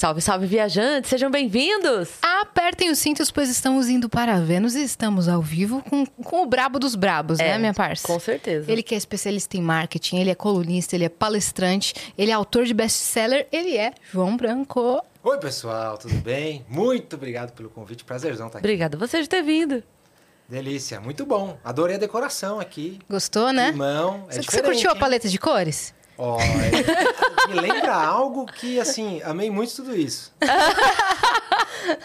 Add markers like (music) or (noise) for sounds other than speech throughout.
Salve, salve, viajantes, sejam bem-vindos! Apertem os cintos, pois estamos indo para Vênus e estamos ao vivo com, com o brabo dos brabos, É, né, minha parça? com certeza. Ele que é especialista em marketing, ele é colunista, ele é palestrante, ele é autor de best-seller, ele é João Branco. Oi, pessoal, tudo bem? Muito obrigado pelo convite, prazerzão estar aqui. Obrigada você de ter vindo. Delícia, muito bom. Adorei a decoração aqui. Gostou, né? Limão, é Você, curtiu a paleta de cores? Ó, é- me lembra algo que, assim, amei muito tudo isso.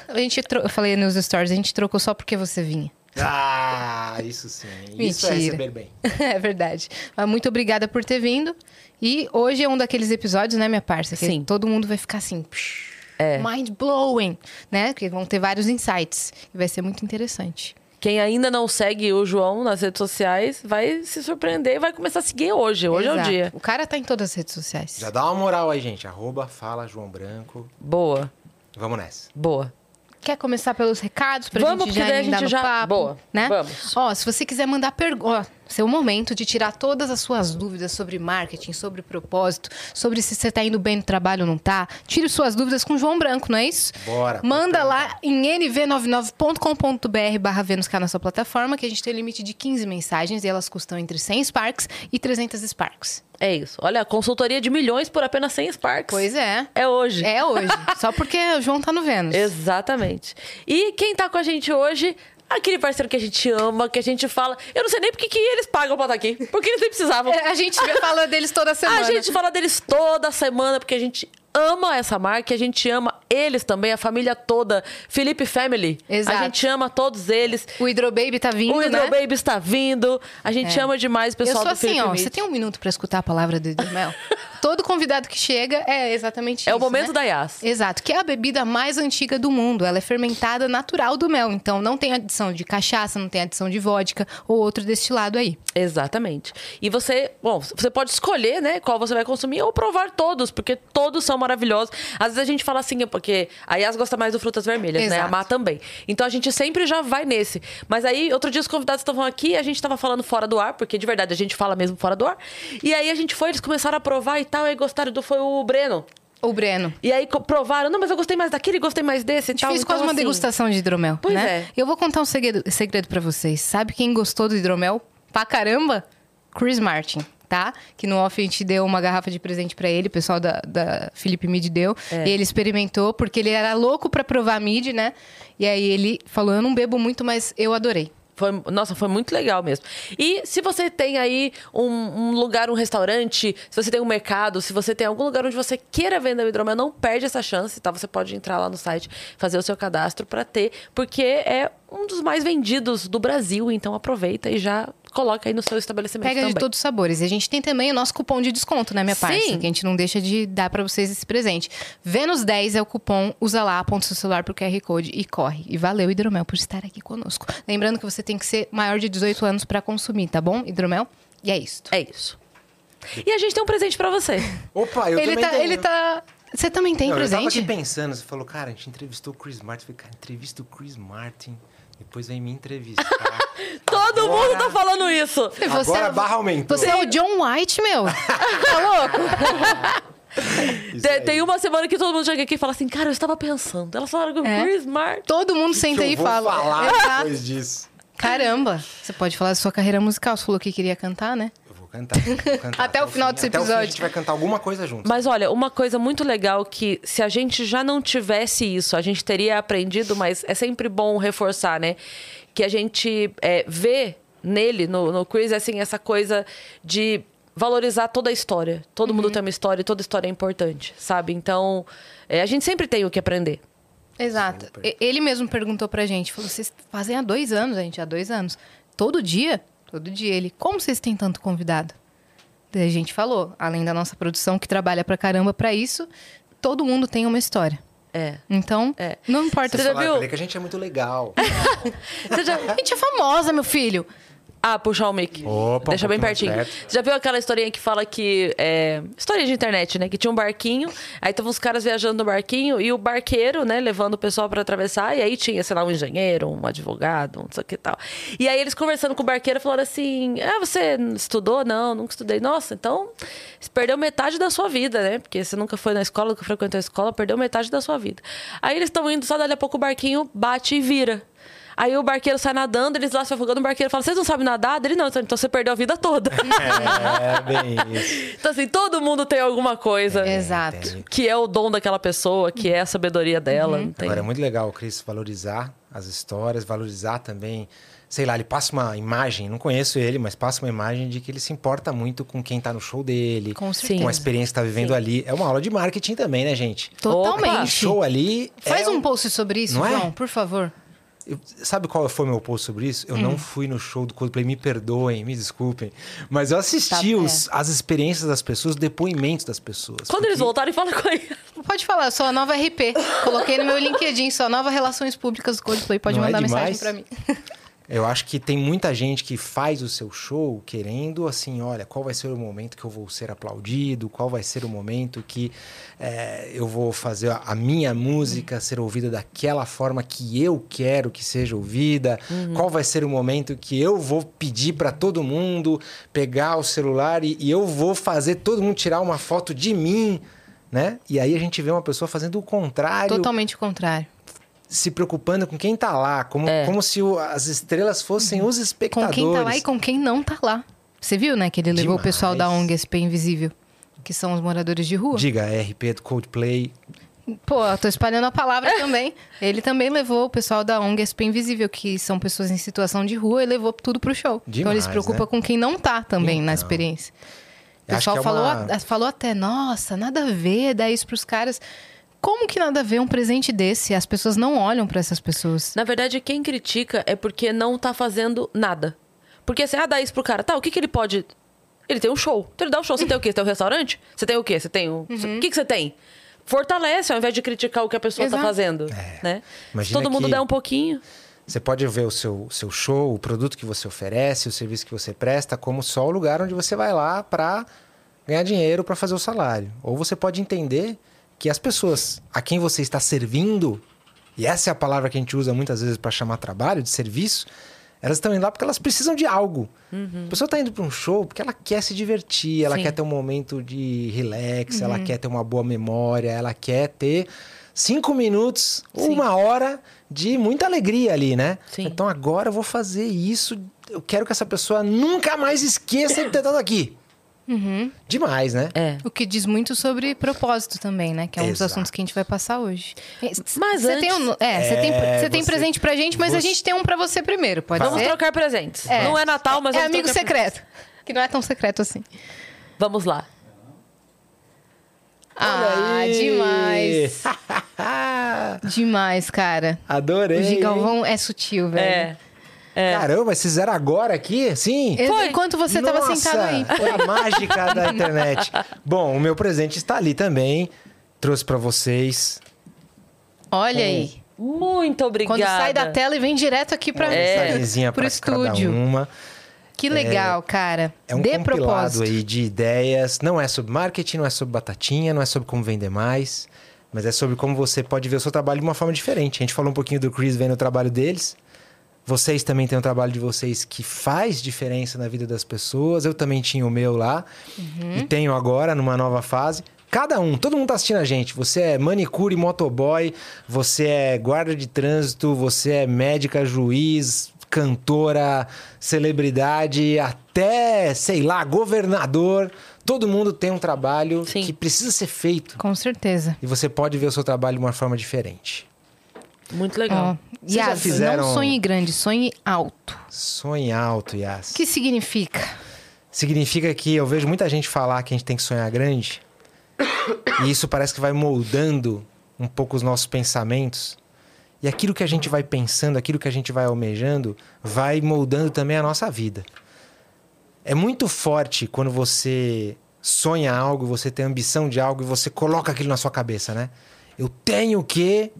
A gente tro- eu falei nos stories, a gente trocou só porque você vinha. Ah, isso sim. Isso é Mentira. receber bem. (laughs) é verdade. Mas muito obrigada por ter vindo. E hoje é um daqueles episódios, né, minha parça? Que Sim. todo mundo vai ficar assim. psh, É. Mind blowing, né? Que vão ter vários insights. E vai ser muito interessante. Quem ainda não segue o João nas redes sociais vai se surpreender e vai começar a seguir hoje. Hoje é o Exato. dia. O cara tá em todas as redes sociais. Já dá uma moral aí, gente. Arroba, fala, João Branco. Boa, Vamos nessa. boa. Quer começar pelos recados pra Vamos, gente porque já daí a gente no já- papo? Boa, né? vamos. Ó, se você quiser mandar pergunta, seu momento de tirar todas as suas dúvidas sobre marketing, sobre propósito, sobre se você tá indo bem no trabalho ou não tá, tire suas dúvidas com o João Branco, não é isso? Bora, Manda lá em nv99.com.br barra Vênus cá na sua plataforma, que a gente tem limite de 15 mensagens e elas custam entre 100 Sparks e 300 Sparks. É isso. Olha, consultoria de milhões por apenas 100 Sparks. Pois é. É hoje. É hoje. (laughs) Só porque o João tá no Vênus. Exatamente. E quem tá com a gente hoje, aquele parceiro que a gente ama, que a gente fala. Eu não sei nem porque que eles pagam pra estar aqui. Porque eles nem precisavam. É, A gente fala deles toda semana. A gente fala deles toda semana, porque a gente ama essa marca, a gente ama eles também, a família toda. Felipe Family. Exato. A gente ama todos eles. O Hidrobaby tá vindo, o né? Hydro Baby está vindo. A gente É. ama demais o pessoal Eu sou do assim, Felipe ó. Você tem um minuto pra escutar a palavra do Hidromel? (laughs) Todo convidado que chega é exatamente É isso. o momento né? da Yas. Exato, que é a bebida mais antiga do mundo. Ela é fermentada natural do mel. Então não tem adição de cachaça, não tem adição de vodka ou outro destilado aí. Exatamente. E você, bom, você pode escolher, né, qual você vai consumir ou provar todos, porque todos são maravilhosos. Às vezes a gente fala assim, porque a Yas gosta mais do frutas vermelhas, né? A Exato. Má também. Então a gente sempre já vai nesse. Mas aí, outro dia os convidados estavam aqui, a gente tava falando fora do ar, porque de verdade a gente fala mesmo fora do ar. E aí a gente foi, eles começaram a provar e tal, e aí gostaram do foi o Breno. O Breno. E aí provaram, não, mas eu gostei mais daquele, gostei mais desse A gente tal. fez Então, quase uma assim, degustação de hidromel, Pois né? é. Eu vou contar um segredo, segredo para vocês. Sabe quem gostou do hidromel? Pra caramba? Chris Martin, Que no off a gente deu uma garrafa de presente pra ele, o pessoal da, da Felipe Mid deu. É. E ele experimentou, porque ele era louco pra provar mid, né? E aí ele falou, eu não bebo muito, mas eu adorei. Foi, nossa, foi muito legal mesmo. E se você tem aí um, um lugar, um restaurante, se você tem um mercado, se você tem algum lugar onde você queira vender o hidromel, não perde essa chance, tá? Você pode entrar lá no site, fazer o seu cadastro para ter, porque é um dos mais vendidos do Brasil, então aproveita e já coloca aí no seu estabelecimento Pega também. de todos os sabores. E a gente tem também o nosso cupom de desconto, né, minha Sim. parça? Que a gente não deixa de dar pra vocês esse presente. Vênus10 é o cupom, usa lá, aponta seu celular pro QR Code e corre. E valeu, Hidromel, por estar aqui conosco. Lembrando que você tem que ser maior de 18 anos pra consumir, tá bom, Hidromel? E é isso. É isso. E a gente tem um presente para você. (laughs) Opa, eu ele também tá, tenho. ele tá... Você também tem Não, Eu tava presente? aqui pensando, você falou, cara, a gente entrevistou o Chris Martin. Eu falei, cara, entrevista o Chris Martin, depois vem me entrevistar. (laughs) Todo Agora- mundo tá falando isso. Você Agora é- a barra aumentou. Você é o John White, meu. (laughs) tá louco? Tem, tem uma semana que todo mundo chega aqui e fala assim, cara, eu estava pensando. Elas falaram com o É. Chris Martin. Todo mundo Que senta que aí eu e vou fala. falar depois disso. Caramba. Você pode falar da sua carreira musical. Você falou que queria cantar, né? Cantar. cantar (laughs) Até o final fim. desse Até o fim a episódio. gente vai cantar alguma coisa junto. Mas olha, uma coisa muito legal que se a gente já não tivesse isso, a gente teria aprendido, mas é sempre bom reforçar, né? Que a gente é, vê nele, no, no Chris, assim, essa coisa de valorizar toda a história. Todo Uhum. mundo tem uma história e toda história é importante, sabe? Então, é, a gente sempre tem o que aprender. Exato. Super. E- Ele mesmo perguntou pra gente, falou, vocês fazem há dois anos, gente, há dois anos. Todo dia? Todo dia. Ele, como vocês têm tanto convidado? Daí a gente falou, além da nossa produção que trabalha pra caramba pra isso, todo mundo tem uma história. É. Então, É. não importa. Você já viu? que a gente é muito legal. (laughs) Você já- A gente é famosa, meu filho. Ah, puxar o mic. Opa, um Deixa bem pouquinho mais pertinho. Você já viu aquela historinha que fala que. É... História de internet, né? Que tinha um barquinho, aí estavam os caras viajando no barquinho e o barqueiro, né, levando o pessoal pra atravessar, e aí tinha, sei lá, um engenheiro, um advogado, um não sei o que tal. E aí eles conversando com o barqueiro falaram assim: Ah, você estudou? Não, nunca estudei. Nossa, então você perdeu metade da sua vida, né? Porque você nunca foi na escola, nunca frequentou a escola, perdeu metade da sua vida. Aí eles estão indo, só dali a pouco o barquinho bate e vira. Aí o barqueiro sai nadando, eles lá se afogando, o barqueiro fala: Vocês não sabem nadar? Ele não, então você perdeu a vida toda. (laughs) É, bem isso. então, assim, todo mundo tem alguma coisa Exato. Tem. que é o dom daquela pessoa, que é a sabedoria dela. Tem... Agora é muito legal o Chris valorizar as histórias, valorizar também. Sei lá, ele passa uma imagem, não conheço ele, mas passa uma imagem de que ele se importa muito com quem tá no show dele, Com Sim. certeza. com a experiência que tá vivendo ali. É uma aula de marketing também, né, gente? Totalmente. O show ali. Faz é um post sobre isso, Não é? João, por favor. Eu- sabe qual foi meu post sobre isso? Eu Hum. não fui no show do Coldplay, me perdoem, me desculpem. Mas eu assisti Tá, os- as experiências das pessoas, os depoimentos das pessoas. Quando eles Porque- voltarem, fala com ele. Pode falar, eu sou a nova RP. Coloquei no meu LinkedIn, sou a nova Relações Públicas do Coldplay. Pode Não é mandar mensagem demais? pra mim. Eu acho que tem muita gente que faz o seu show querendo assim, olha, qual vai ser o momento que eu vou ser aplaudido, qual vai ser o momento que é, eu vou fazer a- minha música ser ouvida daquela forma que eu quero que seja ouvida, qual vai ser o momento que eu vou pedir para todo mundo pegar o celular e, e eu vou fazer todo mundo tirar uma foto de mim, né? E aí a gente vê uma pessoa fazendo o contrário. Totalmente o contrário. Se preocupando com quem tá lá, como, É. como se o- as estrelas fossem os Com espectadores. quem tá lá e com quem não tá lá. Você viu, né, que ele levou o pessoal da Demais. ONG SP Invisível, que são os moradores de rua. Diga, RP do Coldplay. Pô, tô espalhando a palavra (laughs) também. Ele também levou o pessoal da ONG SP Invisível, que são pessoas em situação de rua, e levou tudo pro show. então ele Demais, se preocupa né? com quem não tá também na Então. experiência. O pessoal é falou, uma- a- falou até, nossa, nada a ver dar isso pros caras. Como que nada a ver um presente desse? As pessoas não olham pra essas pessoas. Na verdade, quem critica é porque não tá fazendo nada. Porque assim, ah, dá isso pro cara. Tá, o que, que ele pode. Ele tem um show. Então ele dá um show. Você tem o quê? Você tem um restaurante? Você tem o quê? Você tem um. Uhum. O que, que você tem? Fortalece ao invés de criticar o que a pessoa Exato. tá fazendo. É. Né? Se Imagina todo mundo que- der um pouquinho. Você pode ver o seu, seu show, o produto que você oferece, o serviço que você presta, como só o lugar onde você vai lá para ganhar dinheiro para fazer o salário. Ou você pode entender que as pessoas a quem você está servindo, e essa é a palavra que a gente usa muitas vezes para chamar trabalho, de serviço, elas estão indo lá porque elas precisam de algo. A pessoa está indo para um show porque ela quer se divertir, ela Sim. quer ter um momento de relax, ela quer ter uma boa memória, ela quer ter cinco minutos, Sim. uma hora de muita alegria ali, né? Sim. Então agora eu vou fazer isso. Eu quero que essa pessoa nunca mais esqueça de ter estado aqui. Demais, né? É. O que diz muito sobre propósito também, né? Que é um dos Exato. assuntos que a gente vai passar hoje. Mas você tem, um, é, você tem, É, você tem você- presente pra gente, mas a você- gente tem um pra você primeiro, pode Vamos ser? trocar presentes. É. Não é Natal, mas é vamos amigo secreto. Que não é tão secreto assim. Vamos lá. ah, aí! demais. (laughs) Demais, cara. Adorei. O de hein? Galvão é sutil, velho. É. Caramba, vocês fizeram agora aqui? Sim? Foi. Enquanto você tava Nossa, sentado aí. Foi a mágica da (laughs) internet. Bom, o meu presente está ali também. Trouxe para vocês. Olha aí. Muito obrigada. Quando sai da tela e vem direto aqui pra É. Pro para cada estúdio. uma. Que legal, cara. É um De compilado propósito. aí de ideias. Não é sobre marketing, não é sobre batatinha, não é sobre como vender mais. Mas é sobre como você pode ver o seu trabalho de uma forma diferente. A gente falou um pouquinho do Chris vendo o trabalho deles. Vocês também têm o trabalho de vocês que faz diferença na vida das pessoas. Eu também tinha o meu lá. Uhum. E tenho agora, numa nova fase. Cada um, todo mundo tá assistindo a gente. Você é manicure motoboy, você é guarda de trânsito, você é médica, juiz, cantora, celebridade, até, sei lá, governador. Todo mundo tem um trabalho Sim. que precisa ser feito. Com certeza. E você pode ver o seu trabalho de uma forma diferente. Muito legal. Vocês já Yas, fizeram- não sonhe grande, sonhe alto. Sonhe alto, Yas. O que significa? Significa que eu vejo muita gente falar que a gente tem que sonhar grande. (coughs) e isso parece que vai moldando um pouco os nossos pensamentos. E aquilo que a gente vai pensando, aquilo que a gente vai almejando, vai moldando também a nossa vida. É muito forte quando você sonha algo, você tem ambição de algo e você coloca aquilo na sua cabeça, né? Eu tenho que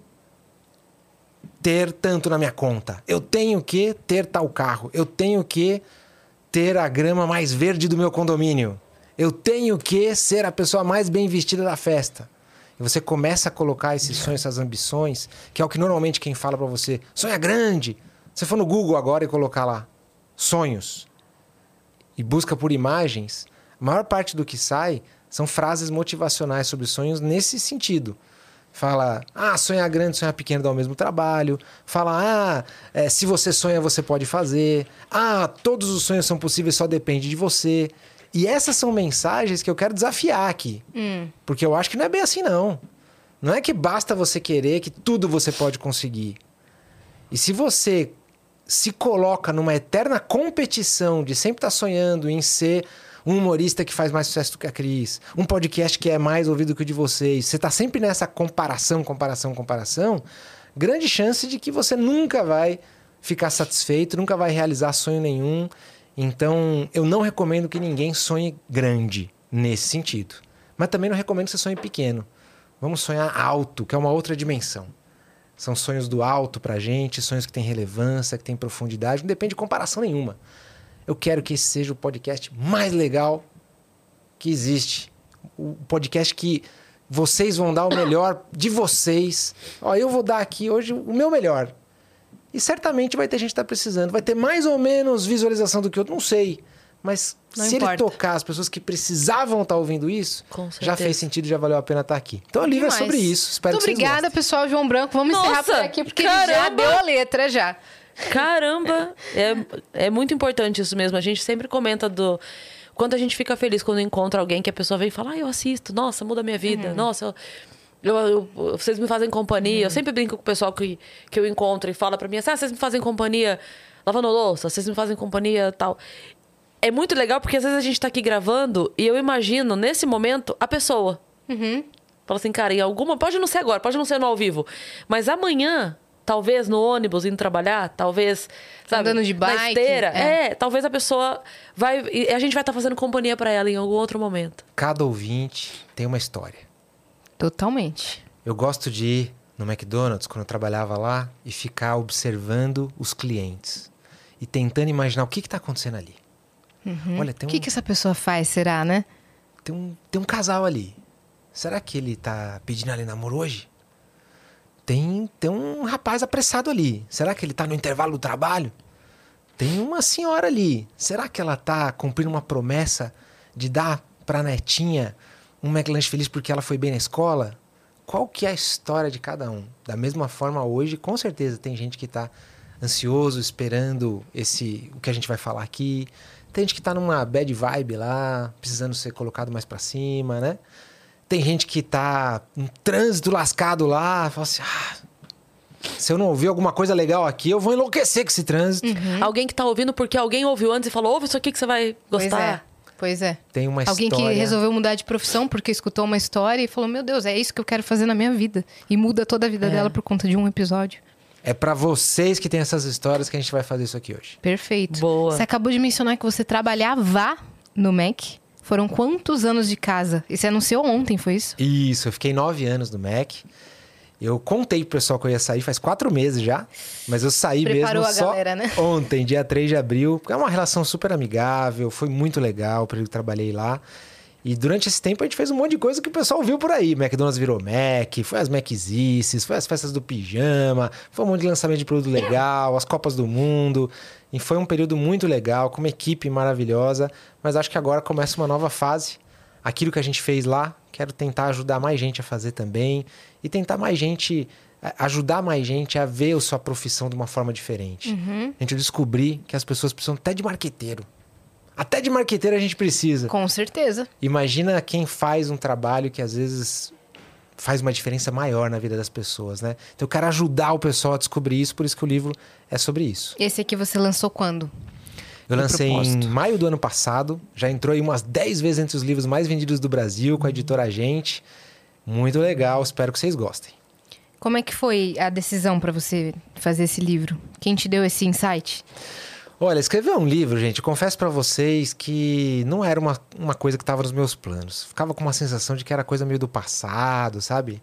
ter tanto na minha conta. Eu tenho que ter tal carro. Eu tenho que ter a grama mais verde do meu condomínio. Eu tenho que ser a pessoa mais bem vestida da festa. E você começa a colocar esses sonhos, essas ambições, que é o que normalmente quem fala para você, sonha grande. Você for no Google agora e colocar lá sonhos e busca por imagens, a maior parte do que sai são frases motivacionais sobre sonhos nesse sentido. Fala, ah, sonhar grande, sonhar pequeno dá o mesmo trabalho. Fala, ah, é, se você sonha, você pode fazer. Ah, todos os sonhos são possíveis, só depende de você. E essas são mensagens que eu quero desafiar aqui. Hum. Porque eu acho que não é bem assim, não. Não é que basta você querer que tudo você pode conseguir. E se você se coloca numa eterna competição de sempre estar sonhando em ser um humorista que faz mais sucesso do que a Cris, um podcast que é mais ouvido que o de vocês, você está sempre nessa comparação, comparação, comparação, grande chance de que você nunca vai ficar satisfeito, nunca vai realizar sonho nenhum então, eu não recomendo que ninguém sonhe grande nesse sentido. Mas também não recomendo que você sonhe pequeno. Vamos sonhar alto, que é uma outra dimensão. São sonhos do alto pra gente, sonhos que têm relevância, que têm profundidade, não depende de comparação nenhuma. Eu quero que esse seja o podcast mais legal que existe. O podcast que vocês vão dar o melhor de vocês. Ó, eu vou dar aqui hoje o meu melhor. E certamente vai ter gente que está precisando. Vai ter mais ou menos visualização do que outro, não sei. Mas Não se importa. ele tocar as pessoas que precisavam estar ouvindo isso, já fez sentido, já valeu a pena estar aqui. Então o livro é sobre isso. Espero Muito que vocês obrigada, gostem. pessoal. João Branco. Vamos encerrar Nossa, por aqui, porque ele já caramba! deu a letra já. Caramba! É, é muito importante isso mesmo. A gente sempre comenta do. Quanto a gente fica feliz quando encontra alguém que a pessoa vem e fala, ah, eu assisto, nossa, muda a minha vida, nossa, eu, eu- eu- vocês me fazem companhia. Eu sempre brinco com o pessoal que, que eu encontro e fala pra mim assim, ah, vocês me fazem companhia lavando louça, vocês me fazem companhia tal. É muito legal porque às vezes a gente tá aqui gravando e eu imagino, nesse momento, a pessoa. Fala assim, cara, em alguma. Pode não ser agora, pode não ser no ao vivo. Mas amanhã, talvez no ônibus indo trabalhar, talvez. Sabe, Andando de Na bike, esteira. é. É. talvez a pessoa vai. E a gente vai estar fazendo companhia pra ela em algum outro momento. Cada ouvinte tem uma história. Totalmente. Eu gosto de ir no McDonald's, quando eu trabalhava lá, e ficar observando os clientes. E tentando imaginar o que está acontecendo ali. Olha, tem O um, que, que essa pessoa faz, será, né? tem, um, tem um casal ali. Será que ele tá pedindo ali namoro hoje? Tem, tem um rapaz apressado ali. Será que ele tá no intervalo do trabalho? Tem uma senhora ali. Será que ela tá cumprindo uma promessa de dar pra netinha um McLanche feliz porque ela foi bem na escola? Qual que é a história de cada um? Da mesma forma hoje, com certeza tem gente que tá ansioso, esperando esse o que a gente vai falar aqui. Tem gente que tá numa bad vibe lá, precisando ser colocado mais pra cima, né? Tem gente que tá num trânsito lascado lá, fala assim: ah, se eu não ouvir alguma coisa legal aqui, eu vou enlouquecer com esse trânsito. Alguém que tá ouvindo porque alguém ouviu antes e falou: ouve isso aqui que você vai Pois é. gostar. Pois é. Tem uma Alguém história. que resolveu mudar de profissão porque escutou uma história e falou: Meu Deus, é isso que eu quero fazer na minha vida. E muda toda a vida dela por conta de um episódio. É pra vocês que tem essas histórias que a gente vai fazer isso aqui hoje. Perfeito. Boa. Você acabou de mencionar que você trabalhava no MEC. Foram quantos anos de casa? E você anunciou ontem, foi isso? Isso, eu fiquei nove anos no MEC. Eu contei pro pessoal que eu ia sair faz quatro meses já, mas eu saí Preparou mesmo a só galera, né? (laughs) ontem, dia 3 de abril. É uma relação super amigável, foi muito legal o período que trabalhei lá. E durante esse tempo a gente fez um monte de coisa que o pessoal viu por aí. McDonald's virou Mac, foi as Maczices, foi as festas do pijama, foi um monte de lançamento de produto legal, as Copas do Mundo. E foi um período muito legal, com uma equipe maravilhosa. Mas acho que agora começa uma nova fase. Aquilo que a gente fez lá, quero tentar ajudar mais gente a fazer também. E tentar mais gente, a- ajudar mais gente a ver a sua profissão de uma forma diferente. A gente descobrir que as pessoas precisam até de marqueteiro. Até de marqueteiro a gente precisa. Com certeza. Imagina quem faz um trabalho que às vezes faz uma diferença maior na vida das pessoas, né? Então eu quero ajudar o pessoal a descobrir isso, por isso que o livro é sobre isso. Esse aqui você lançou quando? Eu lancei em maio do ano passado, já entrou aí umas 10 vezes entre os livros mais vendidos do Brasil, com a editora Agente. Muito legal, espero que vocês gostem. Como é que foi a decisão pra você fazer esse livro? Quem te deu esse insight? Olha, escrever um livro, gente, confesso pra vocês que não era uma, uma coisa que estava nos meus planos. Ficava com uma sensação de que era coisa meio do passado, sabe?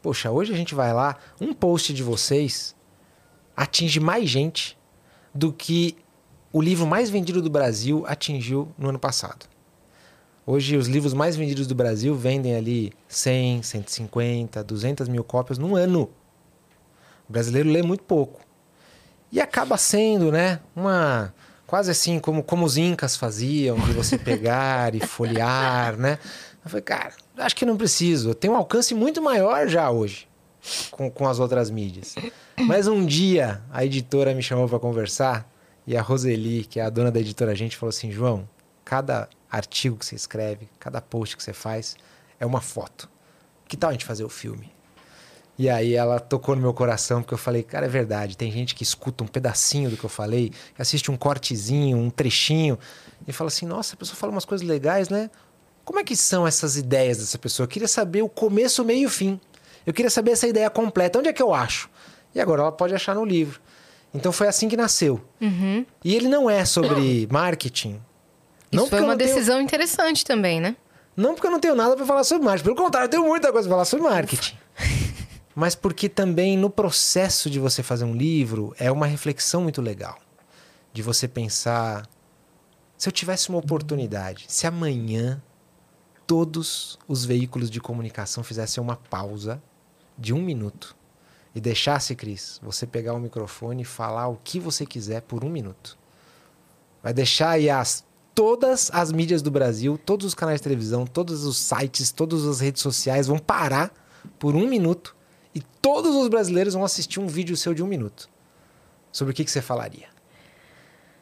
Poxa, hoje a gente vai lá, um post de vocês atinge mais gente do que o livro mais vendido do Brasil atingiu no ano passado. Hoje, os livros mais vendidos do Brasil vendem ali 100, 150, 200 mil cópias num ano. O brasileiro lê muito pouco. E acaba sendo, né, uma quase assim como, como os incas faziam, de você (laughs) pegar e folhear, né? Eu falei, cara, acho que não preciso. Eu tenho um alcance muito maior já hoje com, com as outras mídias. Mas um dia a editora me chamou para conversar e a Roseli, que é a dona da editora, a gente falou assim: João, cada artigo que você escreve, cada post que você faz é uma foto. Que tal a gente fazer o filme? E aí ela tocou no meu coração, porque eu falei, cara, é verdade. Tem gente que escuta um pedacinho do que eu falei, que assiste um cortezinho, um trechinho, e fala assim, nossa, a pessoa fala umas coisas legais, né? Como é que são essas ideias dessa pessoa? Eu queria saber o começo, o meio e o fim. Eu queria saber essa ideia completa. Onde é que eu acho? E agora ela pode achar no livro. Então foi assim que nasceu. Uhum. E ele não é sobre marketing. Isso Não foi uma não tenho- decisão interessante também, né? Não porque eu não tenho nada para falar sobre marketing. Pelo contrário, eu tenho muita coisa para falar sobre marketing. Mas porque também no processo de você fazer um livro é uma reflexão muito legal. De você pensar: se eu tivesse uma oportunidade, se amanhã todos os veículos de comunicação fizessem uma pausa de um minuto e deixasse, Cris, você pegar o microfone e falar o que você quiser por um minuto. Vai deixar aí as, todas as mídias do Brasil, todos os canais de televisão, todos os sites, todas as redes sociais vão parar por um minuto e todos os brasileiros vão assistir um vídeo seu de um minuto. Sobre o que, que você falaria?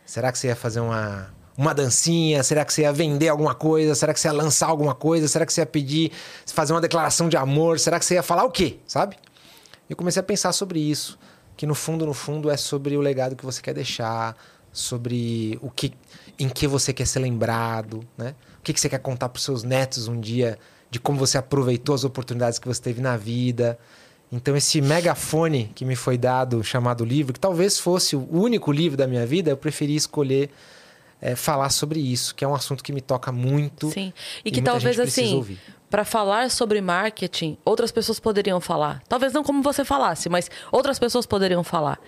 Será que você ia fazer uma, uma dancinha? Será que você ia vender alguma coisa? Será que você ia lançar alguma coisa? Será que você ia pedir, fazer uma declaração de amor? Será que você ia falar o quê? Sabe? Eu comecei a pensar sobre isso, que no fundo, no fundo, é sobre o legado que você quer deixar, sobre o que, em que você quer ser lembrado, né? O que, que você quer contar para os seus netos um dia de como você aproveitou as oportunidades que você teve na vida. Então esse megafone que me foi dado, chamado livro, que talvez fosse o único livro da minha vida, eu preferi escolher é, falar sobre isso, que é um assunto que me toca muito. Sim. E E que talvez assim, para falar sobre marketing, outras pessoas poderiam falar. Talvez não como você falasse, mas outras pessoas poderiam falar.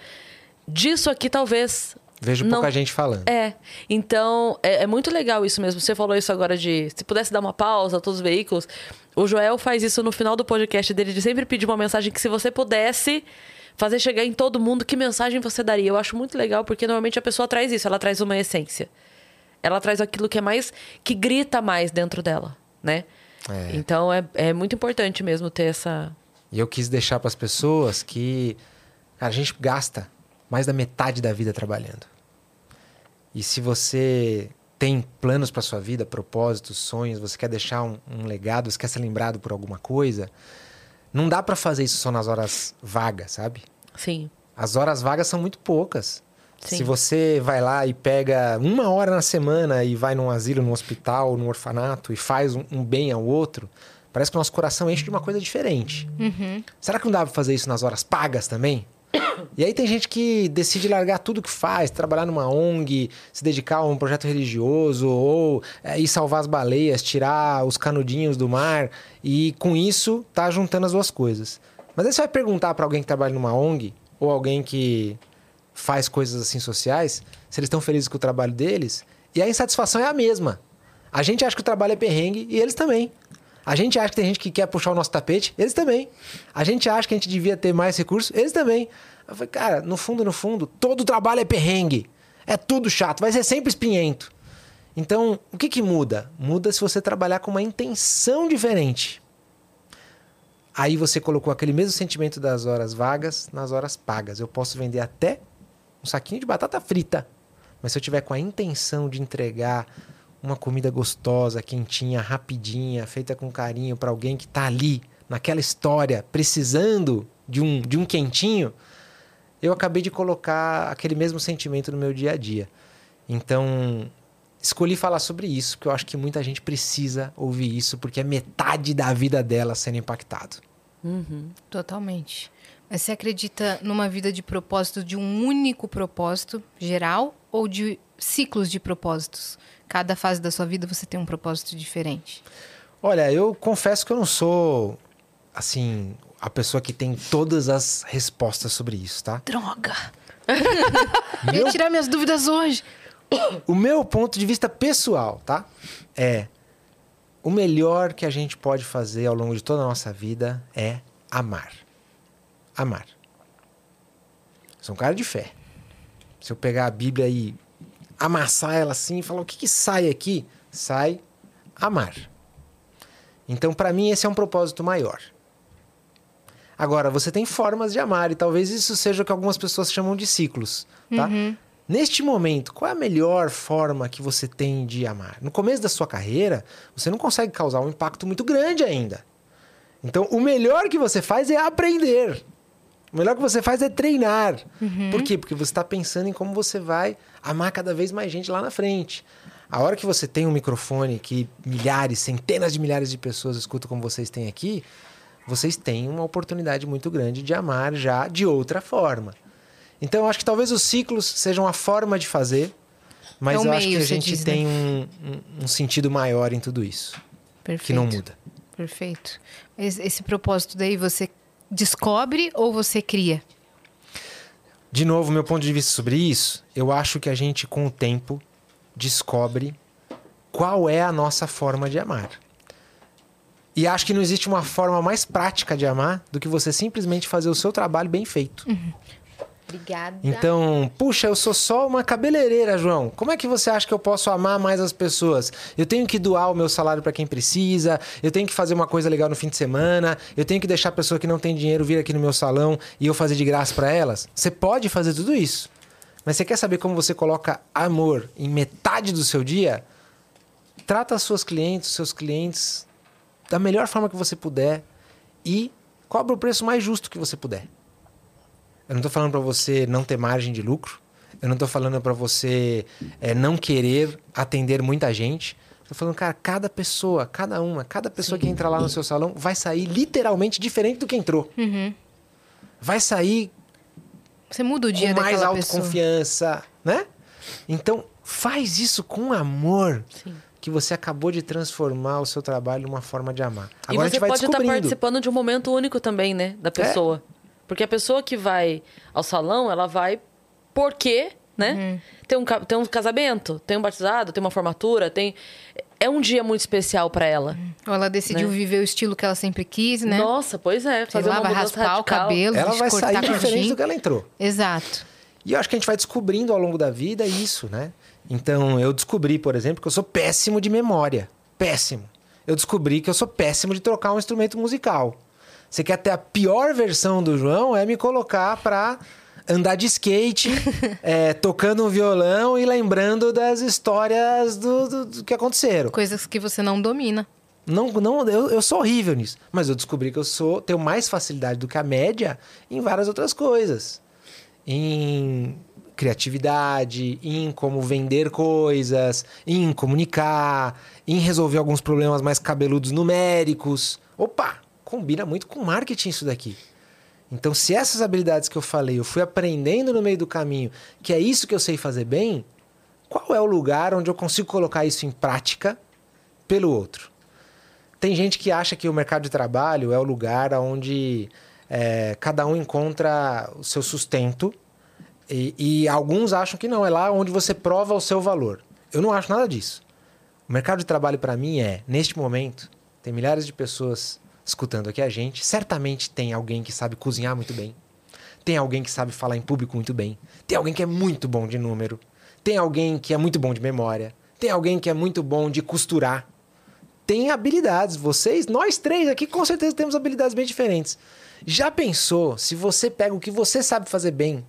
Disso aqui talvez Vejo não- pouca gente falando. É, então é, é muito legal isso mesmo. Você falou isso agora de se pudesse dar uma pausa a todos os veículos. O Joel faz isso no final do podcast dele, de sempre pedir uma mensagem que se você pudesse fazer chegar em todo mundo, que mensagem você daria? Eu acho muito legal, porque normalmente a pessoa traz isso, ela traz uma essência. Ela traz aquilo que é mais. que grita mais dentro dela, né? É. Então é, é muito importante mesmo ter essa. E eu quis deixar para as pessoas que cara, a gente gasta mais da metade da vida trabalhando. E se você tem planos para sua vida, propósitos, sonhos, você quer deixar um, um legado, você quer ser lembrado por alguma coisa, não dá para fazer isso só nas horas vagas, sabe? Sim. As horas vagas são muito poucas. Sim. Se você vai lá e pega uma hora na semana e vai num asilo, num hospital, num orfanato e faz um, um bem ao outro, parece que o nosso coração enche de uma coisa diferente. Será que não dá pra fazer isso nas horas pagas também? E aí tem gente que decide largar tudo que faz, trabalhar numa ONG, se dedicar a um projeto religioso, ou é, ir salvar as baleias, tirar os canudinhos do mar, e com isso tá juntando as duas coisas. Mas aí você vai perguntar pra alguém que trabalha numa ONG, ou alguém que faz coisas assim sociais, se eles estão felizes com o trabalho deles, e a insatisfação é a mesma. A gente acha que o trabalho é perrengue e eles também. A gente acha que tem gente que quer puxar o nosso tapete, eles também. A gente acha que a gente devia ter mais recursos, eles também. Eu falei, cara, no fundo, no fundo, todo trabalho é perrengue. É tudo chato, vai ser sempre espinhento. Então, o que, que muda? Muda se você trabalhar com uma intenção diferente. Aí você colocou aquele mesmo sentimento das horas vagas nas horas pagas. Eu posso vender até um saquinho de batata frita. Mas se eu tiver com a intenção de entregar uma comida gostosa, quentinha, rapidinha, feita com carinho para alguém que está ali, naquela história, precisando de um, de um quentinho, eu acabei de colocar aquele mesmo sentimento no meu dia a dia. Então, escolhi falar sobre isso, porque eu acho que muita gente precisa ouvir isso, porque é metade da vida dela sendo impactado. Totalmente. Mas você acredita numa vida de propósito, de um único propósito geral ou de ciclos de propósitos? Cada fase da sua vida você tem um propósito diferente. Olha, eu confesso que eu não sou, assim, a pessoa que tem todas as respostas sobre isso, tá? Droga! (laughs) Eu ia tirar minhas dúvidas hoje. o meu ponto de vista pessoal, tá? É o melhor que a gente pode fazer ao longo de toda a nossa vida é amar. Amar. Sou um cara de fé. Se eu pegar a Bíblia e amassar ela assim e falar o que, que sai aqui, sai amar. Então, para mim, esse é um propósito maior. Agora, você tem formas de amar, e talvez isso seja o que algumas pessoas chamam de ciclos, tá? Uhum. Neste momento, qual é a melhor forma que você tem de amar? No começo da sua carreira, você não consegue causar um impacto muito grande ainda. Então, o melhor que você faz é aprender. O melhor que você faz é treinar. Uhum. Por quê? Porque você está pensando em como você vai amar cada vez mais gente lá na frente. A hora que você tem um microfone que milhares, centenas de milhares de pessoas escutam como vocês têm aqui, vocês têm uma oportunidade muito grande de amar já de outra forma. Então, eu acho que talvez os ciclos sejam a forma de fazer, mas é eu meio, acho que a gente diz, tem né? um, um, um, sentido maior em tudo isso. Perfeito. Que não muda. Perfeito. Esse, esse propósito daí você descobre ou você cria? De novo, meu ponto de vista sobre isso, eu acho que a gente, com o tempo, descobre qual é a nossa forma de amar. E acho que não existe uma forma mais prática de amar do que você simplesmente fazer o seu trabalho bem feito. Uhum. Obrigada. Então, puxa, eu sou só uma cabeleireira, João. Como é que você acha que eu posso amar mais as pessoas? Eu tenho que doar o meu salário para quem precisa, eu tenho que fazer uma coisa legal no fim de semana, eu tenho que deixar a pessoa que não tem dinheiro vir aqui no meu salão e eu fazer de graça para elas. Você pode fazer tudo isso. Mas você quer saber como você coloca amor em metade do seu dia? Trata as suas clientes, seus clientes da melhor forma que você puder e cobra o preço mais justo que você puder. Eu não estou falando para você não ter margem de lucro. Eu não estou falando para você é, não querer atender muita gente. Estou falando, cara, cada pessoa, cada uma, cada pessoa Sim. que entra lá no seu salão vai sair literalmente diferente do que entrou. Uhum. Vai sair. Você muda o dia com mais autoconfiança, pessoa. né? Então, faz isso com amor. Sim. Que você acabou de transformar o seu trabalho numa forma de amar. Agora e você pode estar participando de um momento único também, né? Da pessoa. É. Porque a pessoa que vai ao salão, ela vai porque, né? Uhum. Tem, um, tem um casamento, tem um batizado, tem uma formatura, tem. É um dia muito especial para ela. Ou ela decidiu né? viver o estilo que ela sempre quis, né? Nossa, pois é. Fazer lá, uma raspar radical. o cabelo, Ela vai sair diferente do que ela entrou. Exato. E eu acho que a gente vai descobrindo ao longo da vida isso, né? Então, eu descobri, por exemplo, que eu sou péssimo de memória. Péssimo. Eu descobri que eu sou péssimo de trocar um instrumento musical. Você quer ter a pior versão do João? É me colocar pra andar de skate, (laughs) é, tocando um violão e lembrando das histórias do, do, do, que aconteceram. Coisas que você não domina. Não, não, eu, eu sou horrível nisso. Mas eu descobri que eu sou tenho mais facilidade do que a média em várias outras coisas. Em criatividade, em como vender coisas, em comunicar, em resolver alguns problemas mais cabeludos numéricos. Opa! Combina muito com marketing isso daqui. Então, se essas habilidades que eu falei, eu fui aprendendo no meio do caminho, que é isso que eu sei fazer bem, qual é o lugar onde eu consigo colocar isso em prática pelo outro? Tem gente que acha que o mercado de trabalho é o lugar onde é, cada um encontra o seu sustento e, e alguns acham que não, é lá onde você prova o seu valor. Eu não acho nada disso. O mercado de trabalho para mim é, neste momento, tem milhares de pessoas escutando aqui a gente, certamente tem alguém que sabe cozinhar muito bem. Tem alguém que sabe falar em público muito bem. Tem alguém que é muito bom de número. Tem alguém que é muito bom de memória. Tem alguém que é muito bom de costurar. Tem habilidades. Vocês, nós três aqui, com certeza temos habilidades bem diferentes. Já pensou se você pega o que você sabe fazer bem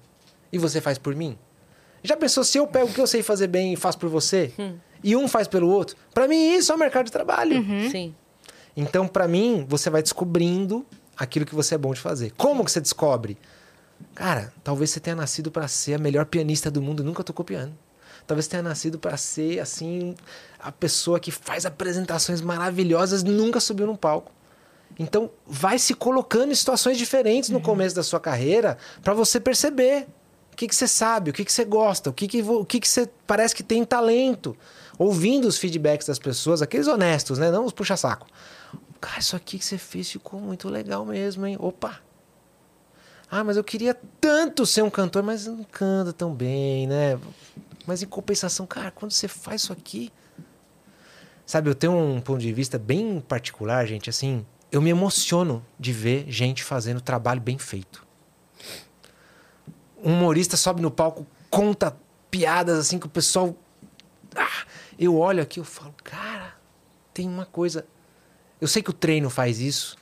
e você faz por mim? Já pensou se eu pego o que eu sei fazer bem e faço por você? Hum. E um faz pelo outro? Para mim, isso é o mercado de trabalho. Uhum. Sim. Então, para mim, você vai descobrindo aquilo que você é bom de fazer. Como que você descobre? Cara, talvez você tenha nascido para ser a melhor pianista do mundo e nunca tocou piano. Talvez tenha nascido para ser assim a pessoa que faz apresentações maravilhosas e nunca subiu num palco. Então, vai se colocando em situações diferentes no uhum. começo da sua carreira para você perceber o que, que você sabe, o que, que você gosta, o que, que, o que, que você parece que tem talento. Ouvindo os feedbacks das pessoas, aqueles honestos, né? Não os puxa-saco. Cara, isso aqui que você fez ficou muito legal mesmo, hein? Opa! Ah, mas eu queria tanto ser um cantor, mas não canta tão bem, né? Mas em compensação, cara, quando você faz isso aqui. Sabe, eu tenho um ponto de vista bem particular, gente. Assim, eu me emociono de ver gente fazendo trabalho bem feito. Um humorista sobe no palco, conta piadas assim que o pessoal. Ah, eu olho aqui, eu falo, cara, tem uma coisa. Eu sei que o treino faz isso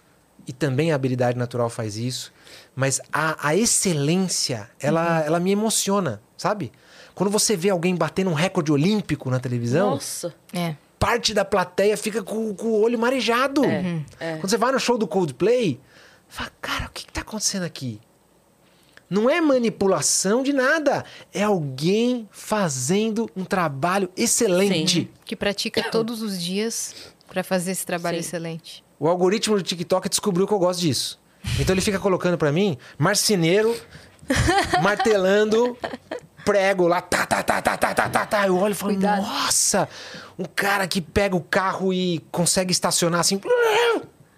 e também a habilidade natural faz isso, mas a, a excelência, ela, uhum. ela me emociona, sabe? Quando você vê alguém batendo um recorde olímpico na televisão. Nossa. É. Parte da plateia fica com, com o olho marejado. É, uhum. é. Quando você vai no show do Coldplay, fala, cara, o que, que tá acontecendo aqui? Não é manipulação de nada. É alguém fazendo um trabalho excelente. Sim. Que pratica todos os dias para fazer esse trabalho Sim. excelente. O algoritmo do TikTok descobriu que eu gosto disso. Então ele fica colocando para mim marceneiro (laughs) martelando prego lá, tá, tá, tá, tá, tá, tá, tá, tá. Eu olho e falo, Cuidado. nossa, um cara que pega o carro e consegue estacionar assim,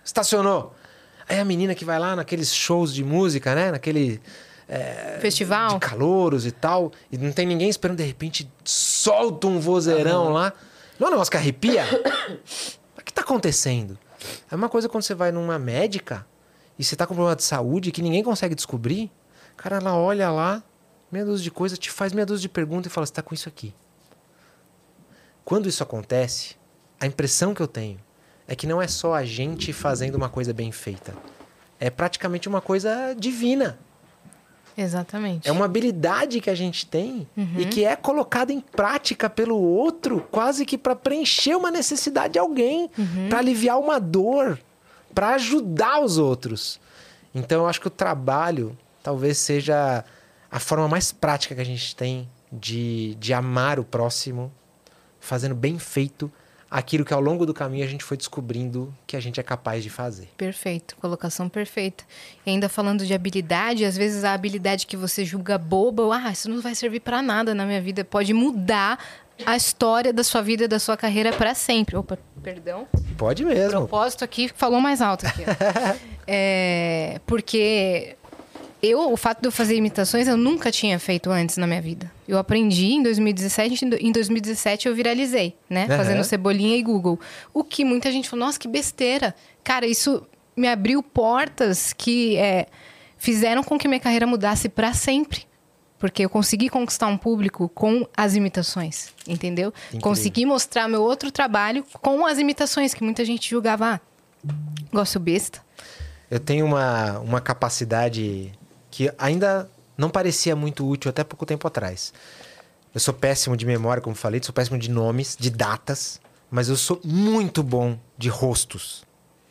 estacionou. Aí a menina que vai lá naqueles shows de música, né? Naquele é, Festival. De calouros e tal. E não tem ninguém esperando, de repente solta um vozeirão uhum. lá. Não é um negócio que arrepia? (coughs) tá acontecendo? É uma coisa quando você vai numa médica e você tá com problema de saúde que ninguém consegue descobrir. Cara, ela olha lá, meia dúzia de coisa, te faz meia dúzia de perguntas e fala: você tá com isso aqui. Quando isso acontece, a impressão que eu tenho é que não é só a gente fazendo uma coisa bem feita. É praticamente uma coisa divina. Exatamente. É uma habilidade que a gente tem uhum. e que é colocada em prática pelo outro, quase que para preencher uma necessidade de alguém, uhum. para aliviar uma dor, para ajudar os outros. Então eu acho que o trabalho talvez seja a forma mais prática que a gente tem de, de amar o próximo, fazendo bem feito aquilo que ao longo do caminho a gente foi descobrindo que a gente é capaz de fazer. Perfeito, colocação perfeita. E ainda falando de habilidade, às vezes a habilidade que você julga boba, ah, isso não vai servir para nada na minha vida, pode mudar a história da sua vida, da sua carreira para sempre. Opa, perdão. Pode mesmo. O propósito aqui falou mais alto aqui. (laughs) é, porque eu, o fato de eu fazer imitações, eu nunca tinha feito antes na minha vida. Eu aprendi em 2017, em 2017 eu viralizei, né? Uhum. Fazendo Cebolinha e Google. O que muita gente falou, nossa, que besteira. Cara, isso me abriu portas que é, fizeram com que minha carreira mudasse para sempre. Porque eu consegui conquistar um público com as imitações, entendeu? Incrível. Consegui mostrar meu outro trabalho com as imitações, que muita gente julgava, ah, gosto besta. Eu tenho uma, uma capacidade que ainda não parecia muito útil até pouco tempo atrás. Eu sou péssimo de memória, como falei, sou péssimo de nomes, de datas, mas eu sou muito bom de rostos.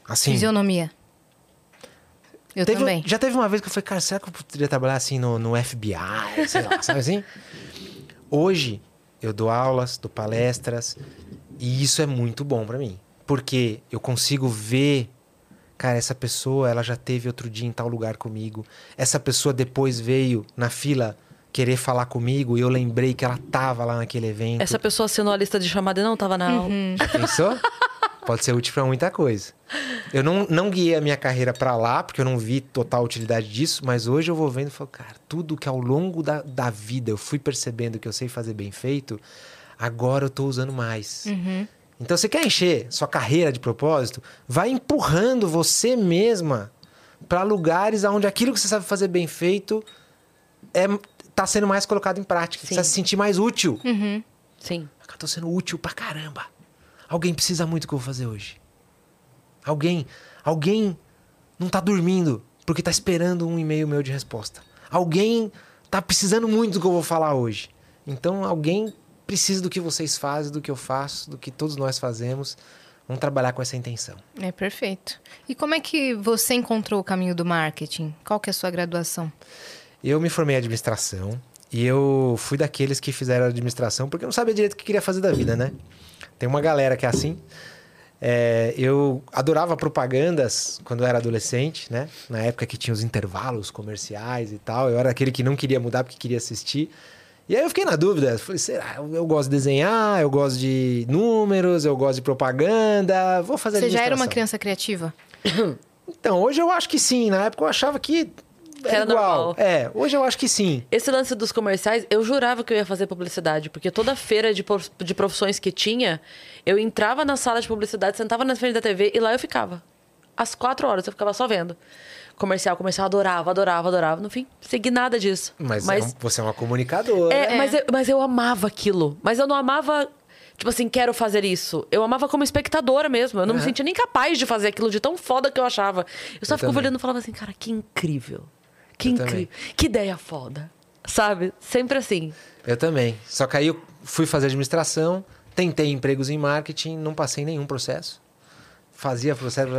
Assim. Fisionomia. Eu teve, também. Já teve uma vez que eu falei, cara, será que eu poderia trabalhar assim no, no FBI? Sei lá, sabe assim? Hoje, eu dou aulas, dou palestras, e isso é muito bom para mim. Porque eu consigo ver cara, essa pessoa, ela já teve outro dia em tal lugar comigo. Essa pessoa depois veio na fila querer falar comigo e eu lembrei que ela tava lá naquele evento. Essa pessoa assinou a lista de chamada e não tava na aula. Uhum. Já pensou? Pode ser útil para muita coisa. Eu não, não guiei a minha carreira para lá, porque eu não vi total utilidade disso, mas hoje eu vou vendo e falo, cara, tudo que ao longo da, da vida eu fui percebendo que eu sei fazer bem feito, agora eu tô usando mais. Uhum. Então, você quer encher sua carreira de propósito? Vai empurrando você mesma para lugares onde aquilo que você sabe fazer bem feito é tá sendo mais colocado em prática. Sim. Você vai se sentir mais útil. Uhum. Sim. Eu tô sendo útil pra caramba. Alguém precisa muito do que eu vou fazer hoje. Alguém, alguém não tá dormindo porque tá esperando um e-mail meu de resposta. Alguém tá precisando muito do que eu vou falar hoje. Então, alguém precisa do que vocês fazem, do que eu faço, do que todos nós fazemos. Vamos trabalhar com essa intenção. É perfeito. E como é que você encontrou o caminho do marketing? Qual que é a sua graduação? Eu me formei em administração e eu fui daqueles que fizeram administração porque eu não sabia direito o que queria fazer da vida, né? Tem uma galera que é assim. É, eu adorava propagandas quando eu era adolescente, né? Na época que tinha os intervalos comerciais e tal. Eu era aquele que não queria mudar porque queria assistir. E aí eu fiquei na dúvida. Falei, será? Eu gosto de desenhar, eu gosto de números, eu gosto de propaganda. Vou fazer Você já era uma criança criativa? (coughs) Então, hoje eu acho que sim. Na época eu achava que Que era igual. normal. É, hoje eu acho que sim. Esse lance dos comerciais, eu jurava que eu ia fazer publicidade, porque toda feira de, de profissões que tinha, eu entrava na sala de publicidade, sentava na frente da TV e lá eu ficava. Às quatro horas eu ficava só vendo. Comercial, comercial, adorava, adorava, adorava. No fim, segui nada disso. Mas, é um- você é uma comunicadora. É, Mas, eu, mas eu amava aquilo. Mas eu não amava, tipo assim, quero fazer isso. Eu amava como espectadora mesmo. Eu não me sentia nem capaz de fazer aquilo de tão foda que eu achava. Eu só Eu ficava também. olhando e falava assim, cara, que incrível. Que Eu incrível. também. Que ideia foda. Sabe? Sempre assim. Eu também. Só que aí eu fui fazer administração, tentei empregos em marketing, não passei nenhum processo. Fazia processo.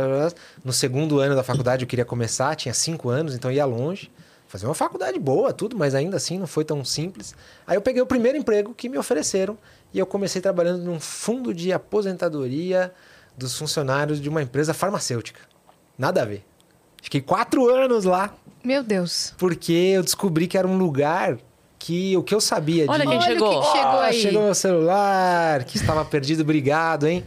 No segundo ano da faculdade eu queria começar, tinha cinco anos, então ia longe. Fazia uma faculdade boa, tudo, mas ainda assim não foi tão simples. Aí eu peguei o primeiro emprego que me ofereceram e eu comecei trabalhando num fundo de aposentadoria dos funcionários de uma empresa farmacêutica. Nada a ver. Fiquei quatro anos lá Meu Deus. porque eu descobri que era um lugar que o que eu sabia Olha de quem Olha chegou. o que que chegou ah, aí. chegou meu celular, que estava perdido, obrigado, hein?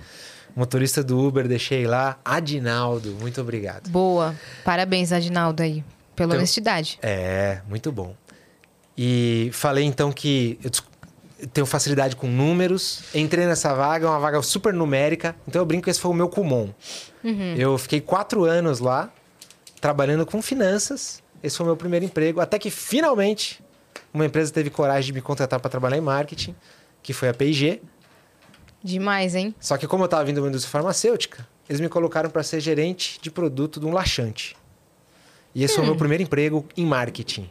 Motorista do Uber, deixei lá. Adinaldo, muito obrigado. Boa. Parabéns, Adinaldo, aí, pela Então- honestidade. É, muito bom. E falei então que eu tenho facilidade com números. Entrei nessa vaga, é uma vaga super numérica. Então eu brinco que esse foi o meu Kumon. Eu fiquei quatro anos lá, trabalhando com finanças. Esse foi o meu primeiro emprego. Até que finalmente uma empresa teve coragem de me contratar para trabalhar em marketing, que foi a P&G. Demais, hein? Só que como eu estava vindo de uma indústria farmacêutica, eles me colocaram para ser gerente de produto de um laxante. E esse foi o meu primeiro emprego em marketing.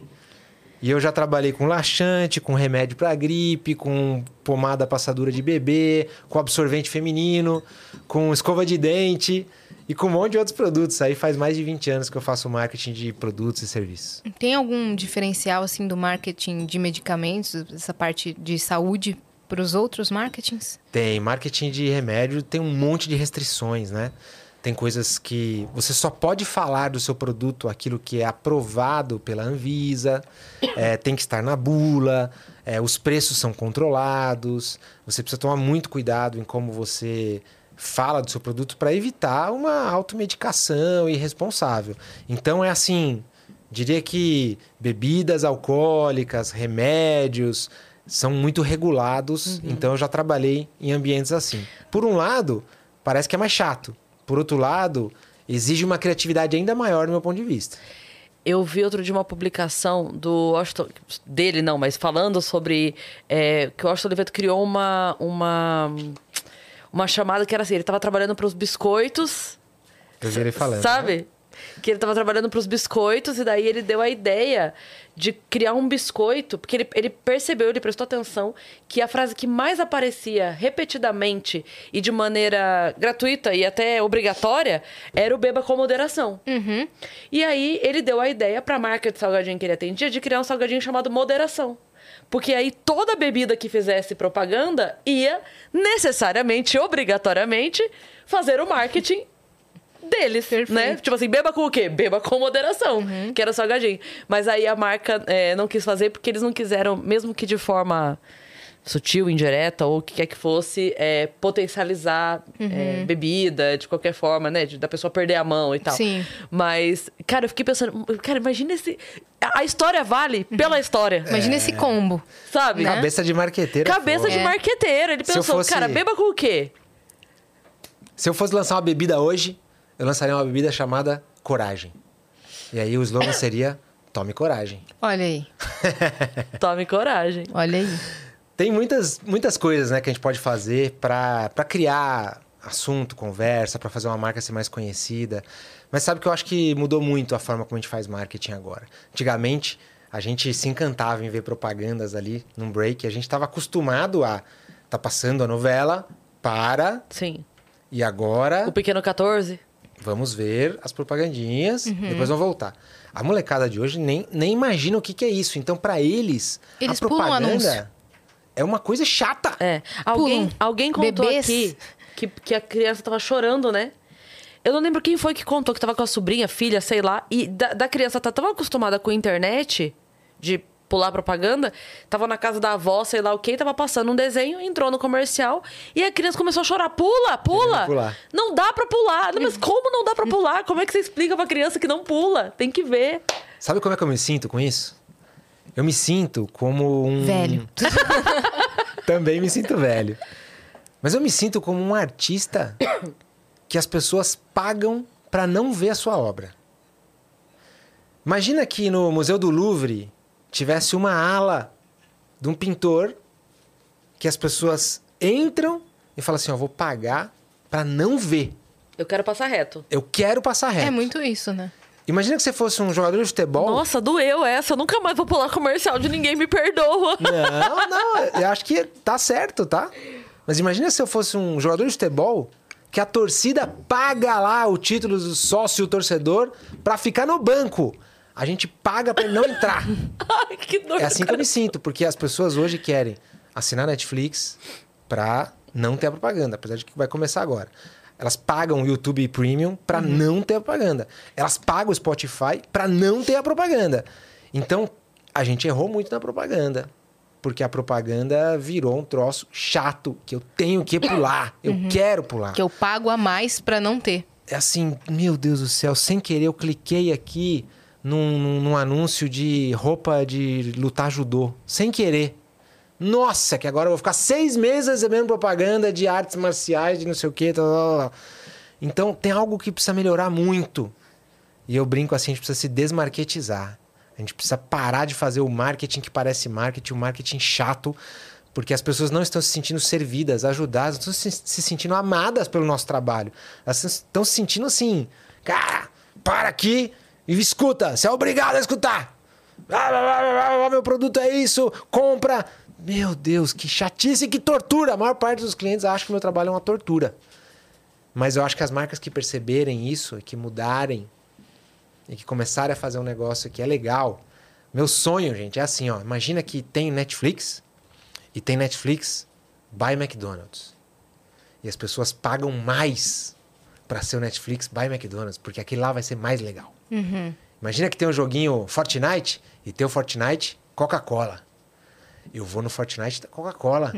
E eu já trabalhei com laxante, com remédio para gripe, com pomada passadura de bebê, com absorvente feminino, com escova de dente e com um monte de outros produtos. Aí faz mais de 20 anos que eu faço marketing de produtos e serviços. Tem algum diferencial, assim, do marketing de medicamentos, essa parte de saúde, para os outros marketings? Tem marketing de remédio, tem um monte de restrições, né? Tem coisas que você só pode falar do seu produto aquilo que é aprovado pela Anvisa, é, tem que estar na bula, é, os preços são controlados, você precisa tomar muito cuidado em como você fala do seu produto para evitar uma automedicação irresponsável. Então é assim, diria que bebidas alcoólicas, remédios são muito regulados, então eu já trabalhei em ambientes assim. Por um lado, parece que é mais chato. Por outro lado, exige uma criatividade ainda maior do meu ponto de vista. Eu vi outro dia uma publicação do Washington, dele não, mas falando sobre é, que o Washington Oliveto criou uma, uma, uma chamada que era assim, ele estava trabalhando para os biscoitos, Eu vi ele falando. né? Que ele estava trabalhando para os biscoitos e daí ele deu a ideia de criar um biscoito, porque ele, ele percebeu, ele prestou atenção que a frase que mais aparecia repetidamente e de maneira gratuita e até obrigatória era o beba com moderação. E aí ele deu a ideia para a marca de salgadinho que ele atendia de criar um salgadinho chamado moderação. Porque aí toda bebida que fizesse propaganda ia necessariamente, obrigatoriamente, fazer o marketing deles, Perfeito. né? Tipo assim, beba com o quê? Beba com moderação, que era o salgadinho. Mas aí a marca é, não quis fazer porque eles não quiseram, mesmo que de forma sutil, indireta ou o que quer que fosse, é, potencializar é, bebida de qualquer forma, né? De- da pessoa perder a mão e tal. Sim. Mas, cara, eu fiquei pensando, cara, imagina esse. A história vale pela história, (laughs) Imagina esse combo. sabe? Né? Cabeça de marqueteiro. é Cabeça de É. marqueteiro. Ele pensou, fosse- cara, beba com o quê? Se eu fosse lançar uma bebida hoje, eu lançaria uma bebida chamada Coragem. E aí o slogan seria Tome Coragem. Olha aí, (laughs) Tome coragem. olha aí. Tem muitas, muitas coisas né, que a gente pode fazer para criar assunto, conversa, para fazer uma marca ser mais conhecida. Mas sabe que eu acho que mudou muito a forma como a gente faz marketing agora. Antigamente, a gente se encantava em ver propagandas ali num break. A gente estava acostumado a tá passando a novela, para, Sim. e agora O Pequeno 14? Vamos ver as propagandinhas, depois vão voltar. A molecada de hoje nem, nem imagina o que, que é isso. Então, para eles, Eles a propaganda é uma coisa chata. É. Alguém, alguém contou Bebês. aqui que, que a criança tava chorando, né? Eu não lembro quem foi que contou que tava com a sobrinha, filha, sei lá. E da, da criança tá tão acostumada com a internet, de pular propaganda, tava na casa da avó, sei lá o que, tava passando um desenho, entrou no comercial e a criança começou a chorar. Pula, pula! Não dá pra pular. Não, mas como não dá pra pular? Como é que você explica pra criança que não pula? Tem que ver. Sabe como é que eu me sinto com isso? Eu me sinto como um. Velho. (laughs) Também me sinto velho. Mas eu me sinto como um artista (coughs) que as pessoas pagam para não ver a sua obra. Imagina que no Museu do Louvre tivesse uma ala de um pintor que as pessoas entram e falam assim: ó, vou pagar para não ver. Eu quero passar reto. Eu quero passar reto. É muito isso, né? Imagina que você fosse um jogador de futebol. Nossa, doeu essa. Eu nunca mais vou pular comercial de ninguém me perdoa. Não, não, eu acho que tá certo, tá? Mas imagina se eu fosse um jogador de futebol que a torcida paga lá o título do sócio torcedor pra ficar no banco. A gente paga pra ele não entrar. (laughs) Ai, que dor. É assim que eu me sinto, porque as pessoas hoje querem assinar Netflix pra não ter a propaganda, apesar de que vai começar agora. Elas pagam o YouTube Premium pra não ter a propaganda. Elas pagam o Spotify pra não ter a propaganda. Então, a gente errou muito na propaganda. Porque a propaganda virou um troço chato, que eu tenho que pular. Eu quero pular. Que eu pago a mais pra não ter. É assim, meu Deus do céu, sem querer eu cliquei aqui num, num- anúncio de roupa de lutar judô. Sem querer. Nossa, que agora eu vou ficar seis meses recebendo propaganda de artes marciais, de não sei o quê. Tal, tal, tal. Então tem algo que precisa melhorar muito. E eu brinco assim, a gente precisa se desmarketizar. A gente precisa parar de fazer o marketing que parece marketing, o marketing chato, porque as pessoas não estão se sentindo servidas, ajudadas, não estão se sentindo amadas pelo nosso trabalho. Elas estão se sentindo assim, cara, para aqui e escuta, você é obrigado a escutar. Ah, Meu produto é isso, compra. Meu Deus, que chatice que tortura. A maior parte dos clientes acha que meu trabalho é uma tortura. Mas eu acho que as marcas que perceberem isso e que mudarem e que começarem a fazer um negócio que é legal. Meu sonho, gente, é assim, ó. Imagina que tem Netflix e tem Netflix by McDonald's. E as pessoas pagam mais para ser o Netflix by McDonald's, porque aquele lá vai ser mais legal. Imagina que tem um joguinho Fortnite e tem o Fortnite Coca-Cola. Eu vou no Fortnite da Coca-Cola.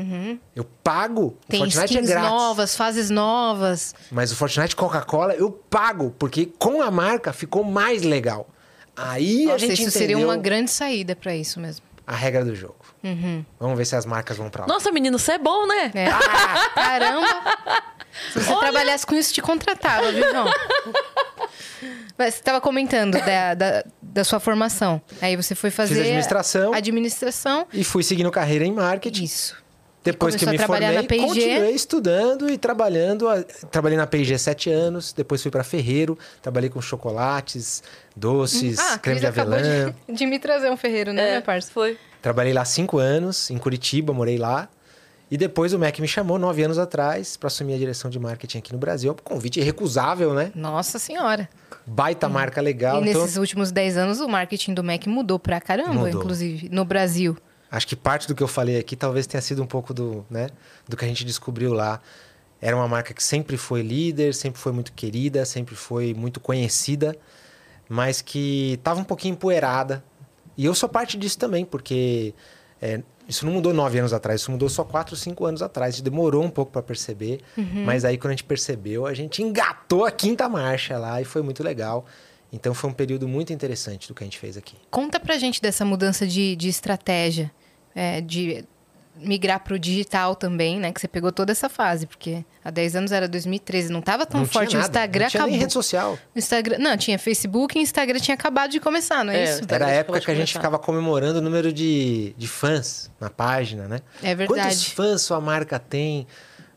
Eu pago. o Tem Fortnite é skins grátis. novas, fases novas. Mas o Fortnite Coca-Cola eu pago, porque com a marca ficou mais legal. Aí a Nossa, gente isso entendeu seria uma grande saída pra isso mesmo. a regra do jogo. Vamos ver se as marcas vão pra lá. Nossa, menino, você é bom, né? É. Caramba! Se você trabalhasse com isso, te contratava, viu, João? (laughs) Mas Você estava comentando da, da, da sua formação. Aí você foi fazer... administração. Administração. E fui seguindo carreira em marketing. Isso. Depois que começou me a trabalhar formei, na P&G. continuei estudando e trabalhando. Trabalhei na P&G sete anos, depois fui para Ferreiro, trabalhei com chocolates, doces, Ah, creme de avelã. de, de me trazer um ferreiro, né, minha parça? foi. Trabalhei lá cinco anos, em Curitiba, morei lá. E depois o MEC me chamou nove anos atrás para assumir a direção de marketing aqui no Brasil. É convite irrecusável, né? Nossa senhora. Baita marca legal. e Então, nesses últimos 10 anos, o marketing do Mac mudou pra caramba, Mudou. inclusive, no Brasil. acho que parte do que eu falei aqui talvez tenha sido um pouco do, né, do que a gente descobriu lá. Era uma marca que sempre foi líder, sempre foi muito querida, sempre foi muito conhecida, mas que estava um pouquinho empoeirada. E eu sou parte disso também, porque é, isso não mudou nove anos atrás, isso mudou só quatro, cinco anos atrás. Demorou um pouco para perceber, mas aí quando a gente percebeu, a gente engatou a quinta marcha lá e foi muito legal. Então foi um período muito interessante do que a gente fez aqui. Conta pra gente dessa mudança de, de estratégia, é, de migrar pro digital também, né? Que você pegou toda essa fase, porque há 10 anos era 2013, não tava tão não forte. tinha o nada, Instagram não tinha acabou. nem rede social. O Instagram, não, tinha Facebook e Instagram tinha acabado de começar, não é, É, isso? Instagram Era a época que a gente ficava comemorando o número de, de fãs na página, né? É verdade. Quantos fãs sua marca tem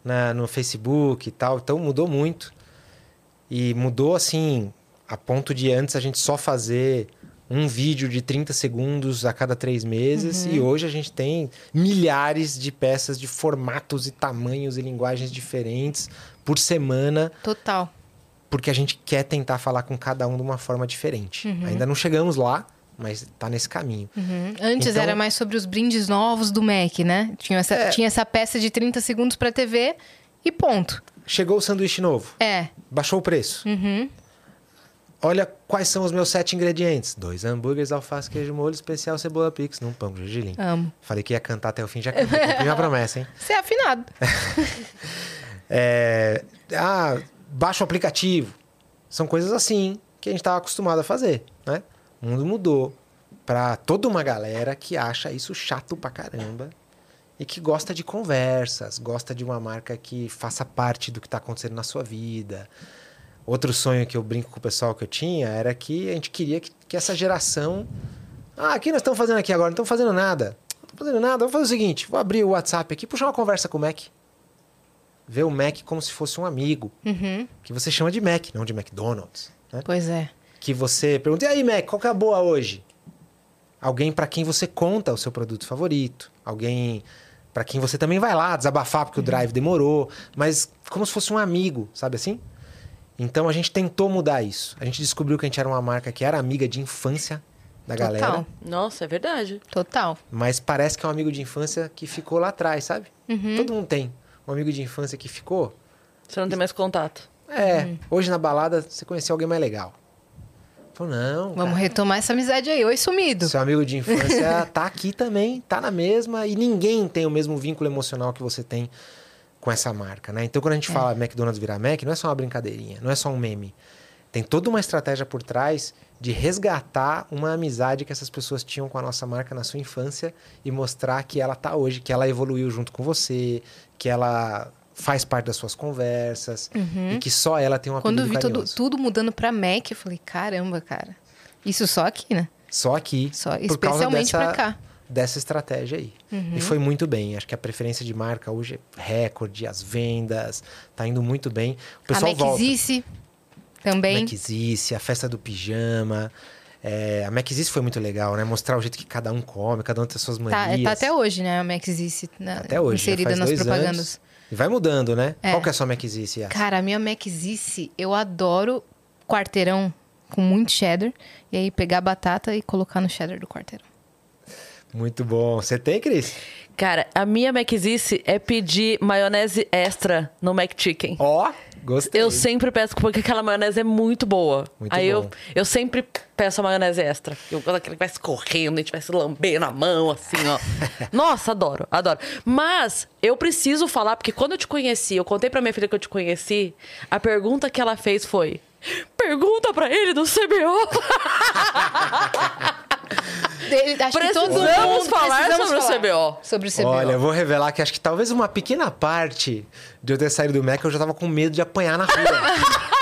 na, no Facebook e tal? Então mudou muito. E mudou assim, a ponto de antes a gente só fazer um vídeo de 30 segundos a cada três meses. Uhum. E hoje a gente tem milhares de peças de formatos e tamanhos e linguagens diferentes por semana Total. porque a gente quer tentar falar com cada um de uma forma diferente. Ainda não chegamos lá, mas tá nesse caminho. Uhum. Antes Então- era mais sobre os brindes novos do Mac, né? Tinha essa, É. tinha essa peça de 30 segundos pra TV e ponto. Chegou o sanduíche novo, É. baixou o preço. Uhum. Olha quais são os meus sete ingredientes: dois hambúrgueres, alface, queijo, molho especial, cebola pix, num pão gergelim. Amo. Falei que ia cantar até o fim, já cantei. Cumpri minha (laughs) promessa, hein? Você é afinado. (laughs) É, ah, baixa o aplicativo. São coisas assim que a gente estava acostumado a fazer, né? O mundo mudou para toda uma galera que acha isso chato pra caramba e que gosta de conversas, gosta de uma marca que faça parte do que está acontecendo na sua vida. Outro sonho que eu brinco com o pessoal que eu tinha era que a gente queria que, que essa geração. Ah, o que nós estamos fazendo aqui agora? Não estamos fazendo nada. Não estamos fazendo nada. Vamos fazer o seguinte: vou abrir o WhatsApp aqui, puxar uma conversa com o Mac. Ver o Mac como se fosse um amigo. Uhum. Que você chama de Mac, não de McDonald's. Né? Pois é. Que você pergunta: e aí, Mac, qual que é a boa hoje? Alguém para quem você conta o seu produto favorito. Alguém para quem você também vai lá desabafar porque o drive demorou, mas como se fosse um amigo, sabe assim? Então a gente tentou mudar isso. A gente descobriu que a gente era uma marca que era amiga de infância da Total. galera, Nossa, é verdade. Total. mas parece que é um amigo de infância que ficou lá atrás, sabe? Uhum. Todo mundo tem um amigo de infância que ficou. Você não tem mais contato. É, Uhum. hoje na balada você conheceu alguém mais legal. Falou, não, Vamos cara, retomar essa amizade aí. Oi, sumido. Seu amigo de infância (laughs) tá aqui também, tá na mesma, e ninguém tem o mesmo vínculo emocional que você tem com essa marca, né? Então, quando a gente fala McDonald's virar Mac, não é só uma brincadeirinha, não é só um meme. Tem toda uma estratégia por trás de resgatar uma amizade que essas pessoas tinham com a nossa marca na sua infância e mostrar que ela tá hoje, que ela evoluiu junto com você, que ela faz parte das suas conversas e que só ela tem um Uhum. Quando eu vi tudo, tudo mudando pra Mac, eu falei, caramba, cara. Isso só aqui, né? Só aqui. Só, especialmente dessa- pra cá. Uhum. dessa estratégia aí. E foi muito bem. Acho que a preferência de marca hoje é recorde, as vendas, tá indo muito bem. O pessoal a volta. Maczice também. Maczice, a festa do pijama. É, a Maczice foi muito legal, né? Mostrar o jeito que cada um come, cada um tem as suas Tá, manias. tá até hoje, né? A Maczice né, Até hoje, inserida nas propagandas. anos. E vai mudando, né? É. Qual que é a sua? Yas? Cara, a minha Maczice, eu adoro quarteirão com muito cheddar. E aí pegar a batata e colocar no cheddar do quarteirão. Muito bom. Você tem, Cris? Cara, a minha McZice é pedir maionese extra no McChicken. Ó, gostei. Eu sempre peço, porque aquela maionese é muito boa. Muito Aí bom. eu, eu sempre peço a maionese extra. Eu gosto daquele que vai escorrendo, a gente vai se lambendo a mão, assim, ó. (laughs) Nossa, adoro, adoro. Mas eu preciso falar, porque quando eu te conheci, eu contei pra minha filha que eu te conheci, a pergunta que ela fez foi: pergunta pra ele do CBO. (laughs) Acho que todo mundo falar sobre o CBO. Sobre o CBO. Olha, eu vou revelar que acho que talvez uma pequena parte de eu ter saído do Mac eu já tava com medo de apanhar na rua. (laughs)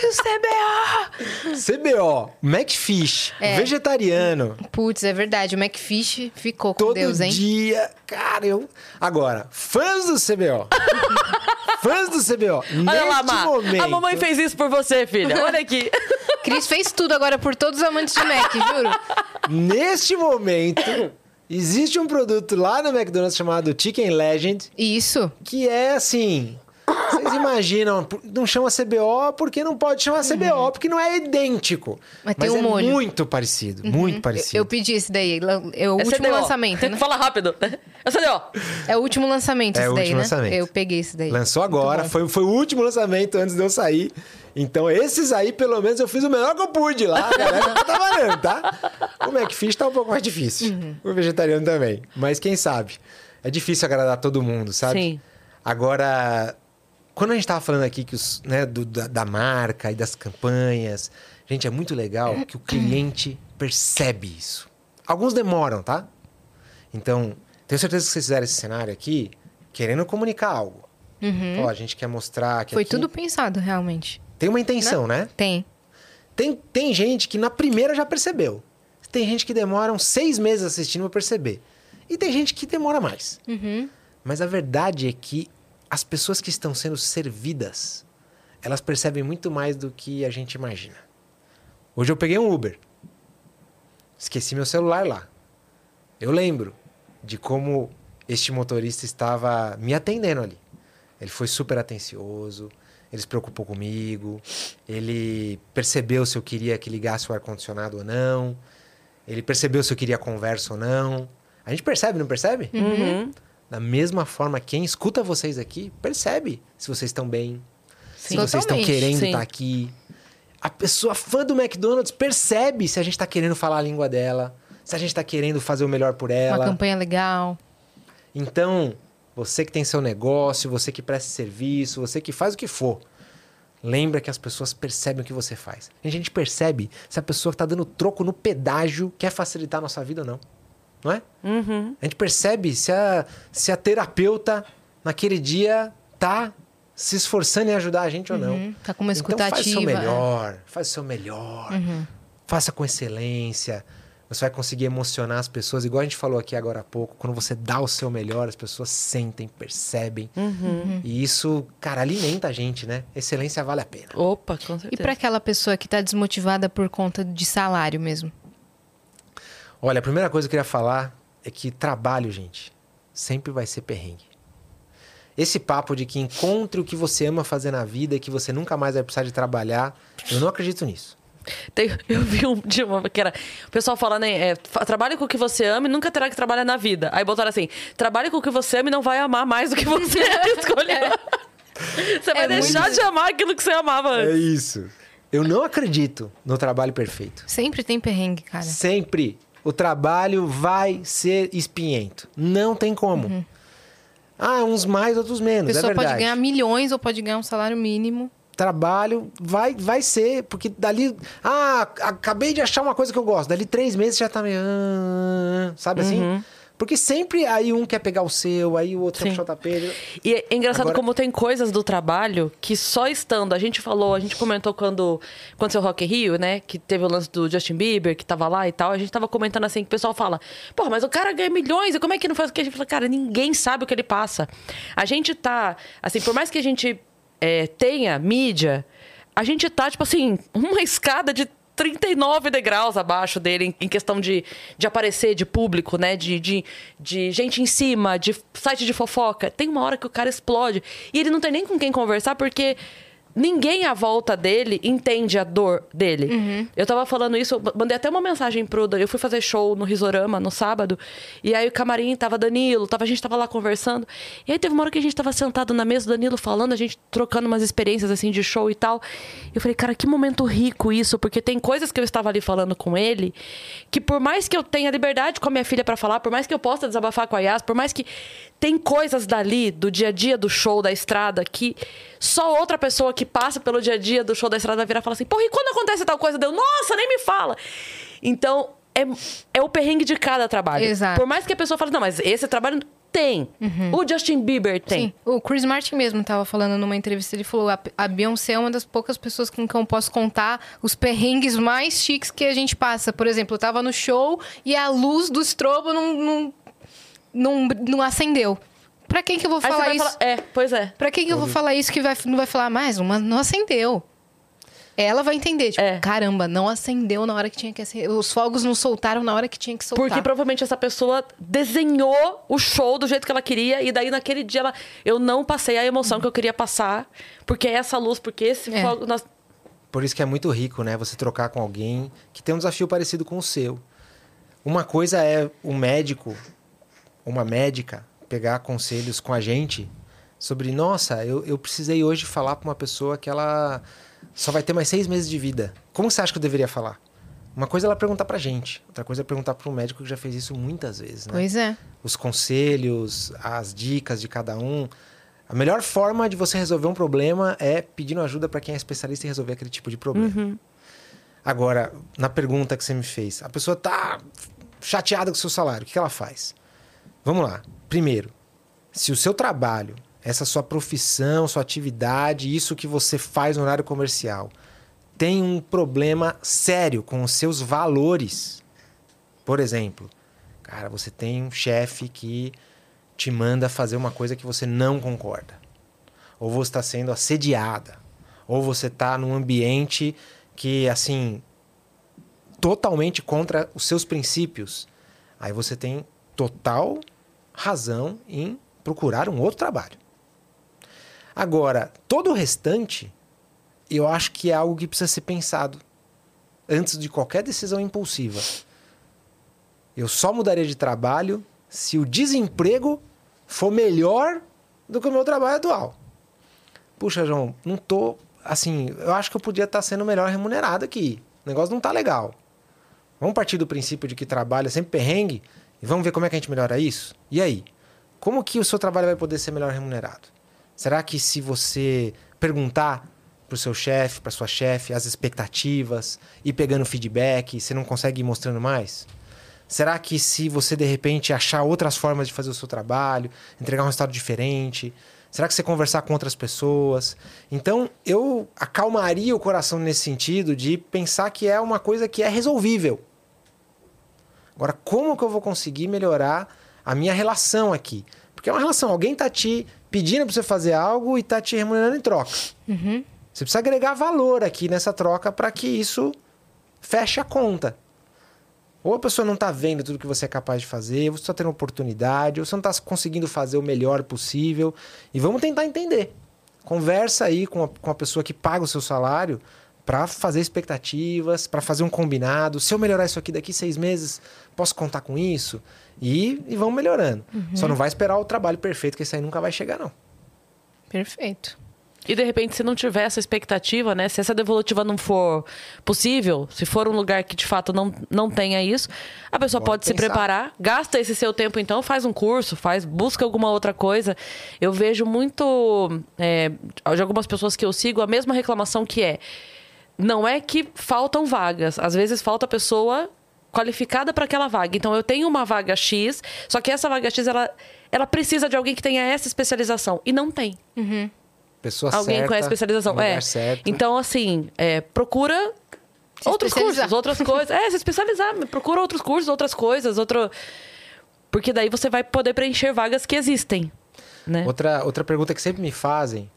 E o CBO? CBO, Macfish, É. vegetariano. Putz, é verdade. O Macfish ficou com Todo Deus, hein? dia, cara, eu. Agora, fãs do CBO. (laughs) fãs do CBO. Olha lá, Má. momento. A mamãe fez isso por você, filha. Olha aqui. Cris fez tudo agora por todos os amantes de Mac, juro. Neste momento, existe um produto lá no McDonald's chamado Chicken Legend, Isso. que é assim. Vocês imaginam, não chama CBO porque não pode chamar CBO, porque não é idêntico. Uhum. Mas tem um é molho. muito parecido, muito parecido. Eu pedi esse daí. É o É último CDO. lançamento, né? (laughs) Fala rápido. É CDO. É o último lançamento É esse o daí, último né? lançamento. Eu peguei esse daí. Lançou agora, foi, foi o último lançamento antes de eu sair. Então, esses aí, pelo menos, eu fiz o melhor que eu pude lá. A galera tá trabalhando, tá? O McFish tá um pouco mais difícil. Uhum. O vegetariano também. Mas quem sabe? É difícil agradar todo mundo, sabe? Sim. Agora, quando a gente tava falando aqui que os, né, do- da, da marca e das campanhas, gente, é muito legal que o cliente percebe isso. Alguns demoram, tá? Então, tenho certeza que vocês fizeram esse cenário aqui querendo comunicar algo. Ó, a gente quer mostrar que Uhum. Foi aqui tudo pensado, realmente. Tem uma intenção, né? Tem. Tem, tem gente que na primeira já percebeu. Tem gente que demora uns seis meses assistindo pra perceber. E tem gente que demora mais. Uhum. Mas a verdade é que as pessoas que estão sendo servidas, elas percebem muito mais do que a gente imagina. Hoje eu peguei um Uber. Esqueci meu celular lá. Eu lembro de como este motorista estava me atendendo ali. Ele foi super atencioso, ele se preocupou comigo, ele percebeu se eu queria que ligasse o ar-condicionado ou não, ele percebeu se eu queria conversa ou não. A gente percebe, não percebe? Uhum. Da mesma forma, quem escuta vocês aqui percebe se vocês estão bem, se vocês estão querendo sim. estar aqui. A pessoa fã do McDonald's percebe se a gente está querendo falar a língua dela, se a gente está querendo fazer o melhor por Uma ela. campanha legal. Então, você que tem seu negócio, você que presta serviço, você que faz o que for, Lembra que as pessoas percebem o que você faz. A gente percebe se a pessoa está dando troco no pedágio quer facilitar a nossa vida ou não. Não é? Uhum. A gente percebe se a, se a terapeuta naquele dia tá se esforçando em ajudar a gente ou não. Uhum. Tá com uma Então faz o seu escutativa. é. melhor, faz o seu melhor. Faça com excelência. Você vai conseguir emocionar as pessoas, igual a gente falou aqui agora há pouco. Quando você dá o seu melhor, as pessoas sentem, percebem. Uhum. E isso, cara, alimenta a gente, né? Excelência vale a pena. Opa, com certeza. E para aquela pessoa que tá desmotivada por conta de salário mesmo? Olha, a primeira coisa que eu queria falar é que trabalho, gente, sempre vai ser perrengue. Esse papo de que encontre o que você ama fazer na vida e que você nunca mais vai precisar de trabalhar, eu não acredito nisso. Tem- (laughs) eu vi um de uma que era. O pessoal falando, né? É, trabalhe com o que você ama e nunca terá que trabalhar na vida. Aí botaram assim: trabalhe com o que você ama e não vai amar mais do que você (laughs) escolheu. Você vai É muito deixar de amar aquilo que você amava É antes. isso. Eu não acredito no trabalho perfeito. Sempre tem perrengue, cara. Sempre. O trabalho vai ser espinhento. Não tem como. Ah, uns mais, outros A menos. é pessoa verdade. pode ganhar milhões ou pode ganhar um salário mínimo. Trabalho vai, vai ser, porque dali. Ah, acabei de achar uma coisa que eu gosto. Dali três meses já tá meio. ah, Sabe assim? Porque sempre aí um quer pegar o seu, aí o outro quer Sim. puxar o tapete. E é engraçado Agora- como tem coisas do trabalho que só estando. A gente falou, a gente comentou quando aconteceu o Rock Rio, né? Que teve o lance do Justin Bieber, que tava lá e tal. A gente tava comentando assim, que o pessoal fala, pô, mas o cara ganha milhões, e como é que não faz o que? A gente fala, cara, ninguém sabe o que ele passa. A gente tá, assim, por mais que a gente é, tenha mídia, a gente tá, tipo assim, uma escada de 39 degraus abaixo dele em, questão de, de aparecer, de público, né? De, de, de gente em cima, de site de fofoca. Tem uma hora que o cara explode. E ele não tem nem com quem conversar, porque ninguém à volta dele entende a dor dele. Eu tava falando isso, eu mandei até uma mensagem pro Dan- Eu fui fazer show no Risorama no sábado. E aí o camarim tava Danilo, tava, a gente tava lá conversando. E aí teve uma hora que a gente tava sentado na mesa, o Danilo falando, a gente trocando umas experiências assim de show e tal. E eu falei, cara, que momento rico isso, porque tem coisas que eu estava ali falando com ele, que por mais que eu tenha liberdade com a minha filha pra falar, por mais que eu possa desabafar com a Yas, por mais que tem coisas dali, do dia a dia do show, da estrada, que só outra pessoa que passa pelo dia a dia do show da estrada vai virar e falar assim, porra, e quando acontece tal coisa? Deu, nossa, nem me fala. Então, é, é o perrengue de cada trabalho. Exato. Por mais que a pessoa fale, não, mas esse trabalho tem. O Justin Bieber tem. Sim. O Chris Martin mesmo tava falando numa entrevista, ele falou, a, a Beyoncé é uma das poucas pessoas com quem eu posso contar os perrengues mais chiques que a gente passa. Por exemplo, eu tava no show e a luz do estrobo não, não, não, não acendeu. Pra quem que eu vou Aí falar vai isso? falar, é, pois é. Pra quem que eu vou falar isso que vai, não vai falar mais? Mas não acendeu. Ela vai entender, tipo, É. caramba, não acendeu na hora que tinha que acender. Os fogos não soltaram na hora que tinha que soltar. Porque provavelmente essa pessoa desenhou o show do jeito que ela queria e daí naquele dia ela, eu não passei a emoção que eu queria passar, porque é essa luz, porque esse É. fogo. nós- Por isso que é muito rico, né? Você trocar com alguém que tem um desafio parecido com o seu. Uma coisa é um médico, uma médica, pegar conselhos com a gente sobre, nossa, eu, eu precisei hoje falar para uma pessoa que ela só vai ter mais seis meses de vida. Como você acha que eu deveria falar? Uma coisa é ela perguntar pra gente, outra coisa é perguntar para um médico que já fez isso muitas vezes, né? Pois é. os conselhos, as dicas de cada um. A melhor forma de você resolver um problema é pedindo ajuda para quem é especialista em resolver aquele tipo de problema. Agora, na pergunta que você me fez, a pessoa tá chateada com o seu salário, o que ela faz? Vamos lá. Primeiro, se o seu trabalho, essa sua profissão, sua atividade, isso que você faz no horário comercial, tem um problema sério com os seus valores. Por exemplo, cara, você tem um chefe que te manda fazer uma coisa que você não concorda. Ou você está sendo assediada. Ou você está num ambiente que, assim, totalmente contra os seus princípios. Aí você tem total razão em procurar um outro trabalho. Agora, todo o restante, eu acho que é algo que precisa ser pensado antes de qualquer decisão impulsiva. Eu só mudaria de trabalho se o desemprego for melhor do que o meu trabalho atual. Puxa, João, não tô. Assim, eu acho que eu podia estar sendo melhor remunerado aqui. O negócio não tá legal. Vamos partir do princípio de que trabalho é sempre perrengue e vamos ver como é que a gente melhora isso? E aí? Como que o seu trabalho vai poder ser melhor remunerado? Será que se você perguntar para o seu chefe, para sua chefe, as expectativas, e pegando feedback, você não consegue ir mostrando mais? Será que se você de repente achar outras formas de fazer o seu trabalho, entregar um resultado diferente, será que você conversar com outras pessoas? Então, eu acalmaria o coração nesse sentido de pensar que é uma coisa que é resolvível. Agora, como que eu vou conseguir melhorar a minha relação aqui? Porque é uma relação, alguém está te pedindo para você fazer algo e está te remunerando em troca. Uhum. Você precisa agregar valor aqui nessa troca para que isso feche a conta. Ou a pessoa não está vendo tudo que você é capaz de fazer, você está tendo oportunidade, ou você não está conseguindo fazer o melhor possível. E vamos tentar entender. Conversa aí com a, com a pessoa que paga o seu salário para fazer expectativas, para fazer um combinado. Se eu melhorar isso aqui daqui seis meses, posso contar com isso? E, e vamos melhorando. Uhum. Só não vai esperar o trabalho perfeito, que isso aí nunca vai chegar, não. Perfeito. E de repente, se não tiver essa expectativa, né? Se essa devolutiva não for possível, se for um lugar que de fato não, não tenha isso, a pessoa pode, pode se preparar, gasta esse seu tempo então, faz um curso, faz, busca alguma outra coisa. Eu vejo muito é, de algumas pessoas que eu sigo a mesma reclamação que é. Não é que faltam vagas, às vezes falta pessoa qualificada para aquela vaga. Então eu tenho uma vaga X, só que essa vaga X ela, ela precisa de alguém que tenha essa especialização e não tem. Uhum. Pessoa alguém certa, com essa especialização. É. Certo. Então assim, é, procura se outros cursos, outras coisas. É, se especializar, procura outros cursos, outras coisas, outro porque daí você vai poder preencher vagas que existem. Né? Outra, outra pergunta que sempre me fazem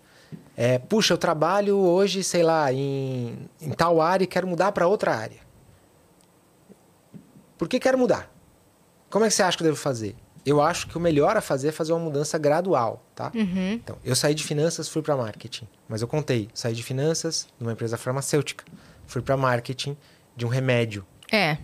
é: puxa, eu trabalho hoje, sei lá, em, em tal área e quero mudar para outra área. Por que quero mudar? Como é que você acha que eu devo fazer? Eu acho que o melhor a fazer é fazer uma mudança gradual, tá? Uhum. Então, eu saí de finanças, fui para marketing, mas eu contei, saí de finanças numa empresa farmacêutica, fui para marketing de um remédio. É.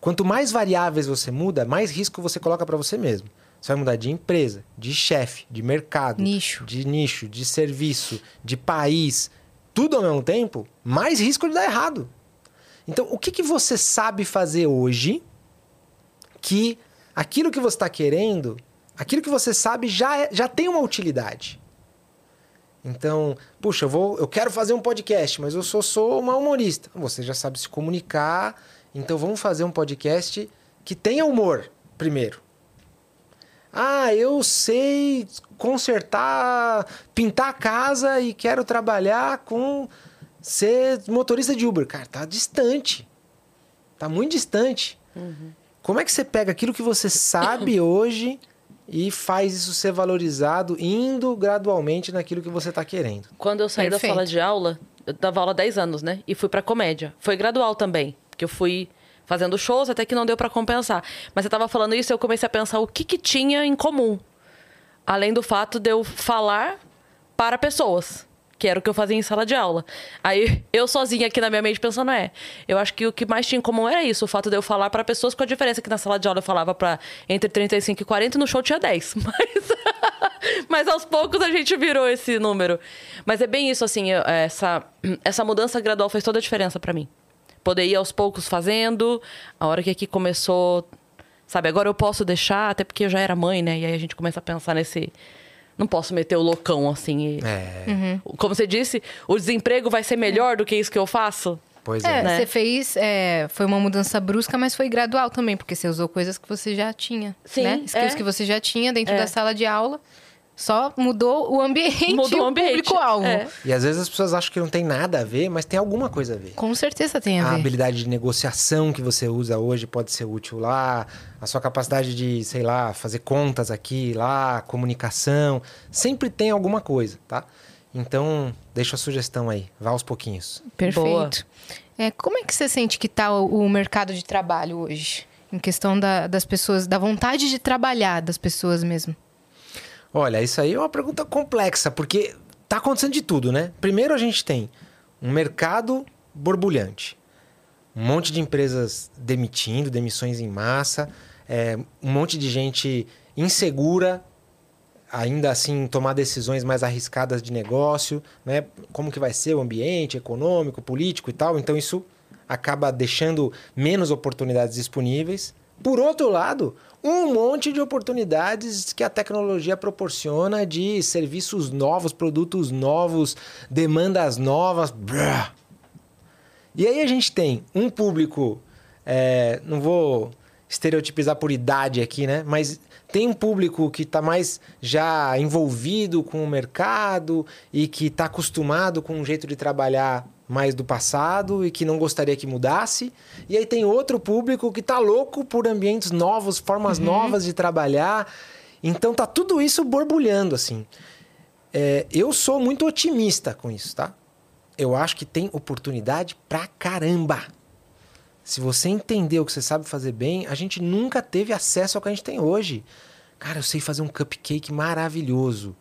Quanto mais variáveis você muda, mais risco você coloca para você mesmo. Você vai mudar de empresa, de chefe, de mercado, nicho. de nicho, de serviço, de país, tudo ao mesmo tempo, mais risco de dar errado. Então, o que, que você sabe fazer hoje que aquilo que você está querendo, aquilo que você sabe já, é, já tem uma utilidade? Então, puxa, eu, vou, eu quero fazer um podcast, mas eu só sou uma humorista. Você já sabe se comunicar, então vamos fazer um podcast que tenha humor, primeiro. Ah, eu sei consertar, pintar a casa e quero trabalhar com ser motorista de Uber. Cara, tá distante. Tá muito distante. Uhum. Como é que você pega aquilo que você sabe (coughs) hoje e faz isso ser valorizado, indo gradualmente naquilo que você está querendo? Quando eu saí Perfeito. da sala de aula, eu dava aula há 10 anos, né? E fui para comédia. Foi gradual também, porque eu fui fazendo shows até que não deu para compensar. Mas eu tava falando isso, eu comecei a pensar o que que tinha em comum. Além do fato de eu falar para pessoas que era o que eu fazia em sala de aula. Aí eu sozinha aqui na minha mente pensando, é, eu acho que o que mais tinha em comum era isso, o fato de eu falar para pessoas com a diferença que na sala de aula eu falava para entre 35 e 40 e no show tinha 10. (laughs) Mas, mas aos poucos a gente virou esse número. Mas é bem isso, assim, essa, essa mudança gradual fez toda a diferença para mim. Poder ir aos poucos fazendo, a hora que aqui começou, sabe, agora eu posso deixar, até porque eu já era mãe, né? E aí a gente começa a pensar nesse não posso meter o loucão assim. E... É. Uhum. Como você disse, o desemprego vai ser melhor do que isso que eu faço. Pois é. é né? Você fez. É, foi uma mudança brusca, mas foi gradual também, porque você usou coisas que você já tinha. Sim. Né? Skills é. que você já tinha dentro é. da sala de aula. Só mudou o ambiente mudou o ambiente. público-alvo. É. E às vezes as pessoas acham que não tem nada a ver, mas tem alguma coisa a ver. Com certeza tem a, a ver. A habilidade de negociação que você usa hoje pode ser útil lá. A sua capacidade de, sei lá, fazer contas aqui, lá, comunicação. Sempre tem alguma coisa, tá? Então, deixa a sugestão aí. Vá aos pouquinhos. Perfeito. É, como é que você sente que está o, o mercado de trabalho hoje? Em questão da, das pessoas, da vontade de trabalhar das pessoas mesmo. Olha, isso aí é uma pergunta complexa, porque tá acontecendo de tudo, né? Primeiro a gente tem um mercado borbulhante. Um monte de empresas demitindo, demissões em massa, é, um monte de gente insegura, ainda assim tomar decisões mais arriscadas de negócio, né? Como que vai ser o ambiente econômico, político e tal. Então isso acaba deixando menos oportunidades disponíveis Por outro lado, um monte de oportunidades que a tecnologia proporciona de serviços novos, produtos novos, demandas novas. E aí a gente tem um público, é, não vou estereotipizar por idade aqui, né? Mas tem um público que está mais já envolvido com o mercado e que está acostumado com um jeito de trabalhar mais do passado e que não gostaria que mudasse. E aí tem outro público que está louco por ambientes novos, formas uhum. novas de trabalhar. Então tá tudo isso borbulhando assim. É, eu sou muito otimista com isso, tá? Eu acho que tem oportunidade pra caramba. Se você entender o que você sabe fazer bem, a gente nunca teve acesso ao que a gente tem hoje. Cara, eu sei fazer um cupcake maravilhoso.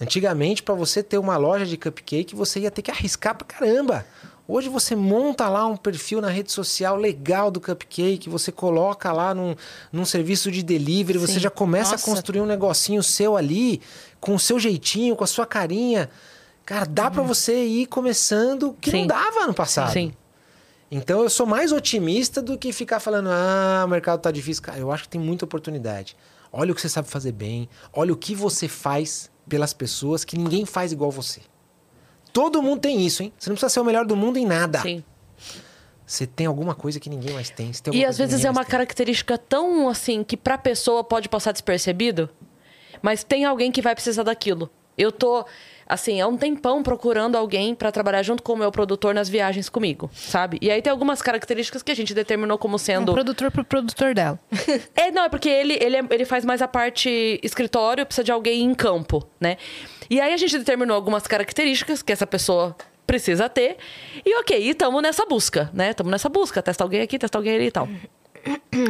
Antigamente, para você ter uma loja de cupcake, você ia ter que arriscar pra caramba. Hoje você monta lá um perfil na rede social legal do cupcake, você coloca lá num, num serviço de delivery, Sim. você já começa Nossa. a construir um negocinho seu ali, com o seu jeitinho, com a sua carinha. Cara, dá uhum. para você ir começando que Sim. não dava no passado. Sim. Então eu sou mais otimista do que ficar falando, ah, o mercado tá difícil. Cara, eu acho que tem muita oportunidade. Olha o que você sabe fazer bem, olha o que você faz pelas pessoas que ninguém faz igual você. Todo mundo tem isso, hein? Você não precisa ser o melhor do mundo em nada. Sim. Você tem alguma coisa que ninguém mais tem. tem e às vezes é uma tem. característica tão assim que pra pessoa pode passar despercebido, mas tem alguém que vai precisar daquilo. Eu tô assim, há um tempão procurando alguém para trabalhar junto com o meu produtor nas viagens comigo, sabe? E aí tem algumas características que a gente determinou como sendo. Um produtor pro produtor dela. (laughs) é, não, é porque ele, ele, é, ele faz mais a parte escritório, precisa de alguém em campo, né? E aí a gente determinou algumas características que essa pessoa precisa ter. E ok, estamos nessa busca, né? Estamos nessa busca. Testa alguém aqui, testa alguém ali e tal.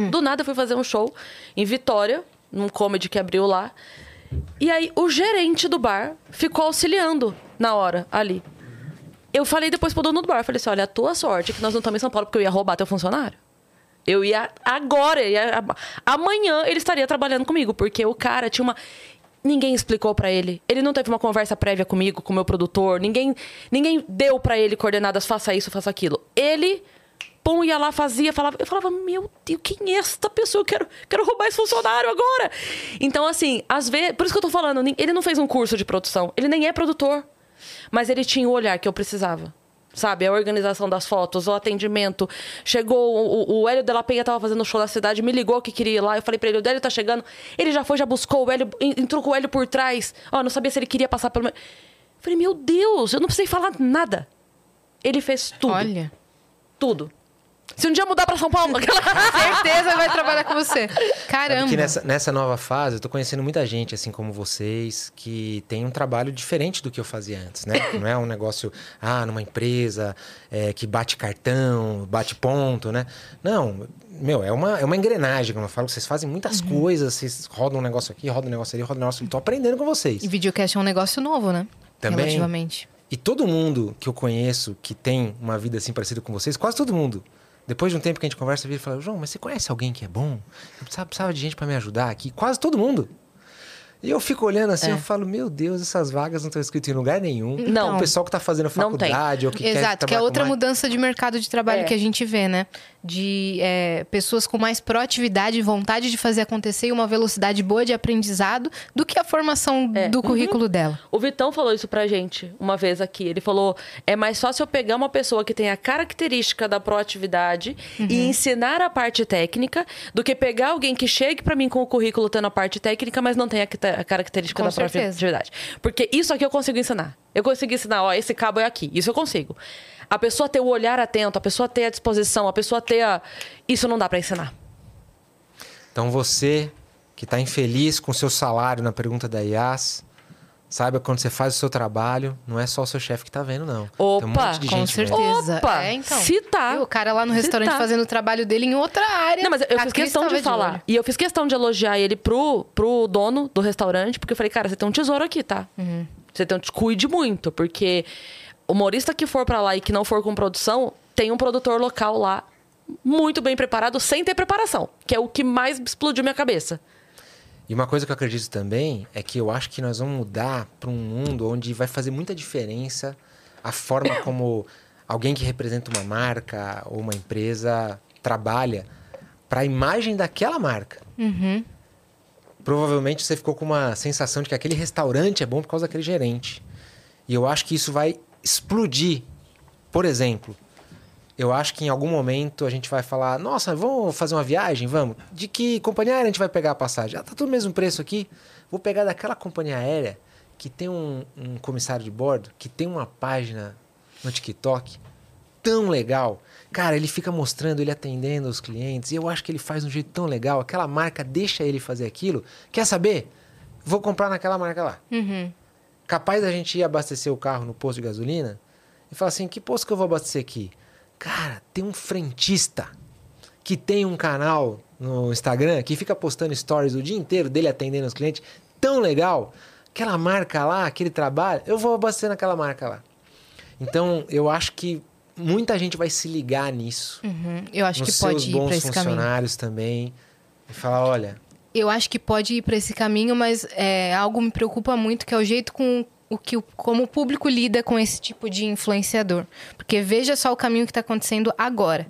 Do nada eu fui fazer um show em Vitória, num comedy que abriu lá. E aí o gerente do bar ficou auxiliando na hora ali. Eu falei depois pro dono do bar, falei assim, olha, a tua sorte é que nós não estamos em São Paulo porque eu ia roubar teu funcionário. Eu ia agora, ia, amanhã ele estaria trabalhando comigo, porque o cara tinha uma ninguém explicou para ele. Ele não teve uma conversa prévia comigo, com o meu produtor, ninguém ninguém deu para ele coordenadas, faça isso, faça aquilo. Ele pum, ia lá, fazia, falava. Eu falava, meu Deus, quem é esta pessoa? Eu quero, quero roubar esse funcionário agora. Então, assim, às vezes. Por isso que eu tô falando, ele não fez um curso de produção. Ele nem é produtor. Mas ele tinha o olhar que eu precisava. Sabe, a organização das fotos, o atendimento. Chegou, o, o Hélio de la Penha tava fazendo show da cidade, me ligou que queria ir lá. Eu falei pra ele, o Hélio tá chegando. Ele já foi, já buscou o Hélio, entrou com o Hélio por trás. Ó, não sabia se ele queria passar pelo. Eu falei, meu Deus, eu não precisei falar nada. Ele fez tudo. Olha. Tudo. Se um dia mudar para São Paulo, (laughs) certeza vai trabalhar com você. Caramba. Porque nessa, nessa nova fase, eu tô conhecendo muita gente, assim como vocês, que tem um trabalho diferente do que eu fazia antes, né? (laughs) Não é um negócio, ah, numa empresa é, que bate cartão, bate ponto, né? Não, meu, é uma, é uma engrenagem, como eu falo. Vocês fazem muitas uhum. coisas, vocês rodam um negócio aqui, rodam um negócio ali, rodam um negócio ali. Tô aprendendo com vocês. E videocast é um negócio novo, né? Também. Relativamente. E todo mundo que eu conheço que tem uma vida assim parecida com vocês, quase todo mundo depois de um tempo que a gente conversa, vira e fala: João, mas você conhece alguém que é bom? Eu precisava, precisava de gente para me ajudar aqui. Quase todo mundo. E eu fico olhando assim, é. eu falo, meu Deus, essas vagas não estão escritas em lugar nenhum. Não. O pessoal que está fazendo faculdade ou que Exato, quer que é outra mudança de mercado de trabalho é. que a gente vê, né? De é, pessoas com mais proatividade e vontade de fazer acontecer e uma velocidade boa de aprendizado do que a formação é. do currículo uhum. dela. O Vitão falou isso pra gente uma vez aqui. Ele falou: é mais fácil eu pegar uma pessoa que tem a característica da proatividade uhum. e ensinar a parte técnica do que pegar alguém que chegue para mim com o currículo tendo a parte técnica, mas não tem a a característica Com da certeza. proatividade. Porque isso aqui eu consigo ensinar. Eu consigo ensinar, ó, esse cabo é aqui. Isso eu consigo. A pessoa ter o olhar atento, a pessoa ter a disposição, a pessoa ter a. Isso não dá para ensinar. Então você que está infeliz com o seu salário na pergunta da IAS, Saiba quando você faz o seu trabalho, não é só o seu chefe que tá vendo, não. Opa, um com certeza. Opa, é, então. Se tá. E o cara lá no restaurante tá. fazendo o trabalho dele em outra área. Não, mas eu fiz questão de falar. De e eu fiz questão de elogiar ele pro, pro dono do restaurante, porque eu falei, cara, você tem um tesouro aqui, tá? Uhum. Você tem um... Cuide muito, porque humorista que for para lá e que não for com produção, tem um produtor local lá muito bem preparado, sem ter preparação. Que é o que mais explodiu minha cabeça. E uma coisa que eu acredito também é que eu acho que nós vamos mudar para um mundo onde vai fazer muita diferença a forma (coughs) como alguém que representa uma marca ou uma empresa trabalha para a imagem daquela marca. Uhum. Provavelmente você ficou com uma sensação de que aquele restaurante é bom por causa daquele gerente. E eu acho que isso vai explodir. Por exemplo, eu acho que em algum momento a gente vai falar: nossa, vamos fazer uma viagem? Vamos. De que companhia aérea a gente vai pegar a passagem? Ah, tá tudo o mesmo preço aqui. Vou pegar daquela companhia aérea que tem um, um comissário de bordo, que tem uma página no TikTok tão legal. Cara, ele fica mostrando, ele atendendo os clientes, e eu acho que ele faz de um jeito tão legal. Aquela marca deixa ele fazer aquilo. Quer saber? Vou comprar naquela marca lá. Uhum. Capaz da gente ir abastecer o carro no posto de gasolina e falar assim: que posto que eu vou abastecer aqui? Cara, tem um frentista que tem um canal no Instagram que fica postando stories o dia inteiro dele atendendo os clientes. Tão legal. Aquela marca lá, aquele trabalho, eu vou abastecer naquela marca lá. Então, eu acho que muita gente vai se ligar nisso. Uhum. Eu acho nos que pode ir bons para esse caminho. funcionários também. E falar, olha, Eu acho que pode ir para esse caminho, mas é, algo me preocupa muito, que é o jeito com o que como o público lida com esse tipo de influenciador. Porque veja só o caminho que está acontecendo agora.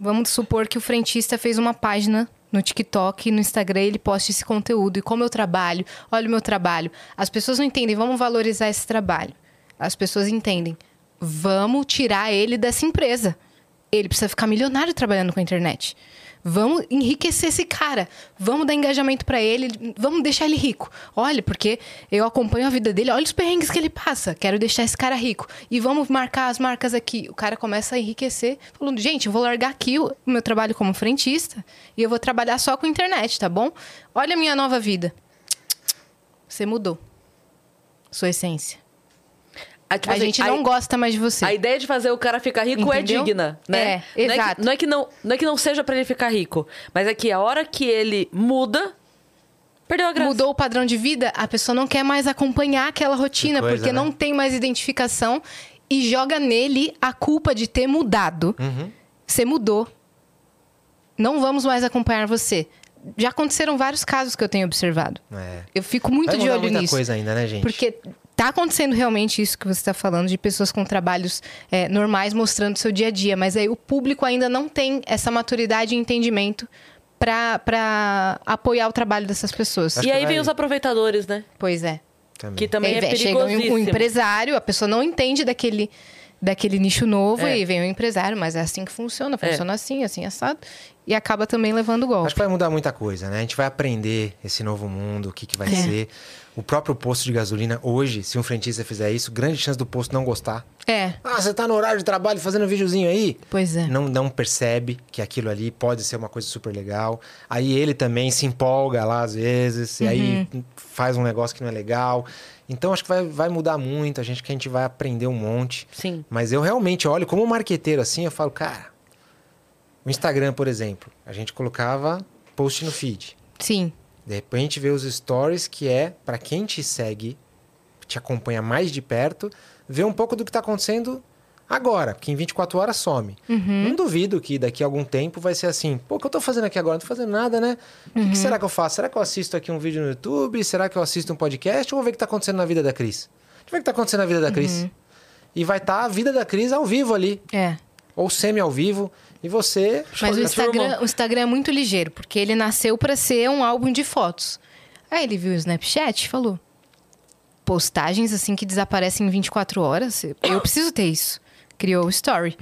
Vamos supor que o frentista fez uma página no TikTok, no Instagram, ele posta esse conteúdo. E como eu trabalho, olha o meu trabalho. As pessoas não entendem, vamos valorizar esse trabalho. As pessoas entendem, vamos tirar ele dessa empresa. Ele precisa ficar milionário trabalhando com a internet. Vamos enriquecer esse cara. Vamos dar engajamento pra ele. Vamos deixar ele rico. Olha, porque eu acompanho a vida dele. Olha os perrengues que ele passa. Quero deixar esse cara rico. E vamos marcar as marcas aqui. O cara começa a enriquecer, falando: gente, eu vou largar aqui o meu trabalho como frentista e eu vou trabalhar só com internet, tá bom? Olha a minha nova vida. Você mudou. Sua essência. Ah, tipo a assim, gente a- não gosta mais de você. A ideia de fazer o cara ficar rico Entendeu? é digna, né? É, não exato. É que, não, é que não, não é que não seja pra ele ficar rico, mas é que a hora que ele muda, perdeu a graça. Mudou o padrão de vida, a pessoa não quer mais acompanhar aquela rotina, coisa, porque né? não tem mais identificação e joga nele a culpa de ter mudado. Uhum. Você mudou. Não vamos mais acompanhar você. Já aconteceram vários casos que eu tenho observado. é. Eu fico muito Vai de olho muita nisso. coisa ainda, né, gente? Porque tá acontecendo realmente isso que você está falando, de pessoas com trabalhos é, normais mostrando seu dia a dia, mas aí o público ainda não tem essa maturidade e entendimento para apoiar o trabalho dessas pessoas. Acho E aí vai- vem os aproveitadores, né? Pois é. Também. Que também Aí é vem- chega um, um empresário, a pessoa não entende daquele, daquele nicho novo É. e vem o empresário, mas é assim que funciona, funciona assim, assim, assado. E acaba também levando golpe. Acho que vai mudar muita coisa, né? A gente vai aprender esse novo mundo, o que, que vai É. ser. O próprio posto de gasolina, hoje, se um frentista fizer isso, grande chance do posto não gostar. É, Ah, você tá no horário de trabalho fazendo um videozinho aí? pois é. Não, não percebe que aquilo ali pode ser uma coisa super legal. Aí ele também se empolga lá às vezes, e aí Uhum. faz um negócio que não é legal. Então acho que vai, vai mudar muito, a gente que a gente vai aprender um monte. Sim. Mas eu realmente olho como marqueteiro assim, eu falo, cara, o Instagram, por exemplo, a gente colocava post no feed. Sim. De repente vê os stories que é para quem te segue, te acompanha mais de perto, ver um pouco do que tá acontecendo agora, porque em 24 horas some. Não duvido que daqui a algum tempo vai ser assim, pô, o que eu tô fazendo aqui agora? Não tô fazendo nada, né? O que, que será que eu faço? Será que eu assisto aqui um vídeo no YouTube? Será que eu assisto um podcast? Ou vou ver o que tá acontecendo na vida da Cris? Deixa eu ver o que tá acontecendo na vida da Cris. E vai estar a vida da Cris ao vivo ali, É. ou semi ao vivo, e você Mas o Instagram, o Instagram é muito ligeiro, porque ele nasceu para ser um álbum de fotos. Aí ele viu o Snapchat e falou: postagens assim que desaparecem em 24 horas, eu preciso ter isso. Criou o Story.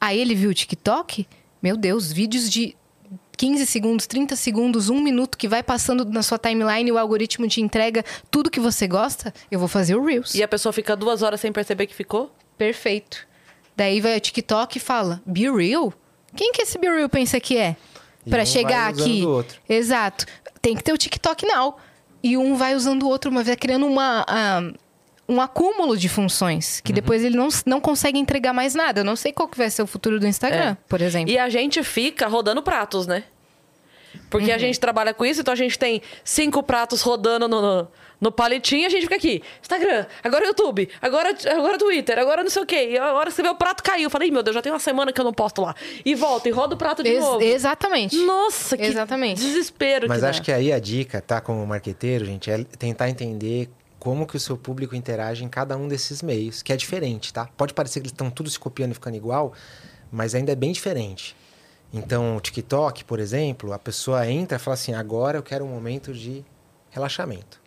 Aí ele viu o TikTok, meu Deus, vídeos de 15 segundos, 30 segundos, um minuto que vai passando na sua timeline e o algoritmo te entrega tudo que você gosta, eu vou fazer o Reels. E a pessoa fica duas horas sem perceber que ficou? Perfeito. Daí vai o TikTok e fala: Be Real? Quem que esse Be Real pensa que é? Pra um chegar aqui. o outro. Exato. Tem que ter o TikTok now. E um vai usando o outro, mas vai criando uma, ah, um acúmulo de funções. Uhum. Que depois ele não, não consegue entregar mais nada. Eu não sei qual que vai ser o futuro do Instagram, É. por exemplo. E a gente fica rodando pratos, né? Porque a Uhum. gente trabalha com isso, então a gente tem cinco pratos rodando no, no, no palitinho e a gente fica aqui. Instagram, agora YouTube, agora, agora Twitter, agora não sei o quê. E agora você vê o prato caiu. Eu falei, "Ih, meu Deus, já tem uma semana que eu não posto lá. E volta, e roda o prato de Ex- novo. exatamente. Nossa, que Exatamente. desespero Mas que acho dá. que aí a dica, tá, como marqueteiro, gente, é tentar entender como que o seu público interage em cada um desses meios, que é diferente, tá? Pode parecer que eles estão tudo se copiando e ficando igual, mas ainda é bem diferente. Então, o TikTok, por exemplo, a pessoa entra e fala assim: agora eu quero um momento de relaxamento.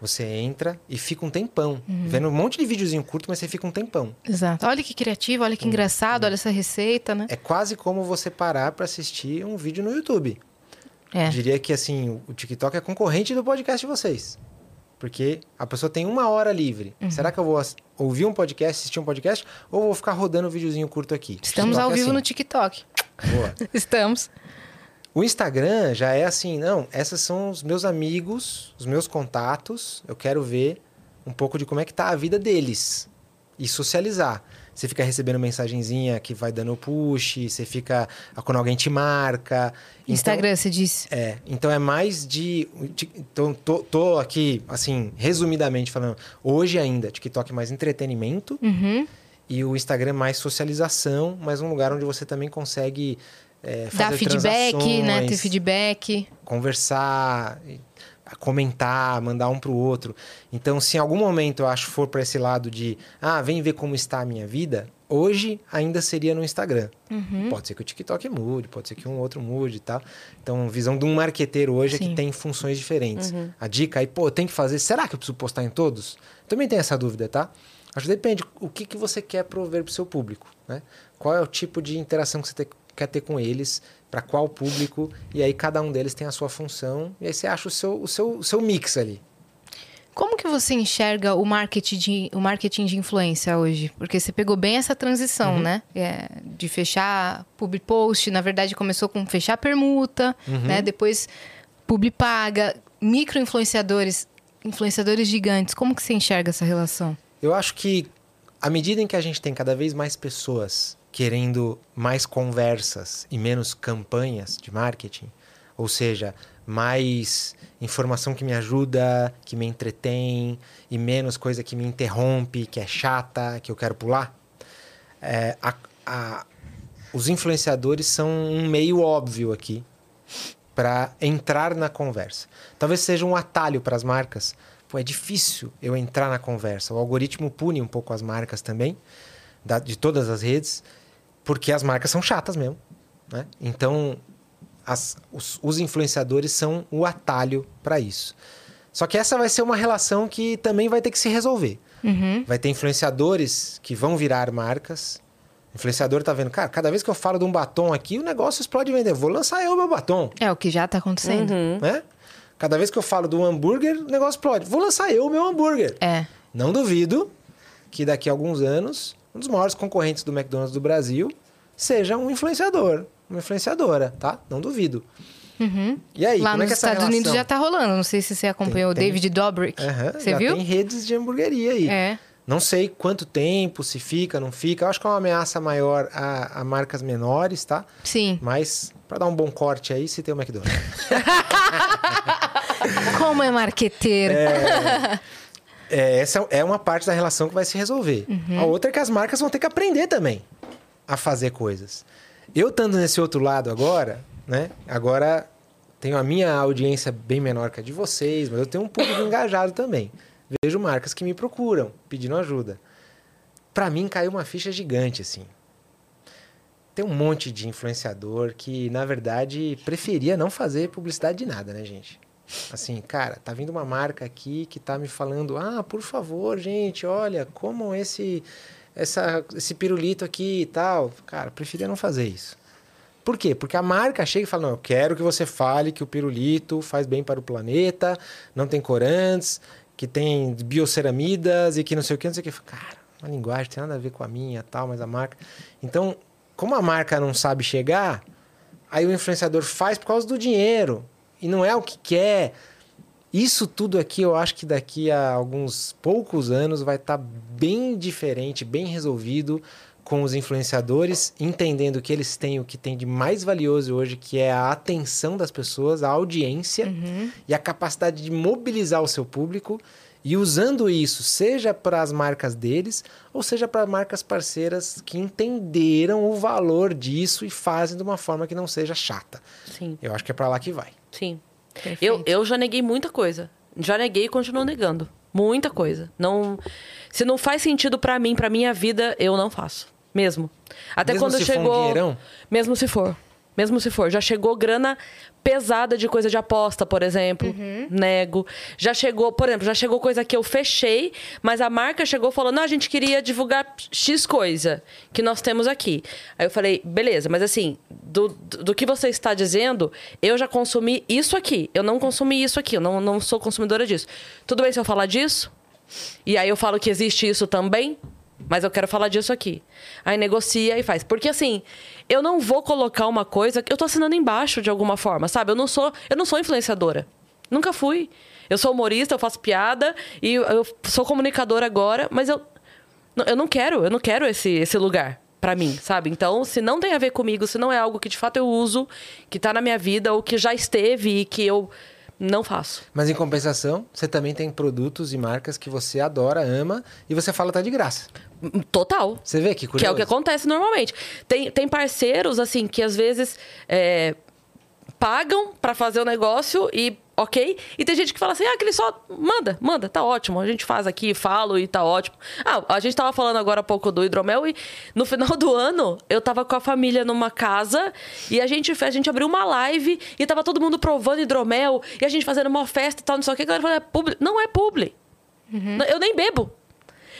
Você entra e fica um tempão. Uhum. Vendo um monte de videozinho curto, mas você fica um tempão. Exato. Olha que criativo, olha que engraçado, olha essa receita, né? É quase como você parar para assistir um vídeo no YouTube. É. Diria que assim, o TikTok é concorrente do podcast de vocês. Porque a pessoa tem uma hora livre. Uhum. Será que eu vou ouvir um podcast, assistir um podcast, ou vou ficar rodando um videozinho curto aqui? Estamos TikTok ao é vivo assim. no TikTok. Boa. (laughs) Estamos. O Instagram já é assim, não, esses são os meus amigos, os meus contatos, eu quero ver um pouco de como é que tá a vida deles e socializar. Você fica recebendo mensagenzinha que vai dando push, você fica quando alguém te marca. Então- Instagram, você disse. é, então é mais de. Então, tô, tô aqui, assim, resumidamente falando. Hoje ainda, TikTok é mais entretenimento Uhum. e o Instagram é mais socialização, mas um lugar onde você também consegue é, Dar feedback, né? Ter feedback. conversar, comentar, mandar um pro outro. Então, se em algum momento eu acho que for para esse lado de, ah, vem ver como está a minha vida, hoje ainda seria no Instagram. Uhum. Pode ser que o TikTok mude, pode ser que um outro mude e tal. Então, visão de um marqueteiro hoje é Sim. que tem funções diferentes. A dica aí, pô, tenho que fazer, será que eu preciso postar em todos? Também tem essa dúvida, tá? Acho que depende o que, que você quer prover pro seu público, né? Qual é o tipo de interação que você te- quer ter com eles, para qual público, e aí cada um deles tem a sua função, e aí você acha o seu, o seu, o seu mix ali. Como que você enxerga o marketing de, o marketing de influência hoje? Porque você pegou bem essa transição, Uhum. né? É, de fechar public post, na verdade começou com fechar permuta, Uhum. né? Depois publi paga, micro influenciadores, influenciadores gigantes. Como que você enxerga essa relação? Eu acho que à medida em que a gente tem cada vez mais pessoas querendo mais conversas e menos campanhas de marketing, ou seja, mais informação que me ajuda, que me entretém e menos coisa que me interrompe, que é chata, que eu quero pular, é, a- a- os influenciadores são um meio óbvio aqui para entrar na conversa. Talvez seja um atalho para as marcas. Pô, é difícil eu entrar na conversa. O algoritmo pune um pouco as marcas também, da- de todas as redes, porque as marcas são chatas mesmo. Né? Então, as- os, os influenciadores são o atalho para isso. Só que essa vai ser uma relação que também vai ter que se resolver. Uhum. Vai ter influenciadores que vão virar marcas. O influenciador tá vendo, cara, cada vez que eu falo de um batom aqui, o negócio explode vender. Vou lançar eu meu batom, É o que já tá acontecendo. né? Cada vez que eu falo de um hambúrguer, o negócio explode. Vou lançar eu meu hambúrguer. É. Não duvido que daqui a alguns anos, um dos maiores concorrentes do McDonald's do Brasil seja um influenciador, uma influenciadora, tá? Não duvido. E aí, Uhum. Lá como é nos que é essa Estados Unidos relação? já tá rolando. Não sei se você acompanhou Tem- o David Dobrik. Aham, Você viu? tem redes de hamburgueria aí. É. Não sei quanto tempo, se fica, não fica. Eu acho que é uma ameaça maior a, a marcas menores, tá? Sim. Mas, para dar um bom corte aí, se tem o McDonald's. (laughs) Como é marqueteiro. É, (laughs) essa é uma parte da relação que vai se resolver. A outra é que as marcas vão ter que aprender também a fazer coisas. Eu estando nesse outro lado agora, né? Agora tenho a minha audiência bem menor que a de vocês, mas eu tenho um público (coughs) engajado também. Vejo marcas que me procuram pedindo ajuda. Para mim caiu uma ficha gigante assim. Tem um monte de influenciador que, na verdade, preferia não fazer publicidade de nada, né, gente? Assim, cara, tá vindo uma marca aqui que tá me falando: "Ah, por favor, gente, olha, comam esse essa esse pirulito aqui e tal". Cara, preferia não fazer isso. Por quê? Porque a marca chega e fala: "Não, eu quero que você fale que o pirulito faz bem para o planeta, não tem corantes, que tem bioceramidas e que não sei o que, não sei o que". Cara, uma linguagem tem nada a ver com a minha, tal, mas a marca. Então, como a marca não sabe chegar, aí o influenciador faz por causa do dinheiro e não é o que quer. Isso tudo aqui, eu acho que daqui a alguns poucos anos vai estar bem diferente, bem resolvido com os influenciadores, entendendo que eles têm o que tem de mais valioso hoje, que é a atenção das pessoas, a audiência e a capacidade de mobilizar o seu público e usando isso, seja para as marcas deles, ou seja para marcas parceiras que entenderam o valor disso e fazem de uma forma que não seja chata. Sim, Eu acho que é para lá que vai. Sim. Perfeito. Eu, eu já neguei muita coisa. Já neguei e continuo negando. Muita coisa. Não, se não faz sentido pra mim, pra minha vida, eu não faço. Mesmo. Até Mesmo quando se for um chegou. dinheirão? mesmo se for. Mesmo se for. Já chegou grana pesada de coisa de aposta, por exemplo. Uhum. Nego. Já chegou, por exemplo, já chegou coisa que eu fechei, mas a marca chegou falando: não, a gente queria divulgar X coisa que nós temos aqui. Aí eu falei, beleza, mas assim, do, do que você está dizendo, eu já consumi isso aqui. Eu não consumi isso aqui, eu não, não sou consumidora disso. Tudo bem se eu falar disso? E aí eu falo que existe isso também? Mas eu quero falar disso aqui. Aí negocia e faz. Porque assim, eu não vou colocar uma coisa que eu tô assinando embaixo de alguma forma, sabe? Eu não sou, eu não sou influenciadora. Nunca fui. Eu sou humorista, eu faço piada e eu sou comunicadora agora, mas eu eu não quero, eu não quero esse esse lugar pra mim, sabe? Então, se não tem a ver comigo, se não é algo que de fato eu uso, que tá na minha vida ou que já esteve e que eu não faço. Mas em compensação, você também tem produtos e marcas que você adora, ama e você fala tá de graça. Total. Você vê que curioso? Que é o que acontece normalmente. Tem, tem parceiros, assim, que às vezes é, pagam pra fazer o negócio e ok. E tem gente que fala assim, ah, que ele só manda, manda, tá ótimo. A gente faz aqui, falo e tá ótimo. Ah, a gente tava falando agora há pouco do hidromel e no final (laughs) do ano eu tava com a família numa casa e a gente, fez- a gente abriu uma live e tava todo mundo provando hidromel e a gente fazendo uma festa e tal, não sei o que. A galera falou, é publi. Não é publi. Eu nem bebo.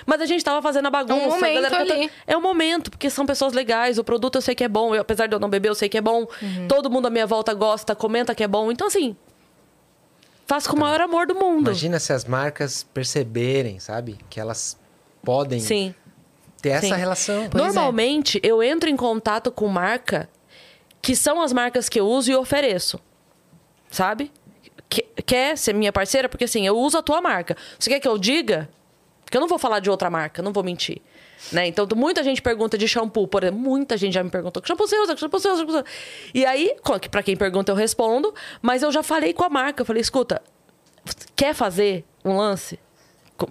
Mas a gente tava fazendo a bagunça. É um a galera momento ali. é o momento, porque são pessoas legais, o produto eu sei que é bom, eu, apesar de eu não beber, eu sei que é bom. Todo mundo à minha volta gosta, comenta que é bom. Então, assim, faço com o maior amor do mundo. Imagina se as marcas perceberem, sabe? Que elas podem Sim. ter essa sim. relação. Pois é. Normalmente, eu entro em contato com marca que são as marcas que eu uso e ofereço. Sabe? Que- Quer ser minha parceira? Porque assim, eu uso a tua marca. Você quer que eu diga? Porque eu não vou falar de outra marca, não vou mentir. Né? Então, muita gente pergunta de shampoo, por exemplo. Muita gente já me perguntou que shampoo você usa, que shampoo você usa, que shampoo você usa. E aí, pra quem pergunta, eu respondo. Mas eu já falei com a marca. Eu falei, escuta, quer fazer um lance?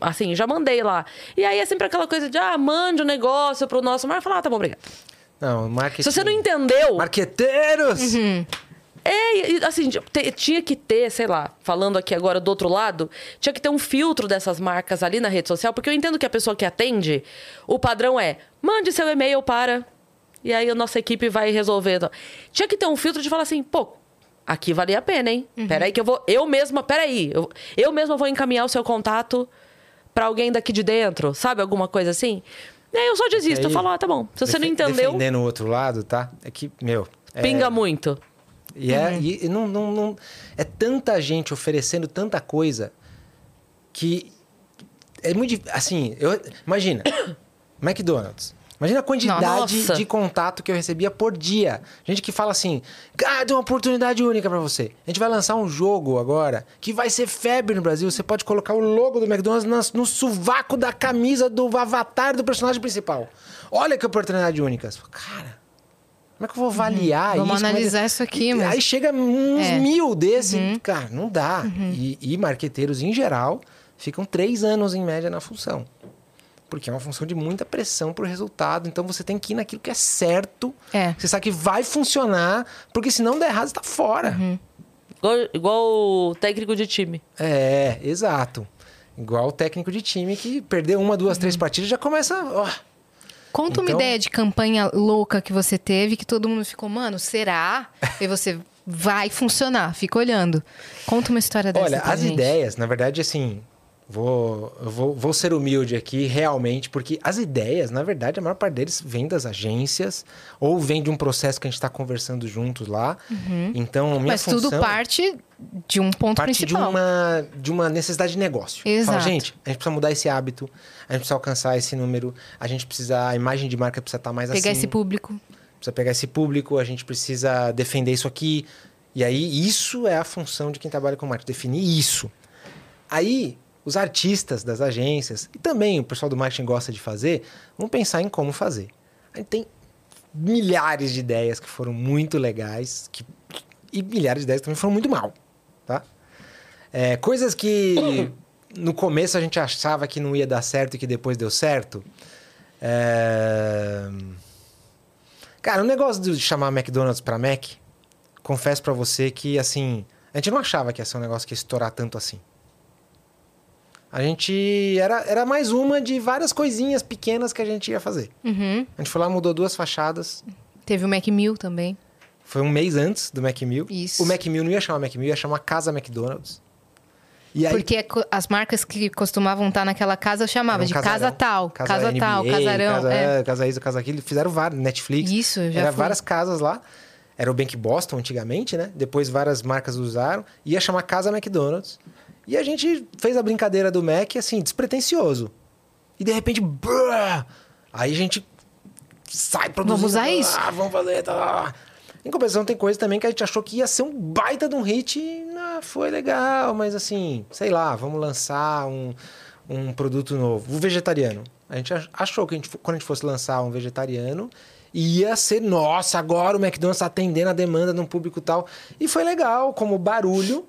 Assim, já mandei lá. E aí é sempre aquela coisa de, ah, mande o um negócio pro nosso mar. Falar, ah, tá bom, obrigado. Não, marketing. Se você não entendeu, Marqueteiros! É, assim, tinha que ter, sei lá, falando aqui agora do outro lado, tinha que ter um filtro dessas marcas ali na rede social, porque eu entendo que a pessoa que atende, o padrão é, mande seu e-mail para. E aí a nossa equipe vai resolver. Tinha que ter um filtro de falar assim, pô, aqui valia a pena, hein? Peraí que eu vou. Eu mesma, peraí, eu, eu mesma vou encaminhar o seu contato pra alguém daqui de dentro, sabe? Alguma coisa assim. E aí eu só desisto, eu aí, falo, ah, tá bom. Se você não entendeu, Defendendo o outro lado, tá? É que, meu. é- pinga muito. E, é, e e não, não, não- é tanta gente oferecendo tanta coisa que é muito assim, eu imagina (coughs) McDonald's. Imagina a quantidade Nossa. de contato que eu recebia por dia. Gente que fala assim: "Ah, tem uma oportunidade única pra você. A gente vai lançar um jogo agora que vai ser febre no Brasil. Você pode colocar o logo do McDonald's nas- no sovaco da camisa do avatar do personagem principal. Olha que oportunidade única. Cara, como é que eu vou avaliar Vamos isso? Como é que- analisar isso aqui, mas- Aí chega uns É. mil desse, cara, não dá. E, e marqueteiros, em geral, ficam três anos em média na função. Porque é uma função de muita pressão pro resultado. Então você tem que ir naquilo que é certo. É. Você sabe que vai funcionar, porque se não der errado, você tá fora. Igual, igual o técnico de time. É, exato. Igual o técnico de time que perdeu uma, duas, três partidas já começa. ó, Conta uma Então- ideia de campanha louca que você teve, que todo mundo ficou, mano, será? e você vai funcionar, fica olhando. Conta uma história dessa Olha, as gente. ideias, na verdade, assim, vou, eu vou, vou ser humilde aqui, realmente, porque as ideias, na verdade, a maior parte deles vem das agências ou vem de um processo que a gente está conversando juntos lá. Então, minha Uhum. Mas função tudo parte de um ponto parte de principal. uma, de uma necessidade de negócio. Exato. Fala, gente, a gente precisa mudar esse hábito, a gente precisa alcançar esse número, a gente precisa, a imagem de marca precisa estar mais Pegar assim esse público. precisa pegar esse público, a gente precisa defender isso aqui. E aí, isso é a função de quem trabalha com marketing, definir isso. Aí, os artistas das agências, e também o pessoal do marketing gosta de fazer, vão pensar em como fazer. A gente tem milhares de ideias que foram muito legais, que, e milhares de ideias que também foram muito mal, tá? É, coisas que (coughs) no começo a gente achava que não ia dar certo e que depois deu certo. É... Cara, o negócio de chamar McDonald's pra Mac, confesso pra você que, assim, a gente não achava que ia ser um negócio que ia estourar tanto assim. A gente. Era, era mais uma de várias coisinhas pequenas que a gente ia fazer. Uhum. A gente foi lá, mudou duas fachadas. Teve o Mac Mill também. Foi um mês antes do Macmill. Isso. O Macmill não ia chamar Macmill, ia chamar Casa McDonald's. Aí, Porque as marcas que costumavam estar naquela casa chamava um de casarão. casa tal, casa, NBA, tal, casarão. Casa, é. casa isso, casa aquilo. Fizeram vários, Netflix. Isso, já Era fui. várias casas lá. Era o Bank Boston antigamente, né? Depois várias marcas usaram. Ia chamar Casa McDonald's. E a gente fez a brincadeira do Mac, assim, despretensioso. E de repente, brrr, aí a gente sai produzindo. Vamos usar isso. Ah, vamos fazer. Tá, lá, lá. Em compensação, tem coisa também que a gente achou que ia ser um baita de um hit. E, ah, foi legal, mas assim, sei lá, vamos lançar um, um produto novo. O vegetariano. A gente ach- achou que a gente, quando a gente fosse lançar um vegetariano, ia ser, nossa, agora o McDonald's está atendendo a demanda de um público tal. E foi legal, como barulho,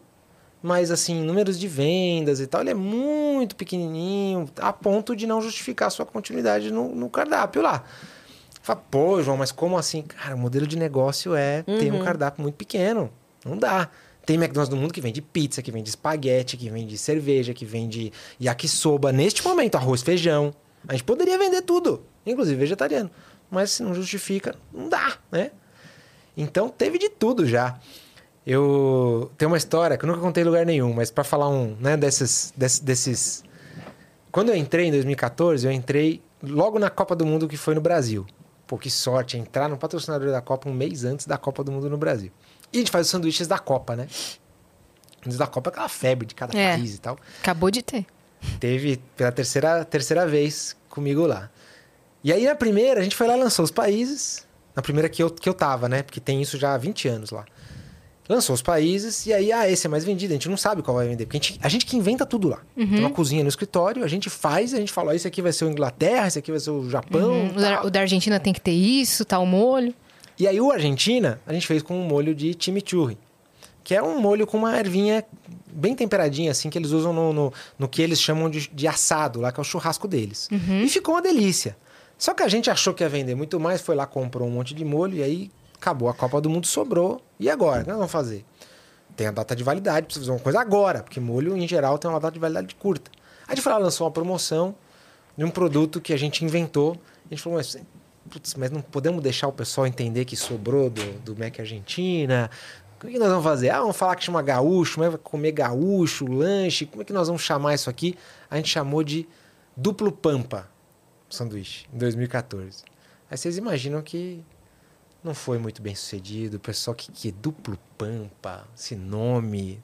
mas assim, números de vendas e tal, ele é muito pequenininho, a ponto de não justificar sua continuidade no, no cardápio lá. Fala, pô, João, mas como assim? Cara, o modelo de negócio é ter um cardápio muito pequeno. Não dá. Tem McDonald's no mundo que vende pizza, que vende espaguete, que vende cerveja, que vende yakisoba. Neste momento, arroz, feijão. A gente poderia vender tudo, inclusive vegetariano. Mas se não justifica, não dá, né? Então teve de tudo já. Eu tenho uma história que eu nunca contei em lugar nenhum, mas para falar um, né, desses, desses, desses. Quando eu entrei em 2014, eu entrei logo na Copa do Mundo que foi no Brasil. Pô, que sorte entrar no patrocinador da Copa um mês antes da Copa do Mundo no Brasil. E a gente faz os sanduíches da Copa, né? Antes da Copa, aquela febre de cada É. país e tal Acabou de ter. teve pela terceira, terceira vez comigo lá. E aí na primeira, a gente foi lá e lançou os países. Na primeira que eu, que eu tava, né? Porque tem isso já há 20 anos lá. Lançou os países e aí, ah, esse é mais vendido. A gente não sabe qual vai vender. Porque a gente, a gente que inventa tudo lá. Tem uma cozinha no escritório, a gente faz, a gente fala, ó, esse aqui vai ser o Inglaterra, esse aqui vai ser o Japão. Hum, o, da, tal. o da Argentina tem que ter isso, tal molho. E aí o Argentina, a gente fez com um molho de chimichurri. Que é um molho com uma ervinha bem temperadinha, assim, que eles usam no, no, no que eles chamam de, de assado, lá que é o churrasco deles. E ficou uma delícia. Só que a gente achou que ia vender muito mais, foi lá, comprou um monte de molho e aí acabou a Copa do Mundo, sobrou. E agora? O que nós vamos fazer? Tem a data de validade, precisa fazer uma coisa agora, porque molho, em geral, tem uma data de validade curta. A gente lá, lançou uma promoção de um produto que a gente inventou. A gente falou, mas, putz, mas não podemos deixar o pessoal entender que sobrou do, do Mac Argentina. O que nós vamos fazer? Ah, vamos falar que chama gaúcho, mas vai comer gaúcho, lanche. Como é que nós vamos chamar isso aqui? A gente chamou de duplo pampa sanduíche, em 2014. Aí vocês imaginam que não foi muito bem sucedido. O pessoal que, que é duplo pampa, esse nome.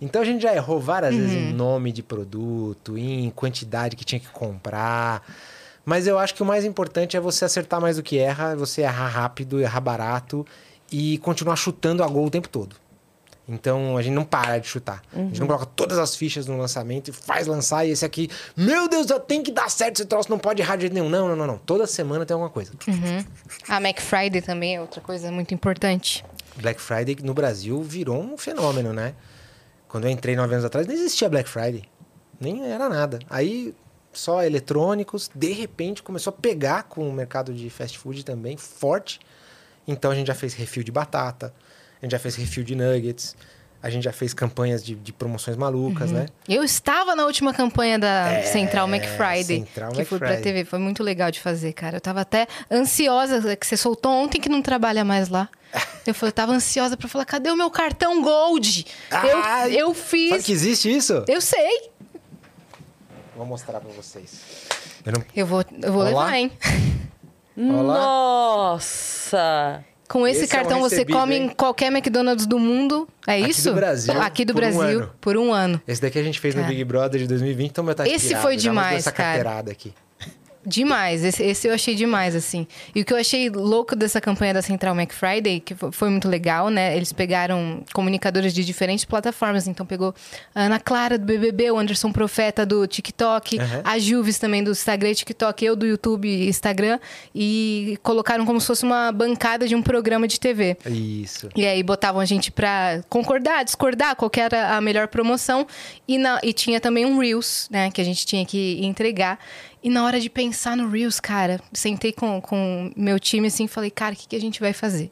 Então a gente já errou várias vezes em nome de produto, em quantidade que tinha que comprar. Mas eu acho que o mais importante é você acertar mais do que erra, você errar rápido, errar barato e continuar chutando a gol o tempo todo. Então a gente não para de chutar. A gente não coloca todas as fichas no lançamento e faz lançar e esse aqui, meu Deus, já tem que dar certo esse troço, não pode errar de jeito nenhum. Não, não, não, não. Toda semana tem alguma coisa. A Mac Friday também é outra coisa muito importante. Black Friday no Brasil virou um fenômeno, né? Quando eu entrei nove anos atrás, não existia Black Friday. Nem era nada. Aí, só eletrônicos. De repente, começou a pegar com o mercado de fast food também, forte. Então, a gente já fez refil de batata. A gente já fez refil de nuggets. A gente já fez campanhas de, de promoções malucas, né? Eu estava na última campanha da É, Central Mac Friday, Central que Mac foi pra. TV. Foi muito legal de fazer, cara. Eu tava até ansiosa, que você soltou ontem que não trabalha mais lá. (laughs) Eu falei, eu tava ansiosa pra falar, cadê o meu cartão Gold? Ah, eu, eu fiz. Sabe que existe isso? Eu sei. Vou mostrar pra vocês. Eu não... Eu vou, eu vou Olá. levar, hein? Olá. Nossa! Com esse, Esse é um cartão você come hein? em qualquer McDonald's do mundo. É Aqui isso? do Brasil, Aqui do por um Brasil, ano. por um ano. Esse daqui a gente fez no Cara. Big Brother de 2020, então meu tá Esse foi demais, essa cara. carteirada aqui. Demais, esse, esse eu achei demais, assim. E o que eu achei louco dessa campanha da Central Mac Friday, que fo- foi muito legal, né? Eles pegaram comunicadores de diferentes plataformas. Então, pegou a Ana Clara do BBB, o Anderson Profeta do TikTok, Aham. a Juves também do Instagram e TikTok, eu do YouTube e Instagram. E colocaram como se fosse uma bancada de um programa de TV. Isso. E aí botavam a gente pra concordar, discordar, qual que era a melhor promoção. E, na- e tinha também um Reels, né? Que a gente tinha que entregar. E na hora de pensar no Reels, cara, sentei com, com meu time assim e falei, cara, o que, que a gente vai fazer?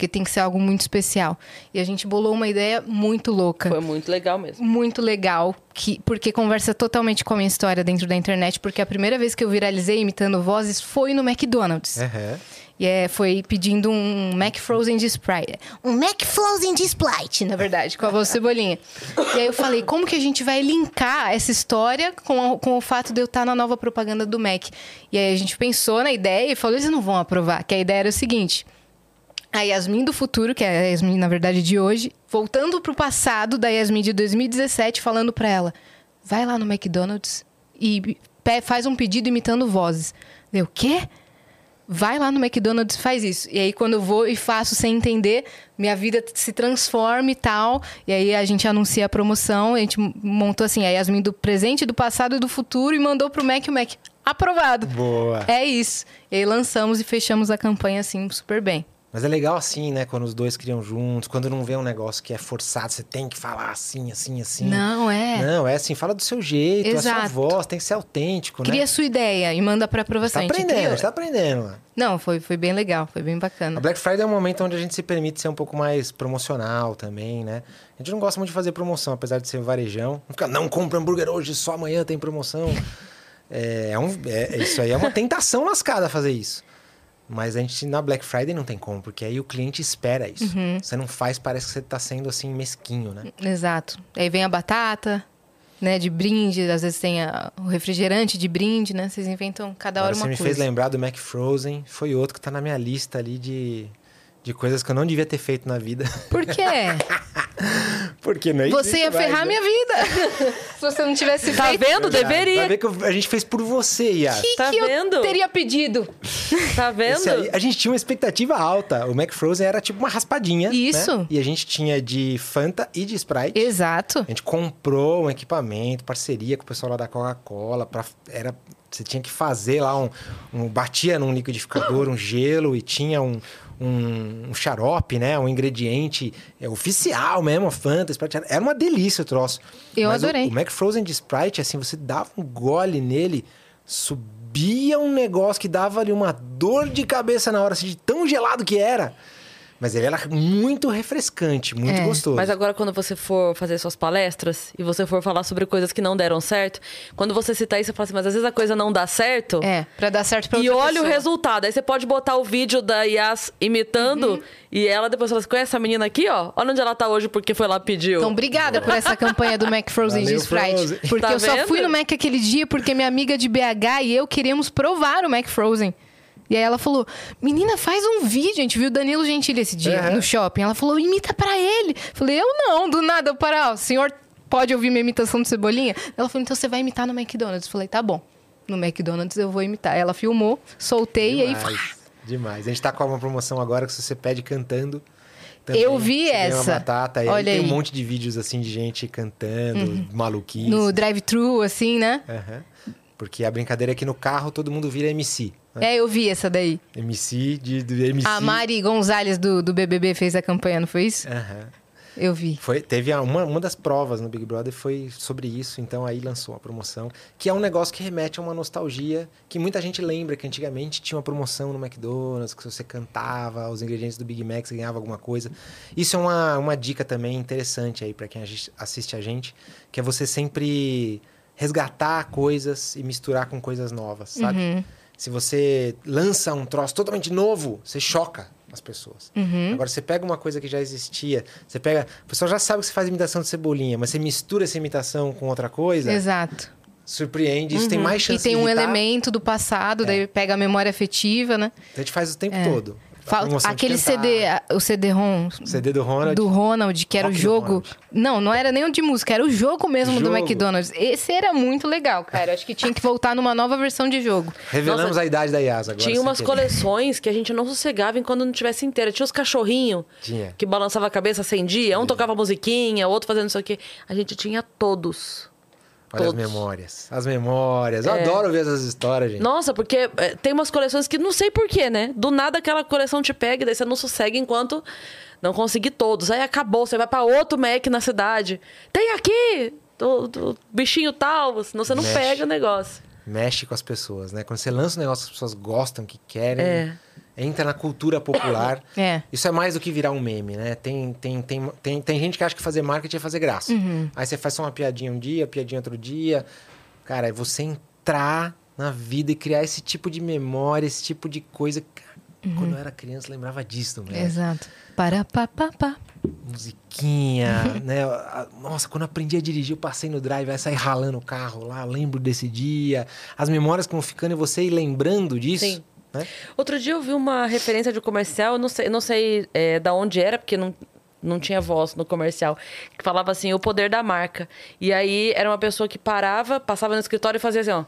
porque tem que ser algo muito especial. E a gente bolou uma ideia muito louca. Foi muito legal mesmo. Muito legal, que, porque conversa totalmente com a minha história dentro da internet, porque a primeira vez que eu viralizei imitando vozes foi no McDonald's. Aham. E é, foi pedindo um Mac Frozen de Sprite. Um Mac Frozen de Sprite, na verdade, com a voz cebolinha. E aí eu falei, como que a gente vai linkar essa história com, a- com o fato de eu estar na nova propaganda do Mac? E aí a gente pensou na ideia e falou, eles não vão aprovar. Que a ideia era o seguinte... A Yasmin do futuro, que é a Yasmin, na verdade, de hoje, voltando pro passado da Yasmin de 2017, falando pra ela: vai lá no McDonald's e faz um pedido imitando vozes. Eu, o quê? Vai lá no McDonald's e faz isso. E aí, quando eu vou e faço sem entender, minha vida se transforma e tal. E aí a gente anuncia a promoção, a gente montou assim, a Yasmin do presente, do passado e do futuro e mandou pro Mac e o Mac. Aprovado. Boa. É isso. E aí lançamos e fechamos a campanha assim super bem. Mas é legal assim, né? Quando os dois criam juntos, quando não vê um negócio que é forçado, você tem que falar assim, assim, assim. Não, é. Não, é assim, fala do seu jeito, a Exato. sua voz, tem que ser autêntico, Cria né? sua ideia e manda pra aprovação. Tá A aprendendo, a tá aprendendo. Não, foi, foi bem legal, foi bem A bacana. Black Friday é um momento onde a gente se permite ser um pouco mais promocional também, né? A gente não gosta muito de fazer promoção, apesar de ser varejão. Não fica, não compra hambúrguer hoje, só amanhã tem promoção. (laughs) É, é um, é- isso aí é uma tentação lascada fazer isso. Mas a gente na Black Friday não tem como, porque aí o cliente espera isso. Uhum. Você não faz, parece que você tá sendo assim mesquinho, né? Exato. Aí vem a batata, né, de brinde, às vezes tem a- o refrigerante de brinde, né? Vocês inventam cada hora Agora, uma você me coisa. fez lembrar do Mac Frozen, foi outro que tá na minha lista ali de, de coisas que eu não devia ter feito na vida. Por quê? (laughs) Porque não Você ia mais, ferrar né? minha vida. (laughs) Se você não tivesse Tá feito. vendo? Vai Deveria. ver que eu- a gente fez por você, Yas. O que, Tá que eu vendo? teria pedido? Tá vendo? Aí, a gente tinha uma expectativa alta. O Mac Frozen era tipo uma raspadinha. Isso. né? E a gente tinha de Fanta e de Sprite. Exato. A gente comprou um equipamento, parceria com o pessoal lá da Coca-Cola. pra- Era, você tinha que fazer lá um, um. Batia num liquidificador um gelo e tinha um, um, um xarope, né? Um ingrediente é, oficial mesmo, Fanta, Sprite. Era uma delícia o troço. Eu Mas o- adorei. O, Mac Frozen de Sprite, assim, você dava um gole nele, subia um negócio que dava ali uma dor de cabeça na hora, assim, de tão gelado que era. Mas ele era muito refrescante, muito É, gostoso. Mas agora, quando você for fazer suas palestras e você for falar sobre coisas que não deram certo, quando você citar isso, você fala assim, mas às vezes a coisa não dá certo. É, pra dar certo pra E outra olha o pessoa. resultado. Aí você pode botar o vídeo da Yas imitando Uhum. e ela depois fala assim: conhece essa menina aqui, ó? Olha onde ela tá hoje porque foi lá pediu. Então, obrigada por essa campanha do Mac Frozen de Valeu, Sprite. Frozen. Porque Tá eu só vendo? fui no Mac aquele dia porque minha amiga de BH e eu queríamos provar o Mac Frozen. E aí ela falou, menina, faz um vídeo. A gente viu o Danilo Gentili esse dia Aham. no shopping. Ela falou, imita pra ele. Falei, eu não, do nada. Eu ó, o senhor pode ouvir minha imitação de Cebolinha? Ela falou, então você vai imitar no McDonald's. Falei, tá bom. No McDonald's eu vou imitar. Ela filmou, soltei e aí... Demais, demais. A gente tá com uma promoção agora que se você pede cantando. Eu vi essa. Uma batata. E aí Olha tem aí. Uhum. um monte de vídeos assim de gente cantando, maluquice. No drive-thru, assim, né? Aham. Porque a brincadeira é que no carro todo mundo vira MC. né? É, eu vi essa daí. MC de, de MC. A Mari Gonzalez do, do BBB fez a campanha, não foi isso? Aham. Eu vi. Foi, teve uma, uma das provas no Big Brother foi sobre isso, então aí lançou a promoção, que é um negócio que remete a uma nostalgia que muita gente lembra que antigamente tinha uma promoção no McDonald's, que se você cantava os ingredientes do Big Mac, você ganhava alguma coisa. Isso é uma, uma dica também interessante aí para quem assiste a gente, que é você sempre resgatar coisas e misturar com coisas novas, sabe? Uhum. Se você lança um troço totalmente novo, você choca as pessoas. Uhum. Agora, você pega uma coisa que já existia, você pega. O pessoal já sabe que você faz imitação de cebolinha, mas você mistura essa imitação com outra coisa, Exato. surpreende. Isso tem mais E chance tem de um irritar. elemento do passado, daí pega a memória afetiva, né? Então, a gente faz o tempo É. todo. Aquele CD, o CD-ROM CD do Ronald. do Ronald, que era o Rock do jogo. Não, não era nem o de música, era o jogo mesmo do Jogo. McDonald's. Esse era muito legal, cara. Acho que tinha que voltar numa nova versão de jogo. (laughs) Revelamos Nossa, a idade da Yas agora. Tinha umas querer. coleções que a gente não sossegava enquanto não tivesse inteira. Tinha os cachorrinhos que balançava a cabeça, acendia. Um tocava musiquinha, outro fazendo não sei o quê. A gente tinha todos. Olha as todos. memórias. As memórias. Eu É. adoro ver essas histórias, gente. Nossa, porque é, tem umas coleções que não sei porquê, né? Do nada aquela coleção te pega e daí você não sossega enquanto não conseguir todos. Aí acabou, você vai pra outro Mac na cidade. Tem aqui! Do, do bichinho tal, senão você não Mexe. pega o negócio. Mexe com as pessoas, né? Quando você lança um negócio que as pessoas gostam, que querem. É. entra na cultura popular. (coughs) É. Isso é mais do que virar um meme, né? Tem, tem, tem, tem, tem gente que acha que fazer marketing é fazer graça. Uhum. Aí você faz só uma piadinha um dia, piadinha outro dia. Cara, é você entrar na vida e criar esse tipo de memória, esse tipo de coisa. Cara, Quando eu era criança, eu lembrava disso, (laughs) né? Exato. Para, pá, pá, pá. Musiquinha, né? Nossa, quando eu aprendi a dirigir, eu passei no drive, aí saí ralando o carro lá, lembro desse dia. As memórias que vão ficando e você ir lembrando disso. Sim. Né? Outro dia eu vi uma referência de um comercial, eu não sei, não sei é, da onde era, porque não, não tinha voz no comercial, que falava assim, o poder da marca. E aí era uma pessoa que parava, passava no escritório e fazia assim, ó.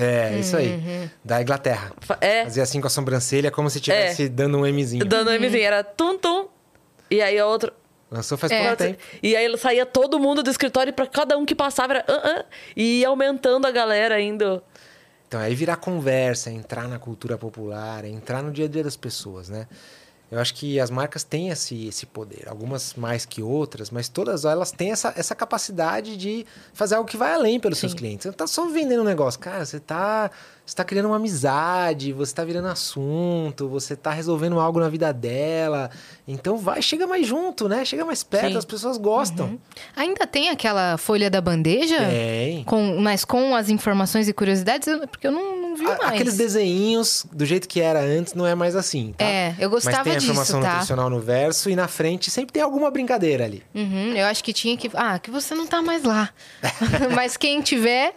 É, isso aí. Da Inglaterra. É, Fazia assim com a sobrancelha, como se estivesse dando um Mzinho. dando um Mzinho, era tum tum. E aí a outra. Lançou faz É. pouco tempo. E aí saía todo mundo do escritório e pra cada um que passava era. "Ah, ah", e ia aumentando a galera indo. Então, aí virar conversa, entrar na cultura popular, entrar no dia a dia das pessoas, né? Eu acho que as marcas têm esse, esse poder, algumas mais que outras, mas todas elas têm essa, essa capacidade de fazer algo que vai além pelos seus clientes. Você não tá só vendendo um negócio, cara, você tá, você tá criando uma amizade, você tá virando assunto, você tá resolvendo algo na vida dela. Então vai, chega mais junto, né? Chega mais perto, Sim. as pessoas gostam. Ainda tem aquela folha da bandeja? Tem. Com, mas com as informações e curiosidades? Porque eu não, não vi A- mais. Aqueles desenhinhos, do jeito que era antes, não é mais assim, tá? É, eu gostava Mas tem a disso, informação tá? nutricional no verso e na frente sempre tem alguma brincadeira ali. Uhum, eu acho que tinha que. Ah, que você não tá mais lá. (laughs) Mas quem tiver.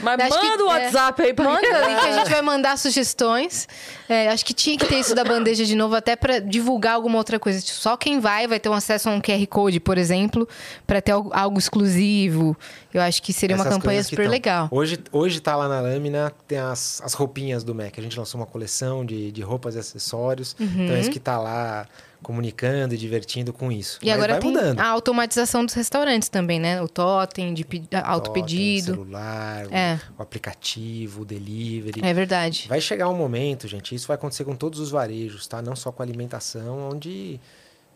Mas acho que- manda o é, WhatsApp aí pra Manda aí que a gente vai mandar sugestões. É, acho que tinha que ter isso da bandeja de novo, até pra divulgar alguma outra coisa. Tipo, Só quem vai vai ter um acesso a um QR Code, por exemplo, pra ter algo, algo exclusivo. Eu acho que seria uma Essas campanha coisas que super tão. legal. Hoje, hoje tá lá na lâmina, tem as, as roupinhas do Mac. A gente lançou uma coleção de, de roupas e acessórios. Então é isso que tá lá comunicando e divertindo com isso. E Mas agora vai tem mudando. a automatização dos restaurantes também, né? O totem de pe- autopedido. Totem, celular, o- É. o, aplicativo, o delivery. É verdade. Vai chegar um momento, gente, isso vai acontecer com todos os varejos, tá? Não só com a alimentação, onde,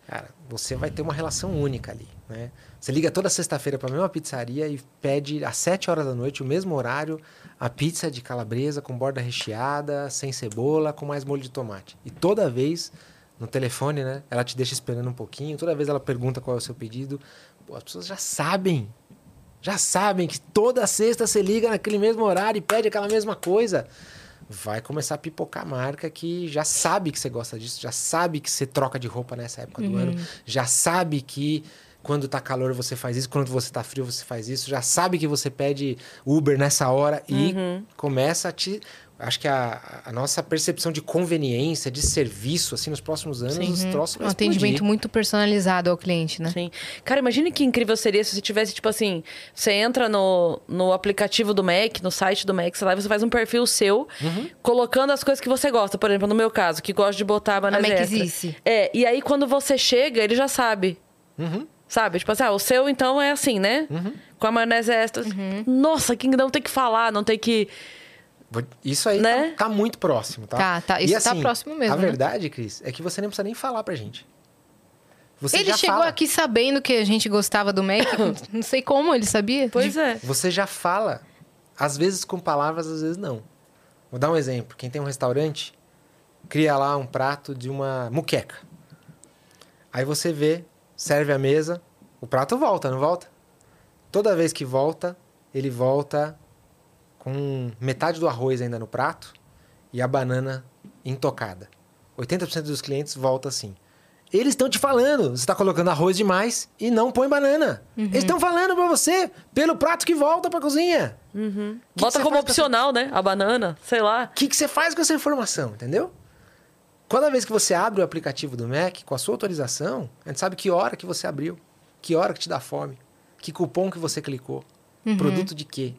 cara, você vai ter uma relação única ali, né? Você liga toda sexta-feira para a mesma pizzaria e pede às 7 horas da noite, o mesmo horário, a pizza de calabresa com borda recheada, sem cebola, com mais molho de tomate. E toda vez no telefone, né? Ela te deixa esperando um pouquinho, toda vez ela pergunta qual é o seu pedido. Pô, as pessoas já sabem. Já sabem que toda sexta você liga naquele mesmo horário e pede aquela mesma coisa. Vai começar a pipocar a marca que já sabe que você gosta disso, já sabe que você troca de roupa nessa época do ano, já sabe que quando tá calor você faz isso, quando você tá frio você faz isso, já sabe que você pede Uber nessa hora e começa a te. Acho que a, a nossa percepção de conveniência, de serviço, assim, nos próximos anos, os troços vai Um explodir. atendimento muito personalizado ao cliente, né? Sim. Cara, imagine que incrível seria se você tivesse, tipo assim, você entra no, no aplicativo do Mac, no site do Mac, sei lá, você faz um perfil seu, Uhum. colocando as coisas que você gosta. Por exemplo, no meu caso, que gosto de botar maionese Mac extra. existe. É, e aí quando você chega, ele já sabe. Uhum. Sabe? Tipo assim, ah, o seu então é assim, né? Com a maionese extra. Uhum. Nossa, que não tem que falar, não tem que. Isso aí Né? tá, tá muito próximo, tá? Tá, tá. E Isso tá próximo mesmo, A né? verdade, Cris, é que você nem precisa nem falar pra gente. Você ele já chegou fala. aqui sabendo que a gente gostava do Mac. (laughs) não sei como ele sabia. Pois é. Você já fala. Às vezes com palavras, às vezes não. Vou dar um exemplo. Quem tem um restaurante, cria lá um prato de uma muqueca. Aí você vê, serve a mesa, o prato volta, não volta? Toda vez que volta, ele volta com metade do arroz ainda no prato e a banana intocada. 80% dos clientes volta assim. Eles estão te falando, você está colocando arroz demais e não põe banana. Eles estão falando para você pelo prato que volta para cozinha. Que que Bota você como opcional, né? A banana, sei lá. O que, que você faz com essa informação, entendeu? Cada vez que você abre o aplicativo do Mac, com a sua autorização, a gente sabe que hora que você abriu, que hora que te dá fome, que cupom que você clicou, produto de quê.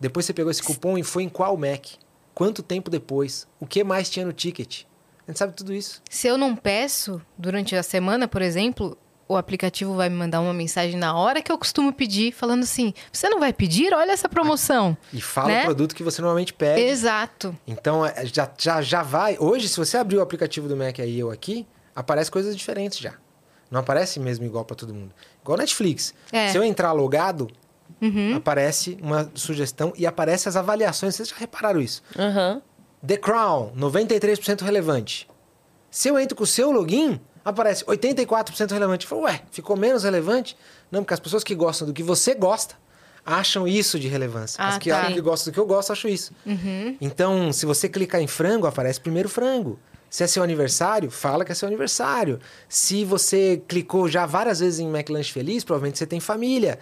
Depois você pegou esse cupom e foi em qual Mac, quanto tempo depois, o que mais tinha no ticket. A gente sabe tudo isso. Se eu não peço durante a semana, por exemplo, o aplicativo vai me mandar uma mensagem na hora que eu costumo pedir, falando assim: você não vai pedir? Olha essa promoção. E fala Né? o produto que você normalmente pede. Exato. Então, é, já, já, já vai. Hoje, se você abrir o aplicativo do Mac aí eu aqui, aparece coisas diferentes já. Não aparece mesmo igual para todo mundo. Igual Netflix. É. Se eu entrar logado, aparece uma sugestão e aparece as avaliações. Vocês já repararam isso? Aham. The Crown, 93% relevante. Se eu entro com o seu login, aparece 84% relevante. Falo, ué, ficou menos relevante? Não, porque as pessoas que gostam do que você gosta acham isso de relevância. Ah, as que, tá. que gostam do que eu gosto acham isso. Então, se você clicar em frango, aparece primeiro frango. Se é seu aniversário, fala que é seu aniversário. Se você clicou já várias vezes em McLanche Feliz, provavelmente você tem família.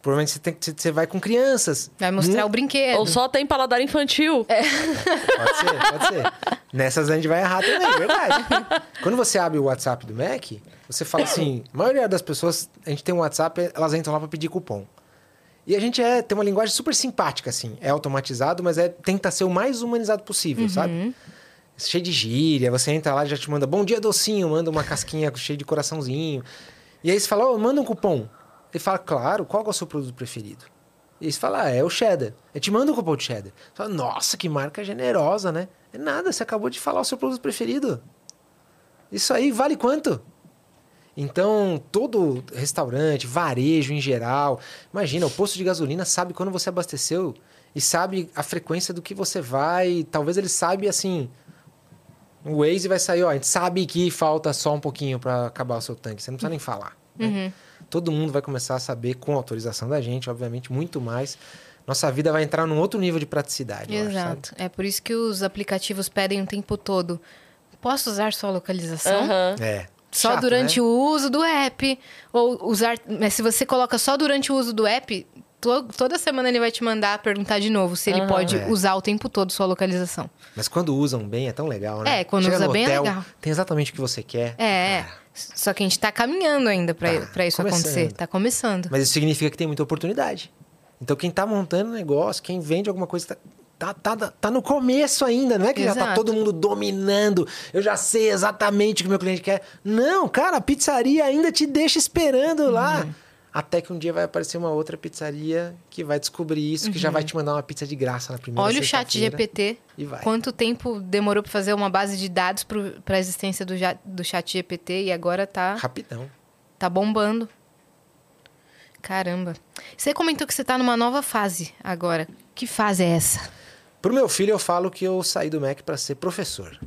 Provavelmente você, tem, você vai com crianças. Vai mostrar o brinquedo. Ou só tem paladar infantil. Pode ser, pode ser. Nessas a gente vai errar também, é verdade. Quando você abre o WhatsApp do Mac, você fala assim: a maioria das pessoas, a gente tem um WhatsApp, elas entram lá para pedir cupom. E a gente é, tem uma linguagem super simpática, assim. É automatizado, mas é, tenta ser o mais humanizado possível, sabe? Cheio de gíria, você entra lá e já te manda bom dia docinho, manda uma casquinha cheia de coraçãozinho. E aí você fala, ô, manda um cupom. Ele fala, claro, qual é o seu produto preferido? E aí você fala, ah, é o cheddar. Ele te manda um cupom de cheddar. Você fala, nossa, que marca generosa, né? É nada, você acabou de falar o seu produto preferido. Isso aí vale quanto? Então, todo restaurante, varejo em geral, imagina, o posto de gasolina sabe quando você abasteceu e sabe a frequência do que você vai. Talvez ele sabe assim. O Waze vai sair, ó, a gente sabe que falta só um pouquinho para acabar o seu tanque. Você não precisa nem falar. né? Todo mundo vai começar a saber, com autorização da gente, obviamente, muito mais. Nossa vida vai entrar num outro nível de praticidade. eu acho? Exato. É por isso que os aplicativos pedem o tempo todo. Posso usar sua localização? Aham. É. Só Chato, durante né? o uso do app. Ou usar. Mas se você coloca só durante o uso do app, to- toda semana ele vai te mandar perguntar de novo se ele Aham. pode É. usar o tempo todo sua localização. Mas quando usam bem é tão legal, né? É, quando Chega usa no bem é hotel, legal. Tem exatamente o que você quer. É. Só que a gente tá caminhando ainda pra, Tá, isso começando. acontecer. Tá começando. Mas isso significa que tem muita oportunidade. Então, quem tá montando negócio, quem vende alguma coisa, tá, tá, tá, tá no começo ainda. Não é que já tá Exato. todo mundo dominando. Eu já sei exatamente o que o meu cliente quer. Não, cara, a pizzaria ainda te deixa esperando lá. Uhum. Até que um dia vai aparecer uma outra pizzaria que vai descobrir isso, que já vai te mandar uma pizza de graça na primeira Uhum. Olha o chat. GPT. E vai. Quanto tempo demorou pra fazer uma base de dados para a existência do, do chat GPT e agora tá, Rapidão. tá bombando. Caramba. Você comentou que você tá numa nova fase agora. Que fase é essa? Pro meu filho, eu falo que eu saí do MEC para ser professor.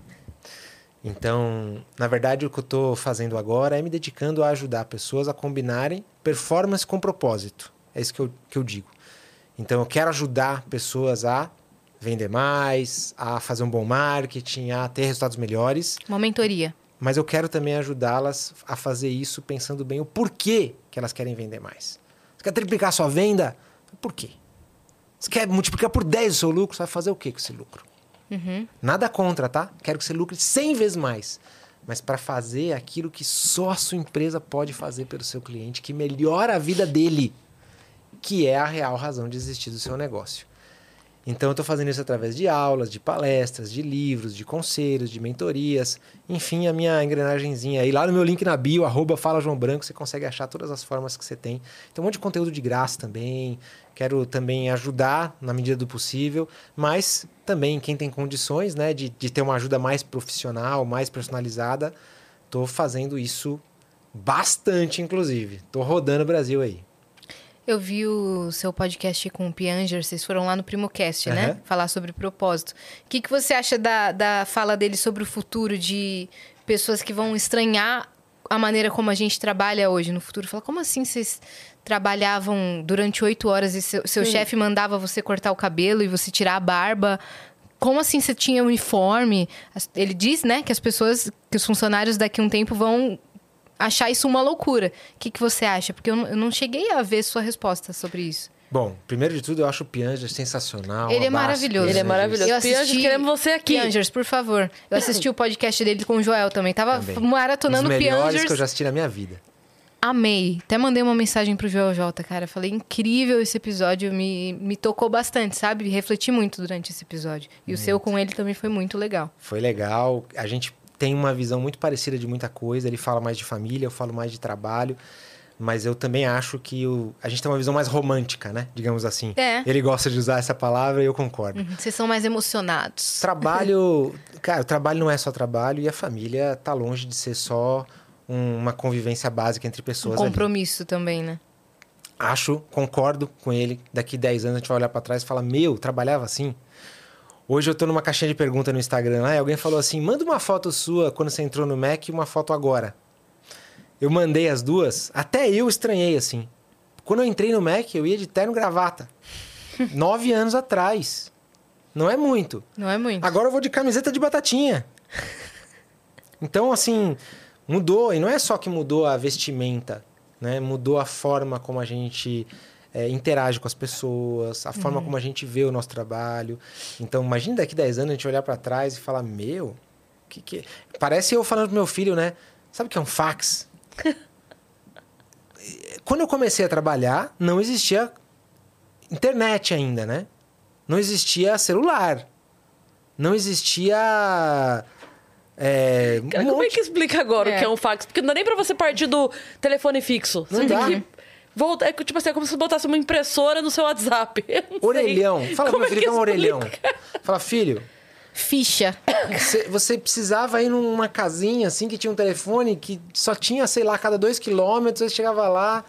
Então, na verdade, o que eu estou fazendo agora é me dedicando a ajudar pessoas a combinarem performance com propósito. É isso que eu, que eu digo. Então, eu quero ajudar pessoas a vender mais, a fazer um bom marketing, a ter resultados melhores. Uma mentoria. Mas eu quero também ajudá-las a fazer isso pensando bem o porquê que elas querem vender mais. Você quer triplicar a sua venda? Por quê? Você quer multiplicar por 10 o seu lucro? Você vai fazer o quê com esse lucro? Nada contra, tá? Quero que você lucre 100 vezes mais. Mas para fazer aquilo que só a sua empresa pode fazer pelo seu cliente, que melhora a vida dele, que é a real razão de existir do seu negócio. Então, eu estou fazendo isso através de aulas, de palestras, de livros, de conselhos, de mentorias. Enfim, a minha engrenagemzinha aí. Lá no meu link na bio, arroba Fala João Branco, você consegue achar todas as formas que você tem. Tem um monte de conteúdo de graça também. Quero também ajudar na medida do possível. Mas também, quem tem condições né, de, de ter uma ajuda mais profissional, mais personalizada, estou fazendo isso bastante, inclusive. Estou rodando o Brasil aí. Eu vi o seu podcast com o Pianger, vocês foram lá no PrimoCast, né? Aham. Falar sobre propósito. O que, que você acha da, da fala dele sobre o futuro de pessoas que vão estranhar a maneira como a gente trabalha hoje no futuro? Fala, como assim vocês trabalhavam durante oito horas e seu, seu chefe mandava você cortar o cabelo e você tirar a barba? Como assim você tinha uniforme? Ele diz, né, que as pessoas, que os funcionários daqui a um tempo vão achar isso uma loucura. O que, que você acha? Porque eu eu não cheguei a ver sua resposta sobre isso. Bom, primeiro de tudo, eu acho o Pianger sensacional. Ele é abraço, maravilhoso. Ele é maravilhoso. Eu assisti- queremos você aqui. Piangers, por favor. Eu assisti o podcast dele com o Joel também. Tava Também. maratonando Um dos melhores Piangers. que eu já assisti na minha vida. Amei. Até mandei uma mensagem pro Joel J, cara. Falei, incrível esse episódio. Me, me tocou bastante, sabe? Refleti muito durante esse episódio. E o seu com ele também foi muito legal. Foi legal. A gente tem uma visão muito parecida de muita coisa. Ele fala mais de família, eu falo mais de trabalho. Mas eu também acho que o... a gente tem uma visão mais romântica, né? Digamos assim. É. Ele gosta de usar essa palavra e eu concordo. Uhum. Vocês são mais emocionados. Trabalho, (laughs) cara, o trabalho não é só trabalho e a família tá longe de ser só um- uma convivência básica entre Um pessoas ali. compromisso também, né? Acho, concordo com ele. Daqui 10 anos a gente vai olhar para trás e falar: Meu, trabalhava assim. Hoje eu tô numa caixinha de pergunta no Instagram lá e alguém falou assim: manda uma foto sua quando você entrou no Mac e uma foto agora. Eu mandei as duas, até eu estranhei assim. Quando eu entrei no Mac, eu ia de terno gravata. (laughs) Nove anos atrás. Não é muito. Não é muito. Agora eu vou de camiseta de batatinha. Então, assim, mudou. E não é só que mudou a vestimenta, né? Mudou a forma como a gente é, interage com as pessoas, a forma como a gente vê o nosso trabalho. Então, imagine daqui 10 anos a gente olhar para trás e falar: Meu, que que. Parece eu falando pro meu filho, né? Sabe o que é um fax? (laughs) Quando eu comecei a trabalhar, não existia internet ainda, né? Não existia celular. Não existia. É, um como é monte- que explica agora o É. que é um fax? Porque não dá nem pra você partir do telefone fixo. Você Não tem dá. que voltar. É tipo assim, é como se você botasse uma impressora no seu WhatsApp. (laughs) Orelhão. Fala pro Como meu é filho que que é um orelhão. Fala, filho, Ficha. você, você precisava ir numa casinha assim que tinha um telefone que só tinha, sei lá, a cada dois quilômetros, você chegava lá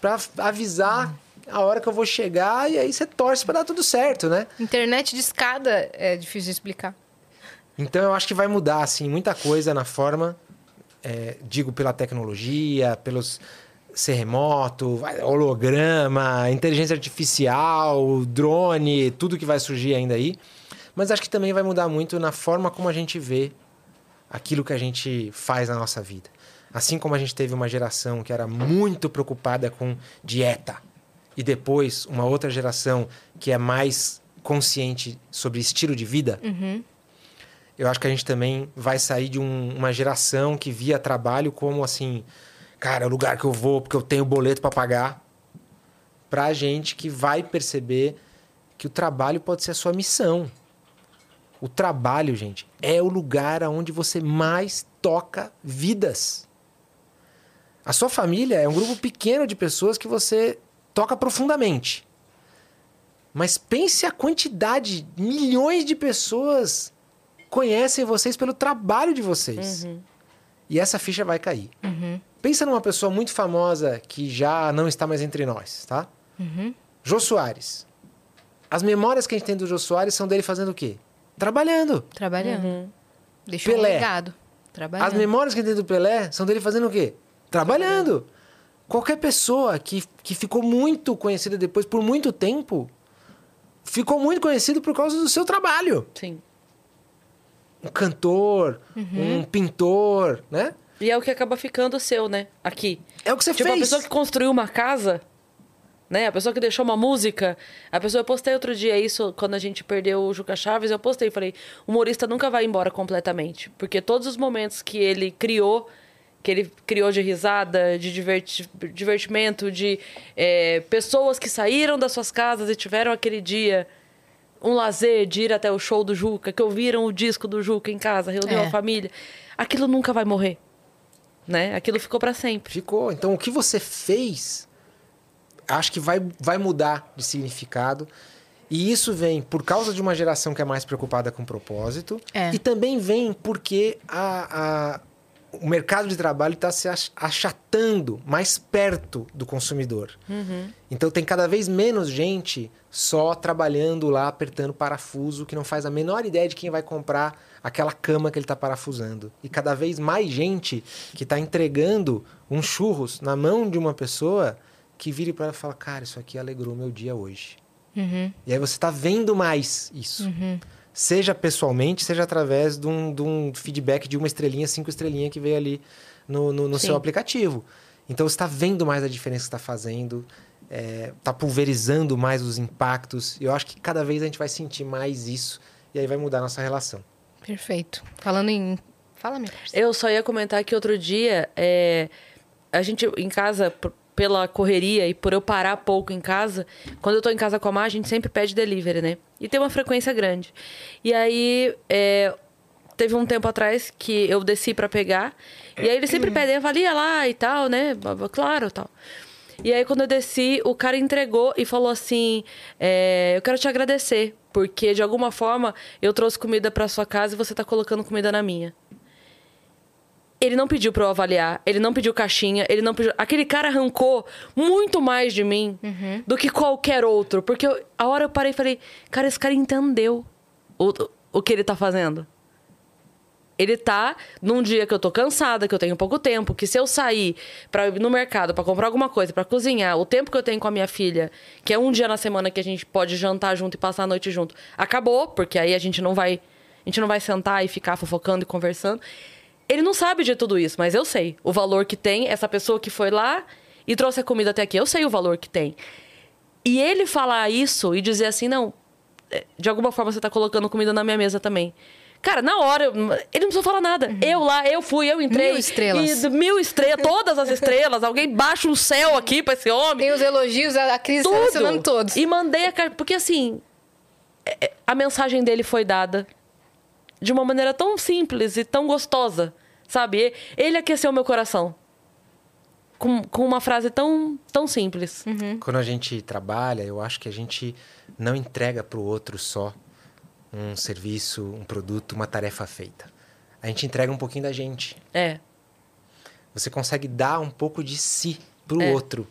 pra avisar a hora que eu vou chegar e aí você torce pra dar tudo certo, né? Internet de escada é difícil de explicar. Então eu acho que vai mudar, assim, muita coisa na forma, é, digo, pela tecnologia, pelos ser remoto, holograma, inteligência artificial, drone, tudo que vai surgir ainda aí. Mas acho que também vai mudar muito na forma como a gente vê aquilo que a gente faz na nossa vida. Assim como a gente teve uma geração que era muito preocupada com dieta e depois uma outra geração que é mais consciente sobre estilo de vida, eu acho que a gente também vai sair de um- uma geração que via trabalho como assim, cara, é o lugar que eu vou porque eu tenho boleto para pagar. Pra gente que vai perceber que o trabalho pode ser a sua missão. O trabalho, gente, é o lugar onde você mais toca vidas. A sua família é um grupo pequeno de pessoas que você toca profundamente. Mas pense a quantidade, milhões de pessoas conhecem vocês pelo trabalho de vocês. E essa ficha vai cair. Pensa numa pessoa muito famosa que já não está mais entre nós, tá? Jô Soares. As memórias que a gente tem do Jô Soares são dele fazendo o quê? Trabalhando. Trabalhando. Deixou um Pelé. As Trabalhando. memórias que tem do Pelé são dele fazendo o quê? Trabalhando. Qualquer pessoa que, que ficou muito conhecida depois por muito tempo ficou muito conhecido por causa do seu trabalho. Sim. Um cantor, um pintor, né? E é o que acaba ficando seu, né? Aqui. É o que você tipo, fez. a pessoa que construiu uma casa, né? A pessoa que deixou uma música. A pessoa, eu postei outro dia isso, quando a gente perdeu o Juca Chaves, eu postei, falei, o humorista nunca vai embora completamente. Porque todos os momentos que ele criou, que ele criou de risada, de diverti- divertimento, de é, pessoas que saíram das suas casas e tiveram aquele dia um lazer de ir até o show do Juca, que ouviram o disco do Juca em casa, reuniu É. a família. Aquilo nunca vai morrer. Né? Aquilo ficou pra sempre. Ficou. Então, o que você fez, acho que vai, vai mudar de significado. E isso vem por causa de uma geração que é mais preocupada com propósito. É. E também vem porque a, a- o mercado de trabalho está se ach- achatando mais perto do consumidor. Então, tem cada vez menos gente só trabalhando lá, apertando parafuso, que não faz a menor ideia de quem vai comprar aquela cama que ele está parafusando. E cada vez mais gente que está entregando um churros na mão de uma pessoa que vira para ela e fala: Cara, isso aqui alegrou meu dia hoje. Uhum. E aí você está vendo mais isso. Seja pessoalmente, seja através de um, de um feedback de uma estrelinha, cinco estrelinhas que veio ali no, no, no seu aplicativo. Então você está vendo mais a diferença que está fazendo, está pulverizando mais os impactos. E eu acho que cada vez a gente vai sentir mais isso e aí vai mudar a nossa relação. Perfeito. Falando em. Fala, minha parceira. Eu só ia comentar que outro dia, é, a gente em casa, pela correria e por eu parar pouco em casa, quando eu tô em casa com a Má, a gente sempre pede delivery, né? E tem uma frequência grande. E aí, é, teve um tempo atrás que eu desci pra pegar, e aí eles sempre pedem avalia lá e tal, né? Claro, tal. E aí, quando eu desci, o cara entregou e falou assim: é, Eu quero te agradecer, porque de alguma forma eu trouxe comida pra sua casa e você tá colocando comida na minha. Ele não pediu pra eu avaliar, ele não pediu caixinha, ele não pediu. Aquele cara arrancou muito mais de mim do que qualquer outro. Porque eu- a hora eu parei e falei, cara, esse cara entendeu. o, o que ele tá fazendo. Ele tá num dia que eu tô cansada, que eu tenho pouco tempo, que se eu sair para ir no mercado para comprar alguma coisa, para cozinhar, o tempo que eu tenho com a minha filha, que é um dia na semana que a gente pode jantar junto e passar a noite junto, acabou, porque aí a gente não vai, a gente não vai sentar e ficar fofocando e conversando. Ele não sabe de tudo isso, mas eu sei o valor que tem essa pessoa que foi lá e trouxe a comida até aqui. Eu sei o valor que tem. E ele falar isso e dizer assim, não, é, de alguma forma você tá colocando comida na minha mesa também. Cara, na hora, ele não precisou falar nada. Uhum. Eu lá, eu fui, eu entrei. Mil estrelas. E, mil estrelas, (laughs) todas as estrelas. Alguém baixa um céu aqui pra esse homem. Tem os elogios, a Cris Tudo. selecionando todos. E mandei a carta. Porque assim, é, é, a mensagem dele foi dada de uma maneira tão simples e tão gostosa. Sabe? Ele aqueceu meu coração. Com, com uma frase tão, tão simples. Uhum. Quando a gente trabalha, eu acho que a gente não entrega pro outro só um serviço, um produto, uma tarefa feita. A gente entrega um pouquinho da gente. É. Você consegue dar um pouco de si pro É. outro.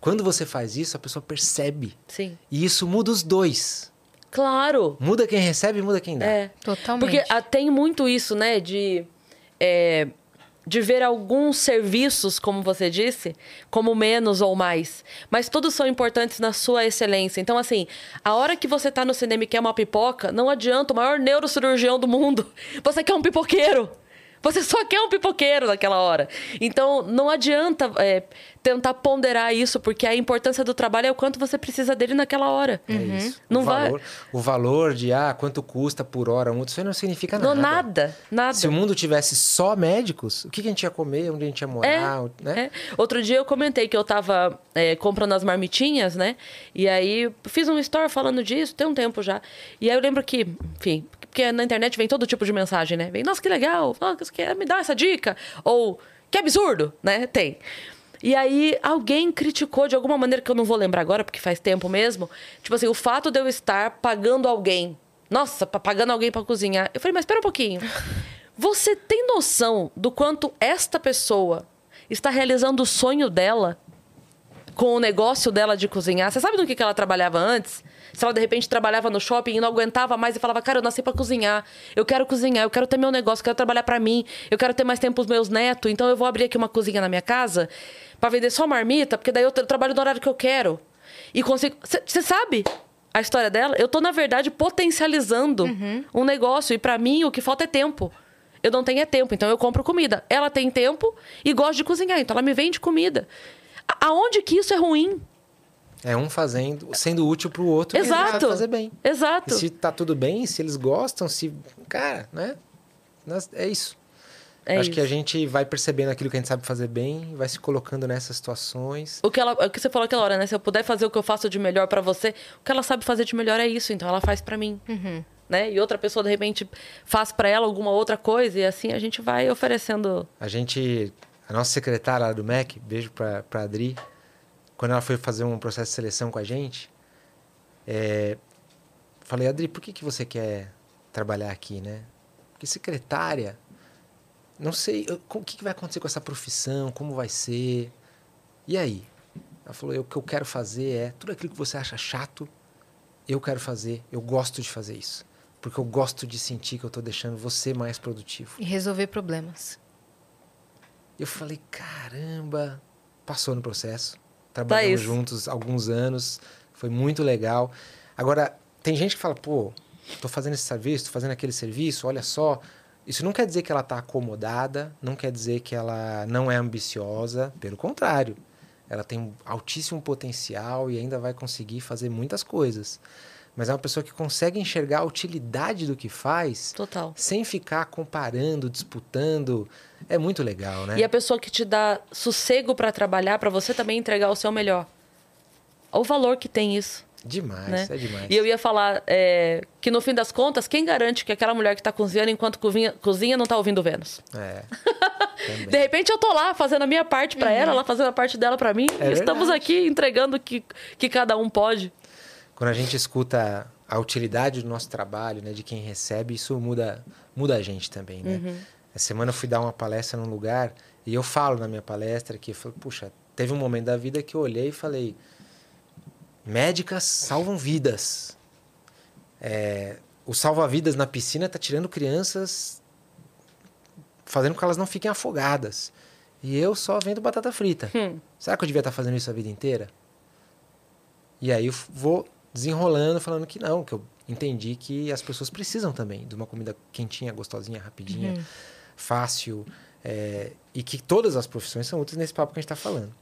Quando você faz isso, a pessoa percebe. Sim. E isso muda os dois. Claro. Muda quem recebe e muda quem dá. É. Totalmente. Porque ah, tem muito isso, né? De, é, de ver alguns serviços, como você disse, como menos ou mais. Mas todos são importantes na sua excelência. Então, assim, a hora que você tá no cinema e quer uma pipoca, não adianta o maior neurocirurgião do mundo. (laughs) Você quer um pipoqueiro. Você só quer um pipoqueiro naquela hora. Então, não adianta é, tentar ponderar isso, porque a importância do trabalho é o quanto você precisa dele naquela hora. É isso. Não o, vai- valor, o valor de ah, quanto custa por hora um, isso aí não significa nada. Não, nada, nada. Se o mundo tivesse só médicos, o que que a gente ia comer, onde a gente ia morar, né? É. Outro dia eu comentei que eu tava é, comprando as marmitinhas, né? E aí fiz um story falando disso, tem um tempo já. E aí eu lembro que, enfim, porque na internet vem todo tipo de mensagem, né? Vem, nossa, que legal, nossa, que me dá essa dica. Ou, que absurdo, né? Tem. E aí alguém criticou de alguma maneira que eu não vou lembrar agora, porque faz tempo mesmo. Tipo assim, o fato de eu estar pagando alguém. Nossa, pa- pagando alguém pra cozinhar. Eu falei, mas espera um pouquinho. Você tem noção do quanto esta pessoa está realizando o sonho dela com o negócio dela de cozinhar? Você sabe no que que ela trabalhava antes? Se ela de repente trabalhava no shopping e não aguentava mais e falava, cara, eu nasci pra cozinhar, eu quero cozinhar, eu quero ter meu negócio, eu quero trabalhar pra mim, eu quero ter mais tempo pros meus netos, então eu vou abrir aqui uma cozinha na minha casa pra vender só marmita, porque daí eu tra- trabalho no horário que eu quero. E consigo. Você sabe a história dela? Eu tô, na verdade, potencializando um negócio e pra mim o que falta é tempo. Eu não tenho é tempo, então eu compro comida. Ela tem tempo e gosta de cozinhar, então ela me vende comida. Aonde que isso é ruim? É um fazendo, sendo útil pro outro. e ele vai Exato. fazer bem. Exato. E se tá tudo bem, se eles gostam, se. Cara, né? Nós- É isso. É Acho que a isso. gente vai percebendo aquilo que a gente sabe fazer bem, vai se colocando nessas situações. O que, ela, o que você falou aquela hora, né? Se eu puder fazer o que eu faço de melhor pra você, o que ela sabe fazer de melhor é isso, então ela faz pra mim. Né? E outra pessoa, de repente, faz pra ela alguma outra coisa, e assim a gente vai oferecendo. A gente. A nossa secretária lá do MEC, beijo pra, pra Adri, quando ela foi fazer um processo de seleção com a gente, é, falei, Adri, por que, que você quer trabalhar aqui, né? Porque secretária, não sei, eu- o que, que vai acontecer com essa profissão, como vai ser. E aí? Ela falou, "Eu- o que eu quero fazer é tudo aquilo que você acha chato, eu quero fazer, eu gosto de fazer isso. Porque eu gosto de sentir que eu tô deixando você mais produtivo. E resolver problemas. Eu falei, caramba, passou no processo. Trabalhamos isso. juntos alguns anos, foi muito legal. Agora, tem gente que fala, pô, tô fazendo esse serviço, tô fazendo aquele serviço, olha só. Isso não quer dizer que ela tá acomodada, não quer dizer que ela não é ambiciosa, pelo contrário. Ela tem um altíssimo potencial e ainda vai conseguir fazer muitas coisas. Mas é uma pessoa que consegue enxergar a utilidade do que faz Total. sem ficar comparando, disputando. É muito legal, né? E a pessoa que te dá sossego pra trabalhar, pra você também entregar o seu melhor. Olha o valor que tem isso. Demais, né? é demais. E eu ia falar é, que no fim das contas, quem garante que aquela mulher que tá cozinhando enquanto cozinha, cozinha não tá ouvindo Vênus? É. (laughs) De repente eu tô lá fazendo a minha parte pra ela, ela fazendo a parte dela pra mim. É e estamos verdade. aqui entregando o que, que cada um pode. Quando a gente escuta a utilidade do nosso trabalho, né, de quem recebe, isso muda, muda a gente também, né? Uhum. Essa semana eu fui dar uma palestra num lugar e eu falo na minha palestra que eu falo, puxa, teve um momento da vida que eu olhei e falei, médicas salvam vidas. É, o salva-vidas na piscina tá tirando crianças, fazendo com que elas não fiquem afogadas. E eu só vendo batata frita. Hum. Será que eu devia estar fazendo isso a vida inteira? E aí eu vou desenrolando, falando que não, que eu entendi que as pessoas precisam também de uma comida quentinha, gostosinha, rapidinha, fácil, é, e que todas as profissões são úteis nesse papo que a gente está falando.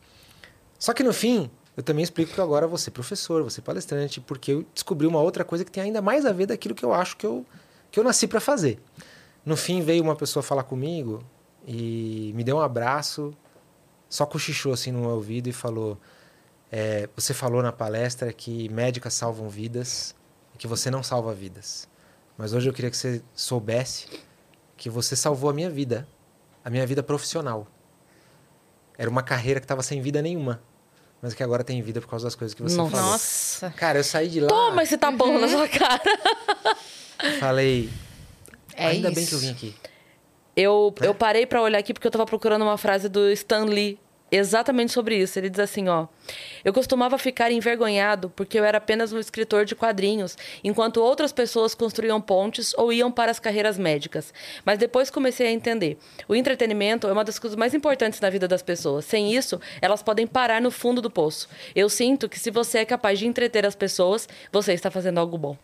Só que no fim, eu também explico que agora vou ser professor, vou ser palestrante, porque eu descobri uma outra coisa que tem ainda mais a ver daquilo que eu acho que eu, que eu nasci para fazer. No fim, veio uma pessoa falar comigo e me deu um abraço, só cochichou assim no meu ouvido e falou: é, Você falou na palestra que médicas salvam vidas e que você não salva vidas. Mas hoje eu queria que você soubesse que você salvou a minha vida, a minha vida profissional. Era uma carreira que estava sem vida nenhuma, mas que agora tem vida por causa das coisas que você Nossa. falou. Nossa. Cara, eu saí de lá, Toma esse tapão Uhum. na sua cara. (laughs) falei, É ainda isso. bem que eu vim aqui. Eu, É. eu parei pra olhar aqui porque eu tava procurando uma frase do Stan Lee exatamente sobre isso. Ele diz assim, ó: "Eu costumava ficar envergonhado porque eu era apenas um escritor de quadrinhos, enquanto outras pessoas construíam pontes ou iam para as carreiras médicas. Mas depois comecei a entender. O entretenimento é uma das coisas mais importantes na vida das pessoas. Sem isso, elas podem parar no fundo do poço. Eu sinto que se você é capaz de entreter as pessoas, você está fazendo algo bom."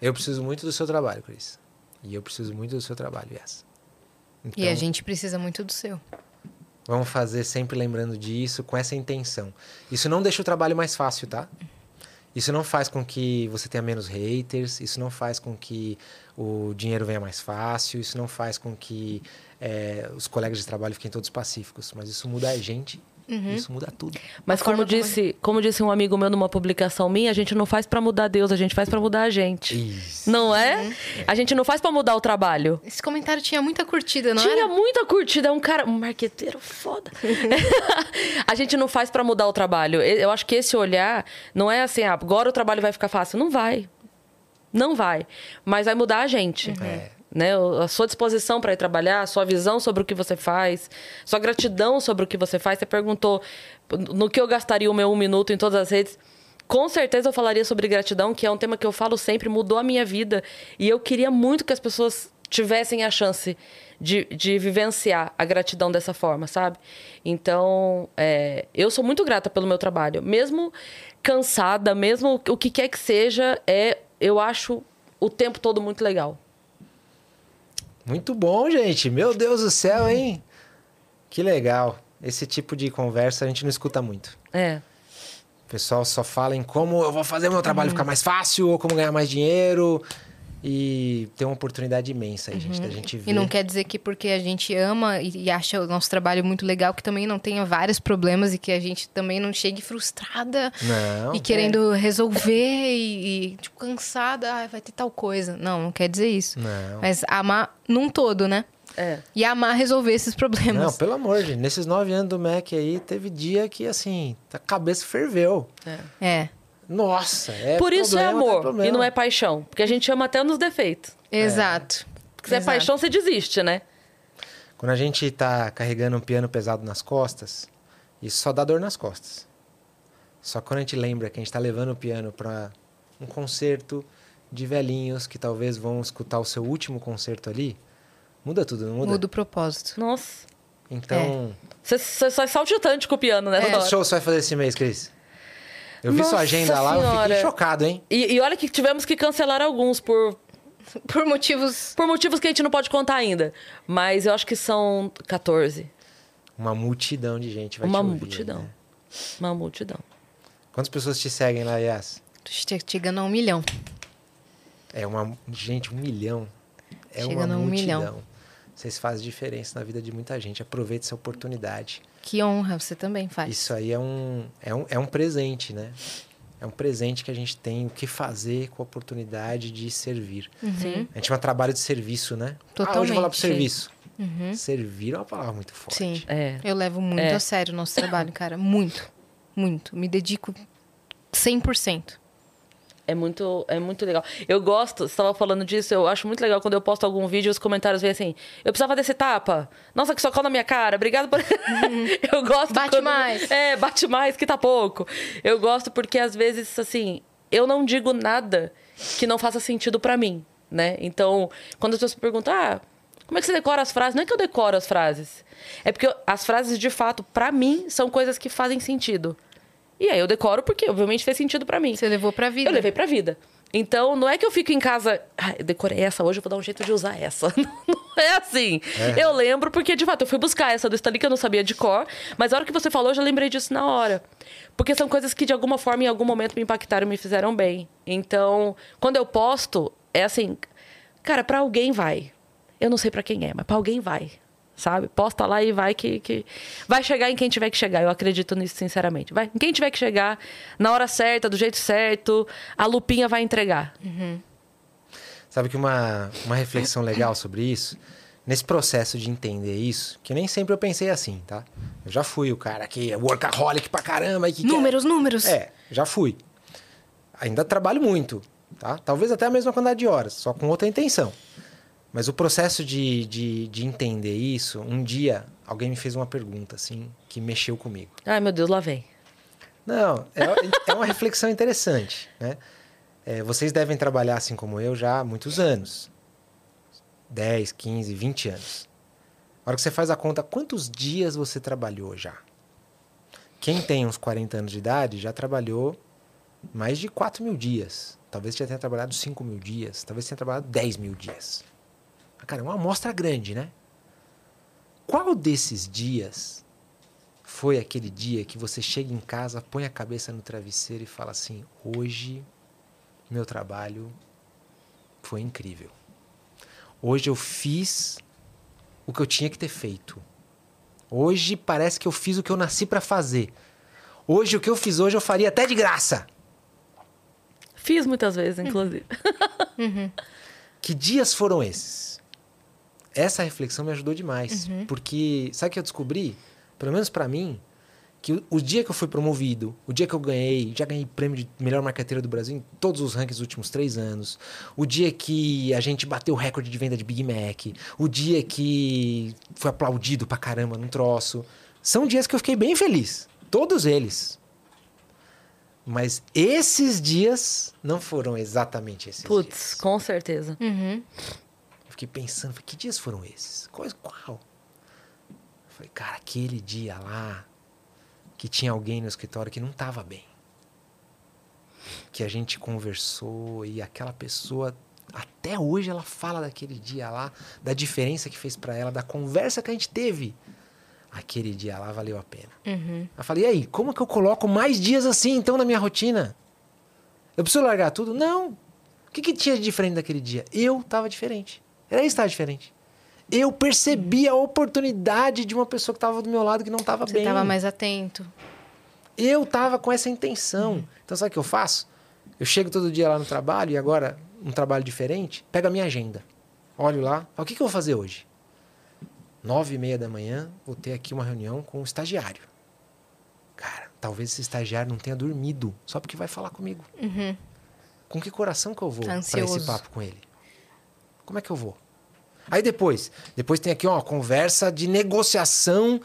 Eu preciso muito do seu trabalho, Cris. E eu preciso muito do seu trabalho, Yas. E Então, a gente precisa muito do seu. Vamos fazer sempre lembrando disso, com essa intenção. Isso não deixa o trabalho mais fácil, tá? Isso não faz com que você tenha menos haters, isso não faz com que o dinheiro venha mais fácil, isso não faz com que eh, os colegas de trabalho fiquem todos pacíficos. Mas isso muda a gente, isso muda tudo. Mas como disse, como disse um amigo meu numa publicação minha, a gente não faz pra mudar Deus, a gente faz pra mudar a gente. Isso. Não é? A gente não faz pra mudar o trabalho. Esse comentário tinha muita curtida, não Tinha era? muita curtida, é um cara, um marqueteiro foda. (laughs) (laughs) a gente não faz pra mudar o trabalho. Eu acho que esse olhar não é assim, ah, agora o trabalho vai ficar fácil. Não vai. Não vai. Mas vai mudar a gente. É. Né? A sua disposição para ir trabalhar, a sua visão sobre o que você faz, sua gratidão sobre o que você faz. Você perguntou no que eu gastaria o meu um minuto em todas as redes. Com certeza eu falaria sobre gratidão, que é um tema que eu falo sempre, mudou a minha vida. E eu queria muito que as pessoas tivessem a chance de, de vivenciar a gratidão dessa forma, sabe? Então, é, eu sou muito grata pelo meu trabalho. Mesmo cansada, mesmo o que quer que seja, é, eu acho o tempo todo muito legal. Muito bom, gente. Meu Deus do céu, hein? Que legal. Esse tipo de conversa a gente não escuta muito. É. O pessoal só fala em como eu vou fazer meu trabalho ficar mais fácil, ou como ganhar mais dinheiro. E tem uma oportunidade imensa aí, gente, da gente ver. E não quer dizer que porque a gente ama e, e acha o nosso trabalho muito legal, que também não tenha vários problemas e que a gente também não chegue frustrada Não. e querendo resolver e, e, tipo, cansada, ah, vai ter tal coisa. Não, não quer dizer isso. Não. Mas amar num todo, né? É. E amar resolver esses Não, problemas. pelo amor de Nesses nove anos do Mac aí, teve dia que, assim, a cabeça ferveu. É, Nossa, é Por isso é problema, tá amor problema. e não é paixão. Porque a gente ama até nos defeitos. exato. Porque se é Exato. paixão, você desiste, né? Quando a gente tá carregando um piano pesado nas costas, isso só dá dor nas costas. Só quando a gente lembra que a gente tá levando o piano para um concerto de velhinhos que talvez vão escutar o seu último concerto ali, muda tudo, não muda? Muda o propósito. Nossa. Então, Você, você sai saltitante com o piano, né? quantos shows você vai fazer esse mês, Cris? Eu vi sua Nossa agenda lá, eu fiquei Senhora. chocado, hein? E, e olha que tivemos que cancelar alguns por, Por motivos. por motivos que a gente não pode contar ainda. Mas eu acho que são 14. Uma multidão de gente vai Uma te ouvir, multidão. né? Uma multidão. Quantas pessoas te seguem lá, Yas? che- Chegando a um milhão. É uma. Gente, um milhão. É Chega uma no um multidão. milhão. Vocês fazem diferença na vida de muita gente. Aproveite essa oportunidade. Que honra, você também faz. Isso aí é um, é, um, é um presente, né? É um presente que a gente tem o que fazer com a oportunidade de servir. Sim. A gente chama trabalho de serviço, né? Ah, hoje eu vou lá pro Totalmente. serviço. Servir é uma palavra muito forte. Sim. É. Eu levo muito É. a sério o nosso trabalho, cara. Muito. Muito. Me dedico 100%. É muito, é muito legal. Eu gosto, você estava falando disso, eu acho muito legal quando eu posto algum vídeo e os comentários vêm assim: eu precisava desse tapa. Nossa, que socão na minha cara, obrigado por. (laughs) eu gosto. Bate quando- mais. É, bate mais, que tá pouco. Eu gosto porque às vezes, assim, eu não digo nada que não faça sentido para mim, né? Então, quando as pessoas perguntam, ah, como é que você decora as frases? Não é que eu decoro as frases. É porque as frases, de fato, para mim, são coisas que fazem sentido. E aí eu decoro porque, obviamente, fez sentido para mim. Você levou pra vida. Eu levei pra vida. Então, não é que eu fico em casa, ah, eu decorei essa hoje, eu vou dar um jeito de usar essa. (laughs) Não é assim. É. Eu lembro porque, de fato, eu fui buscar essa do Stanley que eu não sabia de cor, mas a hora que você falou, eu já lembrei disso na hora. Porque são coisas que, de alguma forma, em algum momento me impactaram e me fizeram bem. Então, quando eu posto, é assim, cara, pra alguém vai. Eu não sei pra quem é, mas pra alguém vai. Sabe? Posta lá e vai que, que. Vai chegar em quem tiver que chegar. Eu acredito nisso, sinceramente. Vai. Em quem tiver que chegar, na hora certa, do jeito certo, a lupinha vai entregar. Sabe que uma, uma reflexão legal sobre isso, nesse processo de entender isso, que nem sempre eu pensei assim, tá? Eu já fui o cara que é workaholic pra caramba e que quer- Números, números. É, já fui. Ainda trabalho muito, tá? Talvez até a mesma quantidade de horas, só com outra intenção. Mas o processo de, de, de entender isso, um dia alguém me fez uma pergunta, assim, que mexeu comigo. Ai, meu Deus, lá vem. Não, é, é uma reflexão interessante, né? É, vocês devem trabalhar assim como eu já há muitos anos. 10, 15, 20 anos. A hora que você faz a conta, quantos dias você trabalhou já? Quem tem uns 40 anos de idade já trabalhou mais de 4 mil dias. Talvez já tenha trabalhado 5 mil dias. Talvez tenha trabalhado 10 mil dias. Cara, é uma amostra grande, né? Qual desses dias foi aquele dia que você chega em casa, põe a cabeça no travesseiro e fala assim: hoje meu trabalho foi incrível. Hoje eu fiz o que eu tinha que ter feito. Hoje parece que eu fiz o que eu nasci para fazer. Hoje o que eu fiz hoje eu faria até de graça. Fiz muitas vezes, inclusive. Que dias foram esses? Essa reflexão me ajudou demais, porque sabe o que eu descobri? Pelo menos para mim, que o, o dia que eu fui promovido, o dia que eu ganhei, já ganhei prêmio de melhor marqueteira do Brasil em todos os rankings dos últimos três anos, o dia que a gente bateu o recorde de venda de Big Mac, o dia que foi aplaudido pra caramba num troço, são dias que eu fiquei bem feliz, todos eles. Mas esses dias não foram exatamente esses Putz, dias. com certeza. Uhum. Fiquei pensando, falei, que dias foram esses? Qual? Eu falei, cara, aquele dia lá que tinha alguém no escritório que não estava bem. Que a gente conversou e aquela pessoa, até hoje ela fala daquele dia lá, da diferença que fez para ela, da conversa que a gente teve. Aquele dia lá valeu a pena. Uhum. Eu falei, e aí, como que eu coloco mais dias assim então na minha rotina? Eu preciso largar tudo? Não. O que, que tinha de diferente daquele dia? Eu estava diferente. Era isso que estava diferente. Eu percebi a oportunidade de uma pessoa que estava do meu lado que não estava Você bem. tava mais atento. Eu estava com essa intenção. Então sabe o que eu faço? Eu chego todo dia lá no trabalho e agora um trabalho diferente, pego a minha agenda. Olho lá, o que, que eu vou fazer hoje? Nove e meia da manhã, vou ter aqui uma reunião com o estagiário. Cara, talvez esse estagiário não tenha dormido, só porque vai falar comigo. Uhum. Com que coração que eu vou Tá para esse papo com ele? Como é que eu vou? Aí depois, depois tem aqui uma conversa de negociação,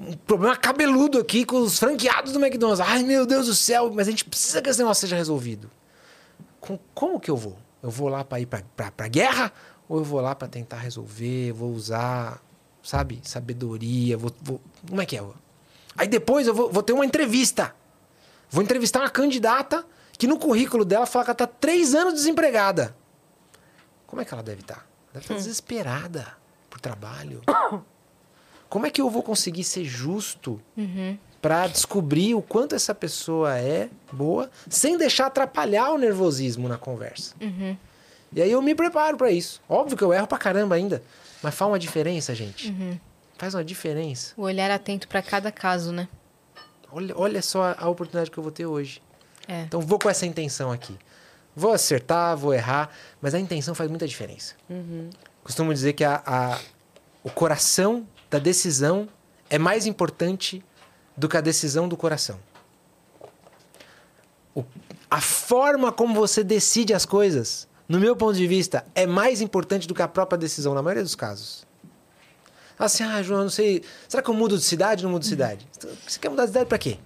um problema cabeludo aqui com os franqueados do McDonald's. Ai, meu Deus do céu, mas a gente precisa que esse negócio seja resolvido. Com, como que eu vou? Eu vou lá para ir para guerra ou eu vou lá para tentar resolver, vou usar, sabe, sabedoria, vou, vou- como é que é? Aí depois eu vou, vou ter uma entrevista. Vou entrevistar uma candidata que no currículo dela fala que ela está três anos desempregada. Como é que ela deve estar? Deve estar desesperada por trabalho. (coughs) Como é que eu vou conseguir ser justo para descobrir o quanto essa pessoa é boa, sem deixar atrapalhar o nervosismo na conversa? E aí eu me preparo para isso. Óbvio que eu erro pra caramba ainda, mas faz uma diferença, gente. Faz uma diferença. O olhar atento pra cada caso, né? Olha, olha só a, a oportunidade que eu vou ter hoje. É. Então vou com essa intenção aqui. Vou acertar, vou errar, mas a intenção faz muita diferença. Costumo dizer que a, a- o coração da decisão é mais importante do que a decisão do coração. O- a forma como você decide as coisas, no meu ponto de vista, é mais importante do que a própria decisão, na maioria dos casos. Assim, ah, João, não sei. Será que eu mudo de cidade ou não mudo de cidade? Você quer mudar de cidade pra quê?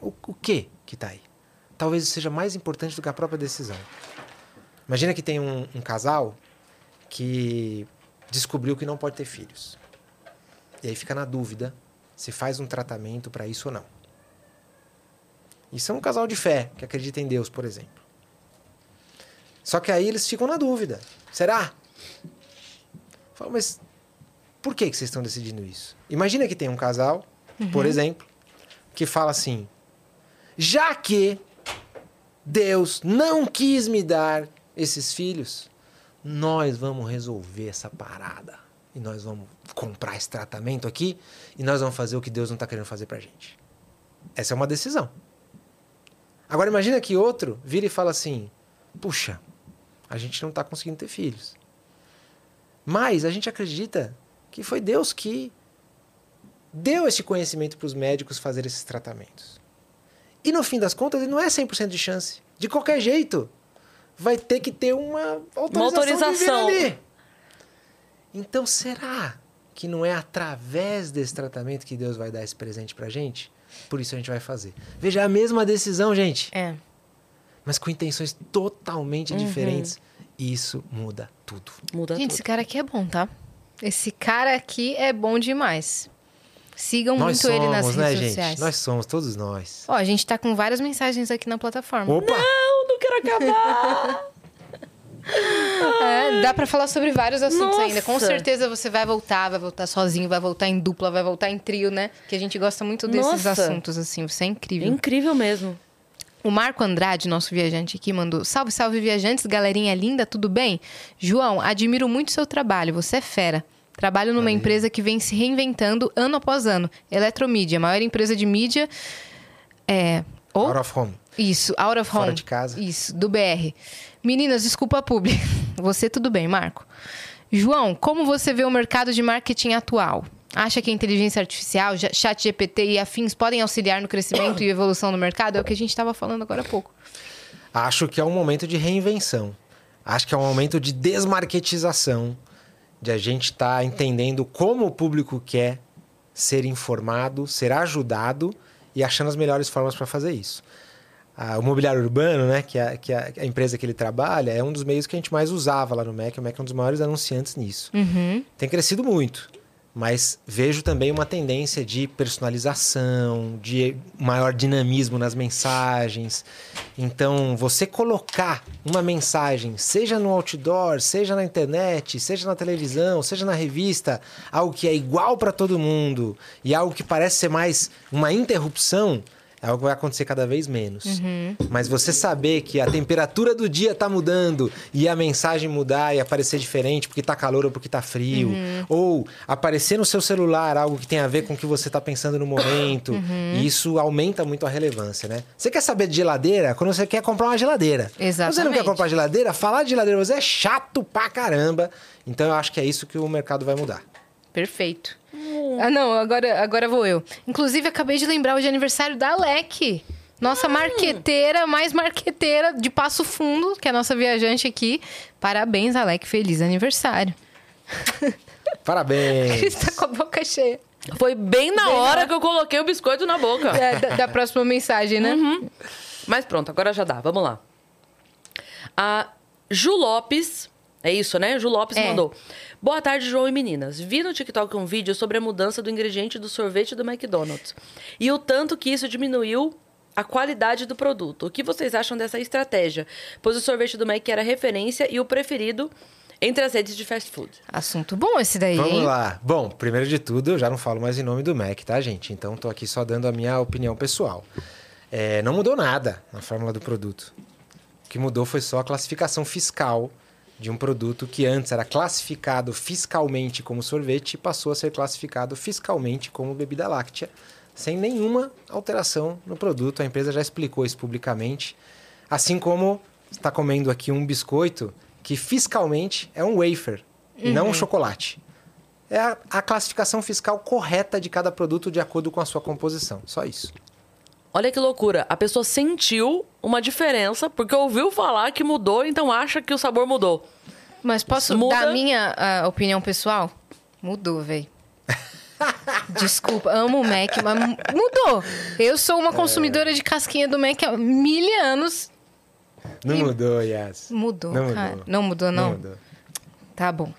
O, o que que tá aí? Talvez seja mais importante do que a própria decisão. Imagina que tem um, um casal que descobriu que não pode ter filhos. E aí fica na dúvida se faz um tratamento para isso ou não. Isso é um casal de fé, que acredita em Deus, por exemplo. Só que aí eles ficam na dúvida. Será? Fala, mas por que, que vocês estão decidindo isso? Imagina que tem um casal, uhum. por exemplo, que fala assim: já que Deus não quis me dar esses filhos, nós vamos resolver essa parada. E nós vamos comprar esse tratamento aqui e nós vamos fazer o que Deus não está querendo fazer pra gente. Essa é uma decisão. Agora imagina que outro vira e fala assim: puxa, a gente não está conseguindo ter filhos. Mas a gente acredita que foi Deus que deu esse conhecimento para os médicos fazer esses tratamentos. E no fim das contas, ele não é 100% de chance. De qualquer jeito, vai ter que ter uma autorização, uma autorização. ali. Então, será que não é através desse tratamento que Deus vai dar esse presente pra gente? Por isso a gente vai fazer. Veja, é a mesma decisão, gente. É. Mas com intenções totalmente uhum. diferentes. Isso muda tudo. Muda gente, tudo. esse cara aqui é bom, tá? Esse cara aqui é bom demais. Sigam nós muito somos, ele nas né, redes gente? sociais. Nós somos, todos nós. Ó, a gente tá com várias mensagens aqui na plataforma. Opa! Não, não quero acabar! (laughs) É, dá para falar sobre vários assuntos Nossa. ainda. Com certeza você vai voltar, vai voltar sozinho, vai voltar em dupla, vai voltar em trio, né? Que a gente gosta muito desses Nossa. assuntos, assim. Você é incrível. incrível mesmo. O Marco Andrade, nosso viajante aqui, mandou: Salve, salve, viajantes, galerinha linda, tudo bem? João, admiro muito seu trabalho, você é fera. Trabalho numa empresa que vem se reinventando ano após ano. Eletromídia, maior empresa de mídia. É, ou, out of home. Isso, out of home. Fora de casa. Isso, do BR. Meninas, desculpa público. (laughs) Você tudo bem, Marco. João, como você vê o mercado de marketing atual? Acha que a inteligência artificial, chat GPT e afins podem auxiliar no crescimento e evolução do mercado? É o que a gente estava falando agora há pouco. Acho que é um momento de reinvenção. Acho que é um momento de desmarketização, de a gente estar tá entendendo como o público quer ser informado, ser ajudado e achando as melhores formas para fazer isso a, o mobiliário urbano, né, que, é, que é a empresa que ele trabalha, é um dos meios que a gente mais usava lá no MEC. O MEC é um dos maiores anunciantes nisso. Uhum. Tem crescido muito, mas vejo também uma tendência de personalização, de maior dinamismo nas mensagens. Então, você colocar uma mensagem, seja no outdoor, seja na internet, seja na televisão, seja na revista, algo que é igual para todo mundo e algo que parece ser mais uma interrupção é algo que vai acontecer cada vez menos. Uhum. Mas você saber que a temperatura do dia está mudando e a mensagem mudar e aparecer diferente porque está calor ou porque está frio, uhum. ou aparecer no seu celular algo que tem a ver com o que você está pensando no momento, uhum. e isso aumenta muito a relevância, né? Você quer saber de geladeira quando você quer comprar uma geladeira. Exatamente. Você não quer comprar geladeira, falar de geladeira você é chato pra caramba. Então eu acho que é isso que o mercado vai mudar. Perfeito. Ah, não, agora, agora vou eu. Inclusive, acabei de lembrar hoje é aniversário da Alec. Nossa hum. marqueteira, mais marqueteira de Passo Fundo, que é a nossa viajante aqui. Parabéns, Alec. Feliz aniversário. (laughs) Parabéns. Está com a boca cheia. Foi bem na bem hora na... que eu coloquei o biscoito na boca. É, da, da, próxima mensagem, né? Uhum. Mas pronto, agora já dá. Vamos lá. A Ju Lopes, é isso, né? Ju Lopes é. mandou. Boa tarde, João e meninas. Vi no TikTok um vídeo sobre a mudança do ingrediente do sorvete do McDonald's e o tanto que isso diminuiu a qualidade do produto. O que vocês acham dessa estratégia? Pois o sorvete do Mac era referência e o preferido entre as redes de fast food. Assunto bom esse daí, Vamos hein? lá. Bom, primeiro de tudo, eu já não falo mais em nome do Mac, tá, gente? Então, tô aqui só dando a minha opinião pessoal. É, não mudou nada na fórmula do produto. O que mudou foi só a classificação fiscal de um produto que antes era classificado fiscalmente como sorvete e passou a ser classificado fiscalmente como bebida láctea, sem nenhuma alteração no produto. A empresa já explicou isso publicamente. Assim como está comendo aqui um biscoito que fiscalmente é um wafer uhum. não um uhum. chocolate. É a, a classificação fiscal correta de cada produto de acordo com a sua composição. Só isso. Olha que loucura. A pessoa sentiu uma diferença porque ouviu falar que mudou, então acha que o sabor mudou. Mas posso dar a minha uh, opinião pessoal? Mudou, velho. (laughs) Desculpa, amo o Mac, mas mu- mudou. Eu sou uma consumidora de casquinha do Mac há mil anos. Não mudou, Yas. Mudou, Não cara. mudou. Não mudou, não? mudou. Tá bom.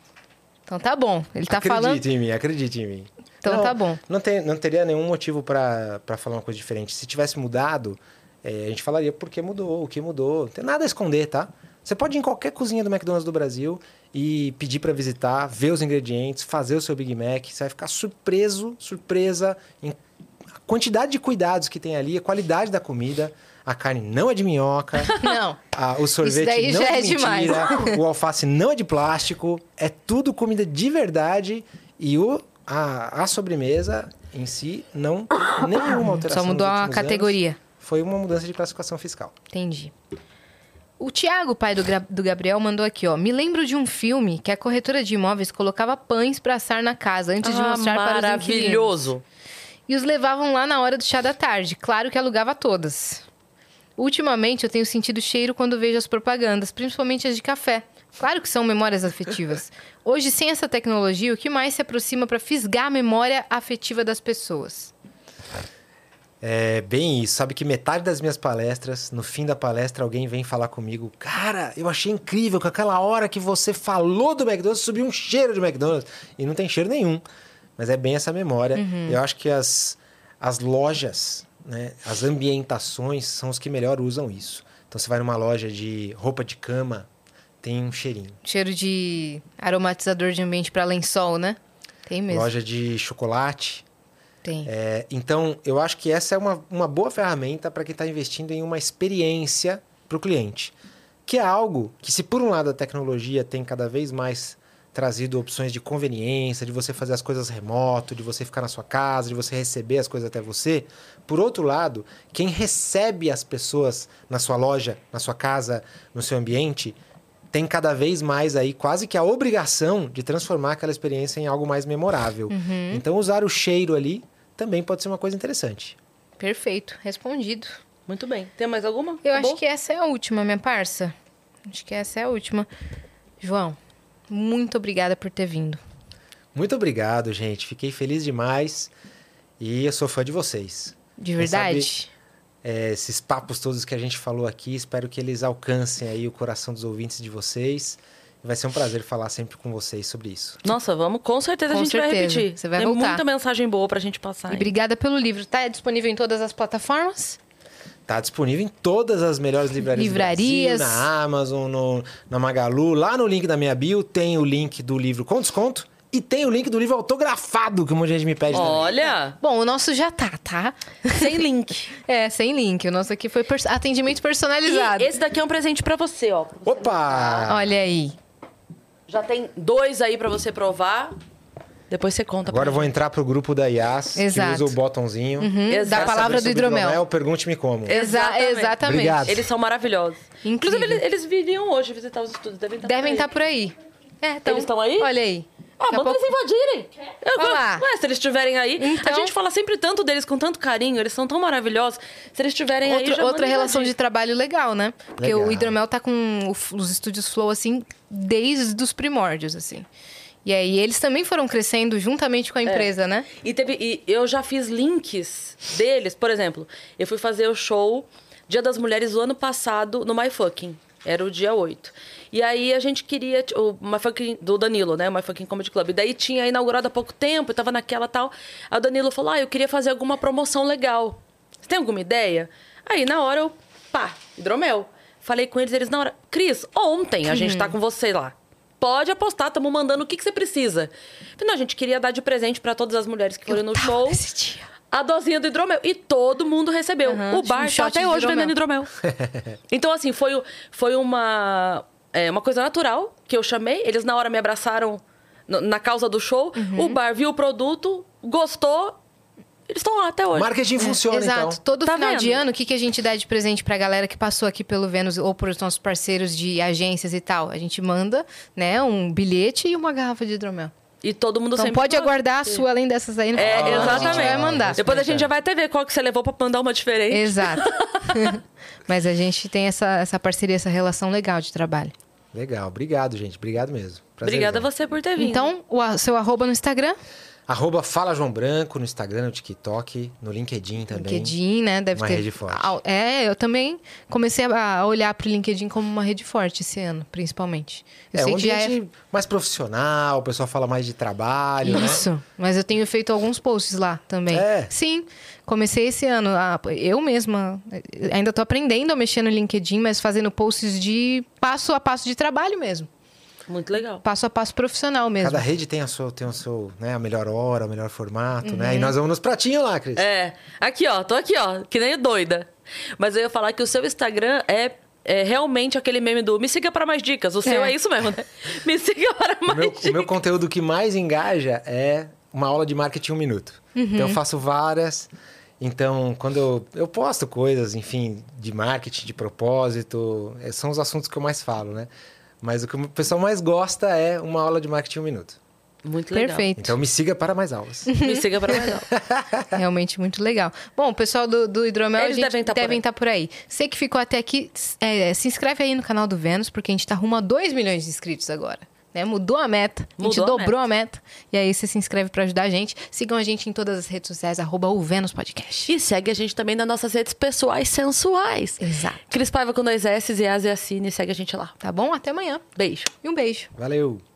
Então tá bom. Ele tá acredite falando. em mim, acredite em mim. Então Não, tá bom. Não, tem, não teria nenhum motivo pra pra falar uma coisa diferente. Se tivesse mudado, é, a gente falaria por que mudou, o que mudou. Não tem nada a esconder, tá? Você pode ir em qualquer cozinha do McDonald's do Brasil e pedir pra visitar, ver os ingredientes, fazer o seu Big Mac. Você vai ficar surpreso, surpresa em a quantidade de cuidados que tem ali, a qualidade da comida. A carne não é de minhoca. (laughs) Não. Ah, o sorvete não é, é de demais. mentira, o alface não é de plástico, é tudo comida de verdade e o, a, a sobremesa em si não nenhuma alteração. Só mudou nos a categoria. anos. Foi uma mudança de classificação fiscal. Entendi. O Tiago, pai do, do Gabriel, mandou aqui, ó. Me lembro de um filme que a corretora de imóveis colocava pães pra assar na casa antes de Ah, mostrar para os inquilinos. maravilhoso. E os levavam lá na hora do chá da tarde. Claro que alugava todas. Ultimamente eu tenho sentido cheiro quando vejo as propagandas, principalmente as de café. Claro que são memórias afetivas. Hoje, sem essa tecnologia, o que mais se aproxima para fisgar a memória afetiva das pessoas? É bem isso. Sabe que metade das minhas palestras, no fim da palestra, alguém vem falar comigo. Cara, eu achei incrível que aquela hora que você falou do McDonald's subiu um cheiro de McDonald's. E não tem cheiro nenhum. Mas é bem essa memória. Eu acho que as, as lojas, né, as ambientações são os que melhor usam isso. Então você vai numa loja de roupa de cama, tem um cheirinho. Cheiro de aromatizador de ambiente para lençol, né? Tem mesmo. Loja de chocolate, Tem. É, então, eu acho que essa é uma, uma boa ferramenta para quem está investindo em uma experiência para o cliente. Que é algo que, se por um lado a tecnologia tem cada vez mais trazido opções de conveniência, de você fazer as coisas remoto, de você ficar na sua casa, de você receber as coisas até você. Por outro lado, quem recebe as pessoas na sua loja, na sua casa, no seu ambiente, tem cada vez mais aí quase que a obrigação de transformar aquela experiência em algo mais memorável. Então, usar o cheiro ali também pode ser uma coisa interessante. Perfeito. Respondido. Muito bem. Tem mais alguma? Eu Acabou? acho que essa é a última, minha parça. Acho que essa é a última. João, muito obrigada por ter vindo. Muito obrigado, gente. Fiquei feliz demais e eu sou fã de vocês. De Quem verdade. É, esses papos todos que a gente falou aqui, espero que eles alcancem aí o coração dos ouvintes de vocês. Vai ser um prazer falar sempre com vocês sobre isso. Nossa, vamos. Com certeza Com a gente vai certeza. repetir. Você vai Tem voltar. muita mensagem boa pra gente passar. E obrigada pelo livro. Tá disponível em todas as plataformas? Tá disponível em todas as melhores livrarias, Livrarias. do Brasil, na Amazon, no, na Magalu. Lá no link da minha bio tem o link do livro com desconto e tem o link do livro autografado, que um monte de gente me pede também. Olha, Bom, o nosso já tá, tá? (laughs) sem link. É, sem link. O nosso aqui foi pers- atendimento personalizado. E esse daqui é um presente pra você, ó. Opa! Olha aí. Já tem dois aí pra você provar. Depois você conta Agora eu pra vou entrar pro grupo da IAS, Exato. que usa o botãozinho. Uhum. Da palavra do sobre hidromel. Pergunte-me como. Exa- Exatamente. exatamente. Obrigado. Eles são maravilhosos. Incrível. Inclusive, eles, eles viriam hoje visitar os estúdios. Devem estar Devem por estar por aí. É, tão- Eles estão aí? Olha aí. Ah, manda pouco- eles invadirem. Eu, Olha lá. Ué, se eles estiverem aí. Então- A gente fala sempre tanto deles com tanto carinho, eles são tão maravilhosos. Se eles estiverem aí, Outra, já outra relação de invadir. trabalho legal, né? Porque Legal. o Hidromel tá com os estúdios Flow, assim, desde os primórdios, assim. E aí eles também foram crescendo juntamente É. com a empresa, né? E, teve, e eu já fiz links deles. Por exemplo, eu fui fazer o show Dia das Mulheres o ano passado no My Fucking. Era o dia 8. E aí a gente queria. O My Fucking, do Danilo, né? O My Fucking Comedy Club. E daí tinha inaugurado há pouco tempo, eu tava naquela tal. Aí o Danilo falou: Ah, eu queria fazer alguma promoção legal. Você tem alguma ideia? Aí na hora eu. Pá, hidromel. Falei com eles, eles na hora. Cris, ontem a gente tá com você lá. Pode apostar, estamos mandando o que, que você precisa. Não, a gente queria dar de presente para todas as mulheres que foram no show a dosinha do hidromel. E todo mundo recebeu. Aham, o bar um tá até hoje hidromel. vendendo hidromel. (laughs) então, assim, foi, foi uma, é, uma coisa natural que eu chamei. Eles, na hora, me abraçaram na causa do show. Uhum. O bar viu o produto, gostou. Eles estão lá até hoje. Marketing funciona, Exato. então. Todo Tá final vendo? de ano, o que, que a gente dá de presente pra galera que passou aqui pelo Vênus ou pros nossos parceiros de agências e tal? A gente manda, né, um bilhete e uma garrafa de hidromel. E todo mundo Então sempre... pode aguardar a sua, além dessas aí. no É, final exatamente. A gente vai mandar. Depois a gente já vai até ver qual que você levou pra mandar uma diferente. Exato. (laughs) (laughs) Mas a gente tem essa, essa parceria, essa relação legal de trabalho. Legal, obrigado, gente. Obrigado mesmo. Prazerzão. Obrigada a você por ter vindo. Então, o seu arroba no Instagram? Arroba Fala João Branco no Instagram, no TikTok, no LinkedIn também. LinkedIn, né? Deve Uma ter. rede forte. É, eu também comecei a olhar pro LinkedIn como uma rede forte esse ano, principalmente. Eu É sei um que já é mais profissional, o pessoal fala mais de trabalho, né? Isso, mas eu tenho feito alguns posts lá também. É? Sim, comecei esse ano. a- eu mesma ainda tô aprendendo a mexer no LinkedIn, mas fazendo posts de passo a passo de trabalho mesmo. Muito legal. Passo a passo profissional mesmo. Cada rede tem a sua, tem o seu, né, a melhor hora, o melhor formato, Uhum. né? E nós vamos nos pratinhos lá, Cris. É. Aqui, ó. Tô aqui, ó. Que nem doida. Mas eu ia falar que o seu Instagram é, é realmente aquele meme do me siga para mais dicas. O seu é, É. isso mesmo, né? (laughs) Me siga para O mais meu, dicas. o meu conteúdo que mais engaja é uma aula de marketing em um minuto. Então eu faço várias. Então, quando eu, eu posto coisas, enfim, de marketing, de propósito, eh, são os assuntos que eu mais falo, né? Mas o que o pessoal mais gosta é uma aula de marketing em um minuto. Muito legal. Perfeito. Então me siga para mais aulas. (laughs) Me siga para mais alto. (laughs) Realmente muito legal. Bom, o pessoal do, do Hidromel Eles a gente devem tá por estar por aí. Você que ficou até aqui, é, se inscreve aí no canal do Vênus, porque a gente tá rumo a 2 milhões de inscritos agora. Né? Mudou a meta. a gente Mudou a dobrou a meta. E aí você se inscreve para ajudar a gente. Sigam a gente em todas as redes sociais, arroba o Vênus Podcast. E segue a gente também nas nossas redes pessoais sensuais. Exato. Cris Paiva com dois S e As e Assine. Segue a gente lá. Tá bom? Até amanhã. Beijo. E um beijo. Valeu!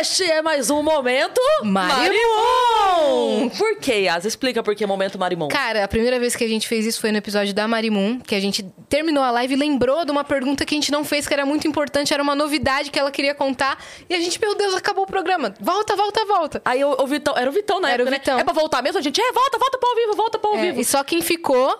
Este é mais um Momento Marimum! Por que, Yas? Explica por que Momento Marimum. Cara, a primeira vez que a gente fez isso foi no episódio da Marimun, que a gente terminou a live e lembrou de uma pergunta que a gente não fez, que era muito importante, era uma novidade que ela queria contar. E a gente, meu Deus, acabou o programa. Volta, volta, volta. Aí o, o Vitão, era o Vitão na Era o época, Vitão. né? É pra voltar mesmo? A gente, é, volta, volta pro ao vivo, volta pro ao É, vivo. e só quem ficou.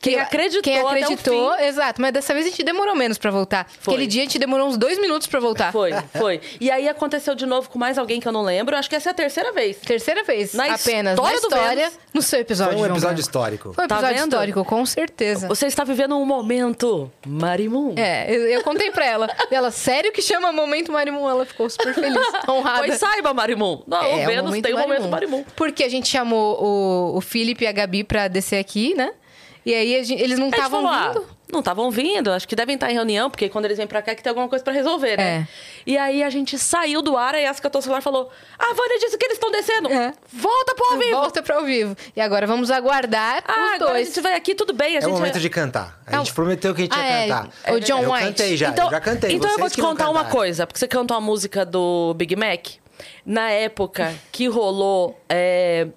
Quem acreditou Quem até o acreditou, fim. exato. Mas dessa vez a gente demorou menos pra voltar. Foi. Aquele dia a gente demorou uns dois minutos pra voltar. Foi, foi. E aí aconteceu de novo com mais alguém que eu não lembro. Acho que essa é a terceira vez. Terceira vez, Na apenas. história na do história, Vênus. no seu episódio. Foi um episódio Branco. histórico. Foi um Tá episódio vendo? histórico, com certeza. Você está vivendo um momento Marimum. É, eu, eu contei pra ela. E ela, sério que chama Momento Marimun? Ela ficou super feliz, (laughs) honrada. Pois saiba, Marimum. Não, É, o Vênus tem o momento Marimum. Porque a gente chamou o, o Felipe e a Gabi pra descer aqui, né? E aí a gente- eles não estavam ah, vindo. não estavam vindo, acho que devem estar em reunião, porque quando eles vêm pra cá é que tem alguma coisa pra resolver, né? É. E aí a gente saiu do ar, aí a catou o celular e falou: A Vânia disse que eles estão descendo. É. Volta pro ao vivo. Volta pra ao vivo. E agora vamos aguardar Ah, os agora dois. a gente vai aqui, tudo bem. A É gente o momento de cantar. A É gente prometeu que a gente Ah, ia é. cantar. O John eu White. cantei já, então, eu já cantei. Então eu Vocês vou te contar uma coisa, porque você cantou a música do Big Mac. Na época que rolou. é,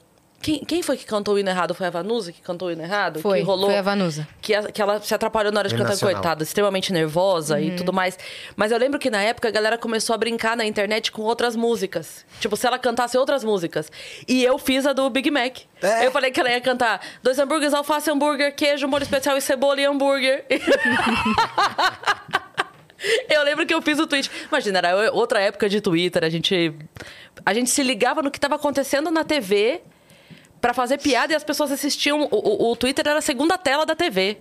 Quem, quem foi que cantou o hino errado? Foi a Vanusa que cantou o hino errado? Foi, que rolou, foi a Vanusa. Que, a- que ela se atrapalhou na hora de cantar, coitada, extremamente nervosa Uhum. e tudo mais. Mas eu lembro que na época a galera começou a brincar na internet com outras músicas. Tipo, se ela cantasse outras músicas. E eu fiz a do Big Mac. É? Eu falei que ela ia cantar dois hambúrgueres, alface, hambúrguer, queijo, molho especial e cebola e hambúrguer. (laughs) Eu lembro que eu fiz o tweet. Imagina, era outra época de Twitter. A gente, a gente se ligava no que estava acontecendo na TV pra fazer piada e as pessoas assistiam. O, o, o Twitter era a segunda tela da TV.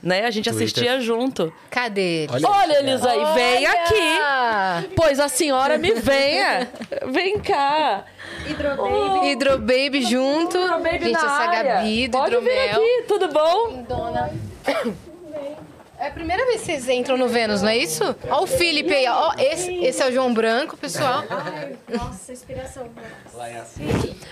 Né? A gente Twitter. assistia junto. Cadê ele? Olha- Olha, Elisa aí, vem Olha! aqui. Pois a senhora me venha. Vem cá. Hidrobaby. Hidrobaby junto. Baby Gente, na essa área. Gabi do Pode vir Hidromel. aqui, tudo bom? Dona. É a primeira vez que vocês entram no Vênus, não é isso? Ó o Felipe aí, ó. Esse, esse é o João Branco, pessoal. Ai, nossa, inspiração.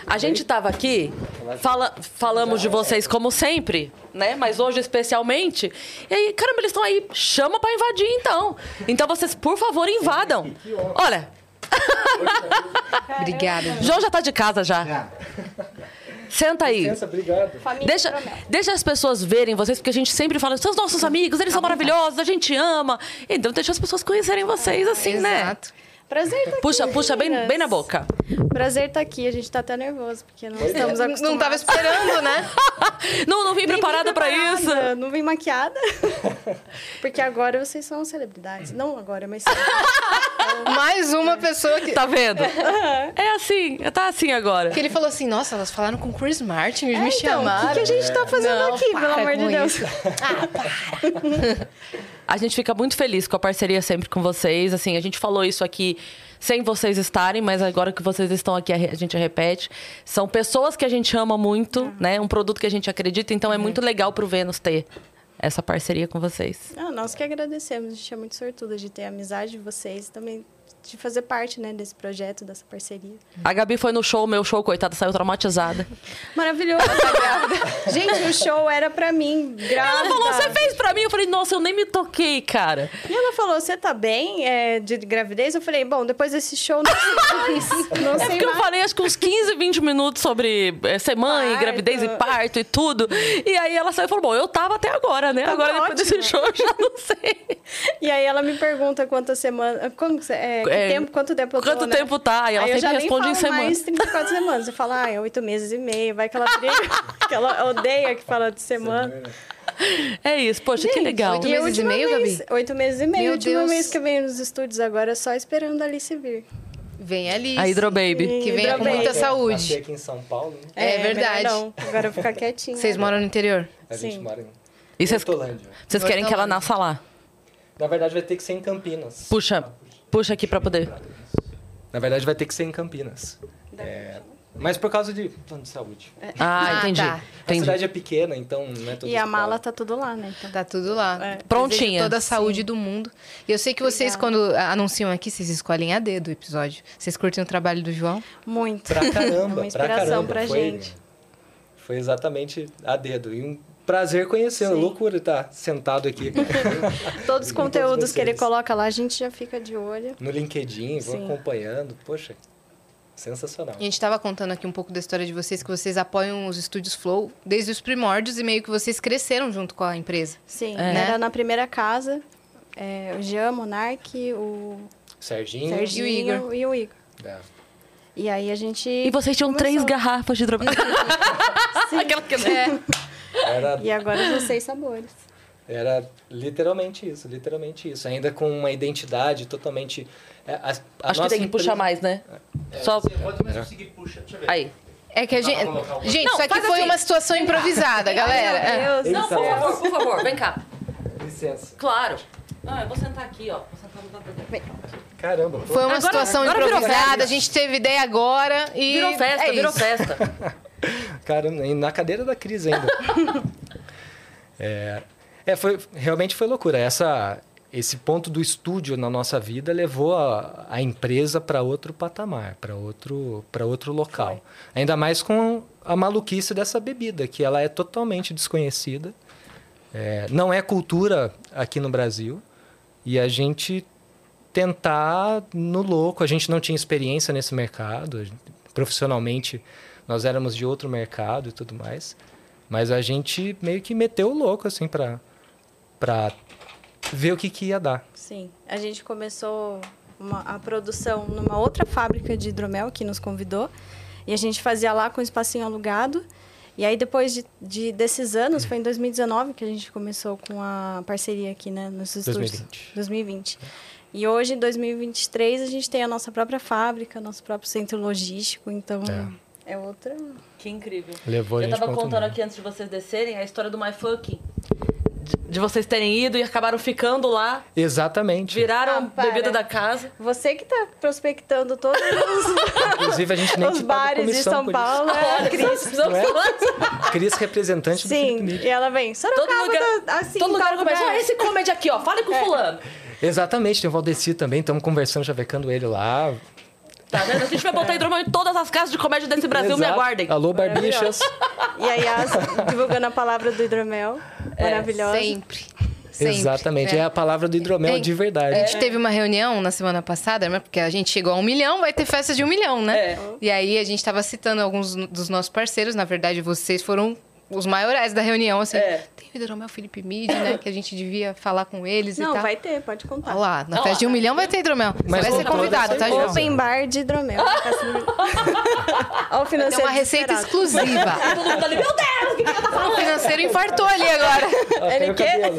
A gente tava aqui, fala, falamos de vocês como sempre, né? Mas hoje especialmente. E aí, caramba, eles estão aí. Chama pra invadir, então. Então vocês, por favor, invadam. Olha, (laughs) Obrigada. João já tá de casa já. Senta aí. obrigado. Família Deixa, deixa as pessoas verem vocês, porque a gente sempre fala, são os nossos amigos, eles são maravilhosos, a gente ama. Então deixa as pessoas conhecerem vocês assim, né? Exato. Prazer estar aqui. Puxa, puxa bem, bem na boca. Prazer estar aqui. A gente tá até nervoso, porque não estamos acostumados. Não tava esperando, né? (laughs) Não, não vim Nem preparada pra preparada, isso. Não vim maquiada. (laughs) Porque agora vocês são celebridades. Não agora, mas... (laughs) Mais uma pessoa que. Tá vendo? É assim, tá assim agora. Que ele falou assim: Nossa, elas falaram com Chris Martin, eles me então, o chamaram. que, que a gente tá fazendo Não, aqui, para pelo amor de Deus? isso. Ah, para. A gente fica muito feliz com a parceria sempre com vocês. Assim, a gente falou isso aqui sem vocês estarem, mas agora que vocês estão aqui, a gente repete. São pessoas que a gente ama muito, né? Um produto que a gente acredita, então é muito legal pro Vênus ter essa parceria com vocês. Ah, nós que agradecemos. A gente é muito sortuda de ter a amizade de vocês também de fazer parte, né, desse projeto, dessa parceria. A Gabi foi no show, meu show, coitada, saiu traumatizada. Maravilhoso. (laughs) Gente, o show era pra mim, grávida. Ela falou, você fez pra mim? Eu falei, nossa, eu nem me toquei, cara. E ela falou, você tá bem é, de gravidez? Eu falei, bom, depois desse show, não sei, (laughs) não É sei porque eu mais. falei acho que uns 15, 20 minutos sobre é, ser mãe, Parto. gravidez e parto e tudo. E aí ela saiu e falou, bom, eu tava até agora, né? Tava agora depois ótimo. desse show eu já não sei. (laughs) E aí ela me pergunta quantas semanas... Como, que você- é, que É, tempo, quanto tempo eu tô, quanto né? tempo tá? E ela aí eu sempre já nem responde em falo semana. mais 34 semanas. Eu falo, ah, é oito meses e meio. Vai que ela briga, (laughs) que ela odeia que fala de semana. É isso, poxa, que Gente, legal. oito E meses e meio, vez- Gabi? Oito meses e meio. Meu a última Deus. vez que eu venho nos estúdios agora, só esperando a Alice vir. Vem ali. A Hidro Baby. Que venha com muita saúde. Nasci aqui em São Paulo, né? É melhor verdade. Não. Agora eu vou ficar quietinha. Vocês moram no interior? A gente Sim. mora em E vocês, Hortolândia. vocês querem que ela nasça lá? Na verdade, vai ter que ser em Campinas. Puxa, puxa aqui pra poder. Na verdade, vai ter que ser em Campinas. É, mas por causa de plano de saúde. Ah, Ah, entendi. tá. A cidade é pequena, então não é tudo E a mala tá tudo lá, né? Então. Tá tudo lá. É. Prontinha. Toda a saúde do mundo. E eu sei que vocês, Obrigada. quando anunciam aqui, vocês escolhem a dedo o episódio. Vocês curtem o trabalho do João? Muito. Pra caramba, É uma pra inspiração caramba. pra foi, gente. Foi exatamente a dedo. E um prazer conhecê-lo. Loucura estar sentado aqui (laughs) Todos os conteúdos que ele coloca lá, a gente já fica de olho. no LinkedIn, vou Sim. acompanhando. Poxa, sensacional. A gente estava contando aqui um pouco da história de vocês, que vocês apoiam os estúdios Flow desde os primórdios e meio que vocês cresceram junto com a empresa. Sim, É. era na primeira casa. é, o Jean, Monark, o Serginho. Serginho E o Igor. e o Igor. É. E aí a gente. E vocês tinham três começou. garrafas de hidromel. (laughs) Aquela que... É. Era, E agora são seis sabores. era literalmente isso, literalmente isso. Ainda com uma identidade totalmente... é, a- a Acho que tem que puxar empresa- mais, né? Só... Pode mais conseguir, puxa. Deixa eu ver. Aí. É que a gente. Gente, Não, isso aqui foi assim. uma situação improvisada, (laughs) galera. É. Meu Deus. Não, por favor, por favor, vem cá. (laughs) Licença. Claro. Ah, eu vou sentar aqui, ó. Vou sentar no dele. Caramba. Foi uma Agora- situação agora improvisada, a gente teve ideia agora e. Virou festa, é virou isso. festa. (laughs) Caramba, e na cadeira da crise ainda. (laughs) é, é, foi, realmente foi loucura. Essa, esse ponto do estúdio na nossa vida levou a, a empresa para outro patamar, para outro, para outro local. Ainda mais com a maluquice dessa bebida, que ela é totalmente desconhecida. É, não é cultura aqui no Brasil. E a gente tentar no louco. A gente não tinha experiência nesse mercado. Profissionalmente, nós éramos de outro mercado e tudo mais. Mas a gente meio que meteu o louco, assim, pra, pra ver o que, que ia dar. Sim. A gente começou uma- a produção numa outra fábrica de hidromel que nos convidou. E a gente fazia lá com o espacinho alugado. E aí, depois de, de- desses anos, foi em 2019 que a gente começou com a parceria aqui, né? Nos estúdios. 2020. 2020. E hoje, em 2023, a gente tem a nossa própria fábrica, nosso próprio centro logístico. Então, é, outra... Que incrível. Levou Eu tava contando aqui antes de vocês descerem a história do My Fucking. De, de vocês terem ido e acabaram ficando lá, Exatamente. viraram Ah, bebida da casa. Você que está prospectando todos os, (laughs) Inclusive, a gente nem os bares de São. Paulo. (laughs) É a Cris. Não é? Cris, representante do Sim, Felipe Nick. e ela vem. Sorocaba, Todo lugar, tá assim, todo lugar começa. Ah, esse comedy aqui, ó. Fale com o fulano. Exatamente, tem o Valdeci também, estamos conversando, javecando ele lá. Tá vendo? A gente vai botar hidromel em todas as casas de comédia desse Brasil, me Exato. aguardem. Alô, Barbichas. E aí, as, divulgando a palavra do hidromel. Maravilhosa. Sempre. Sempre. Exatamente, é. a palavra do hidromel É. de verdade. A gente teve uma reunião na semana passada, né? Porque a gente chegou a um milhão, vai ter festa de um milhão, né? É. E aí a gente tava citando alguns dos nossos parceiros. Na verdade, vocês foram os maiores da reunião, assim. É. Tem o Hidromel Felipe Mid, né? Que a gente devia falar com eles e Não, tal. vai ter, pode contar. Olha lá, na Olha festa de um lá. milhão vai ter hidromel. Você Mas vai com ser convidado, tá. João? Open bar de hidromel. (laughs) Olha o Tem financeiro uma receita exclusiva. (laughs) Todo mundo ali, meu Deus, o que, que ela tá falando? O financeiro infartou ali agora. Ele quer-.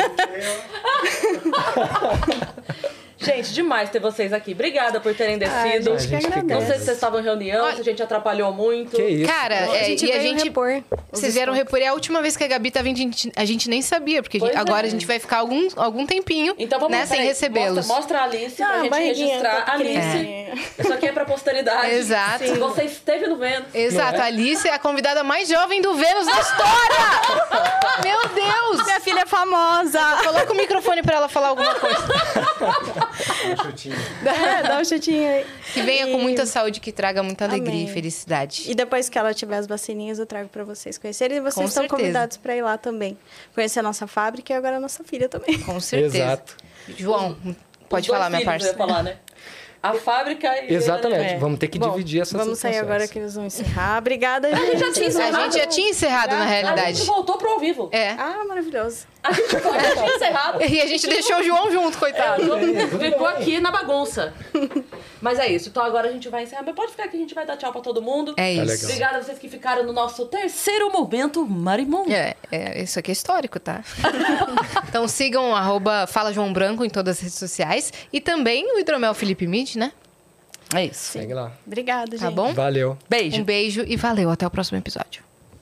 (laughs) Gente, demais ter vocês aqui. Obrigada por terem Ai, descido. a gente que A gente que Não sei se vocês estavam em reunião, se a gente atrapalhou muito. Que isso. Cara, A é, gente e a gente. repor Vocês vieram repor. E a última vez que a Gabi tava vindo, a gente, a gente nem sabia, porque a agora é. a gente vai ficar algum, algum tempinho Então vamos né, sem recebê-los. Mostra, mostra a Alice Não, pra a gente registrar. tá Alice, pequenininha. isso aqui é pra posteridade. Exato. Se você esteve no Vênus. Exato, Não é? a Alice é a convidada mais jovem do Vênus da história! Meu Deus! Minha filha é famosa. Coloca o microfone pra ela falar alguma coisa. Um chutinho. (laughs) É, dá um chutinho aí. Que venha E- com muita saúde, que traga muita alegria Amém. e felicidade. E depois que ela tiver as vacininhas, eu trago pra vocês conhecerem. E vocês Com estão certeza. convidados pra ir lá também. Conhecer a nossa fábrica e agora a nossa filha também. Com certeza. Exato. João, pode falar, minha ia parça. falar, né? A fábrica e... Exatamente. É. Vamos ter que Bom, dividir essas Vamos sair funções. agora que eles vão encerrar. Obrigada, gente. já tinha A encerrado. gente já tinha encerrado, na A realidade. gente voltou pro ao vivo. É. Ah, maravilhoso. A gente encerrado. E a gente deixou o João junto, coitado. Ficou aqui na bagunça. Mas é isso. Então agora a gente vai encerrar. Mas pode ficar que a gente vai dar tchau pra todo mundo. É Tá isso. legal. Obrigada a vocês que ficaram no nosso terceiro momento Marimundo. É, é, isso aqui é histórico, tá? (laughs) então sigam arroba Fala João Branco em todas as redes sociais. E também o Hidromel Felipe Mid, né? É isso. Segue lá. Obrigada, gente. Tá bom? Valeu. Beijo. Um beijo e valeu. Até o próximo episódio.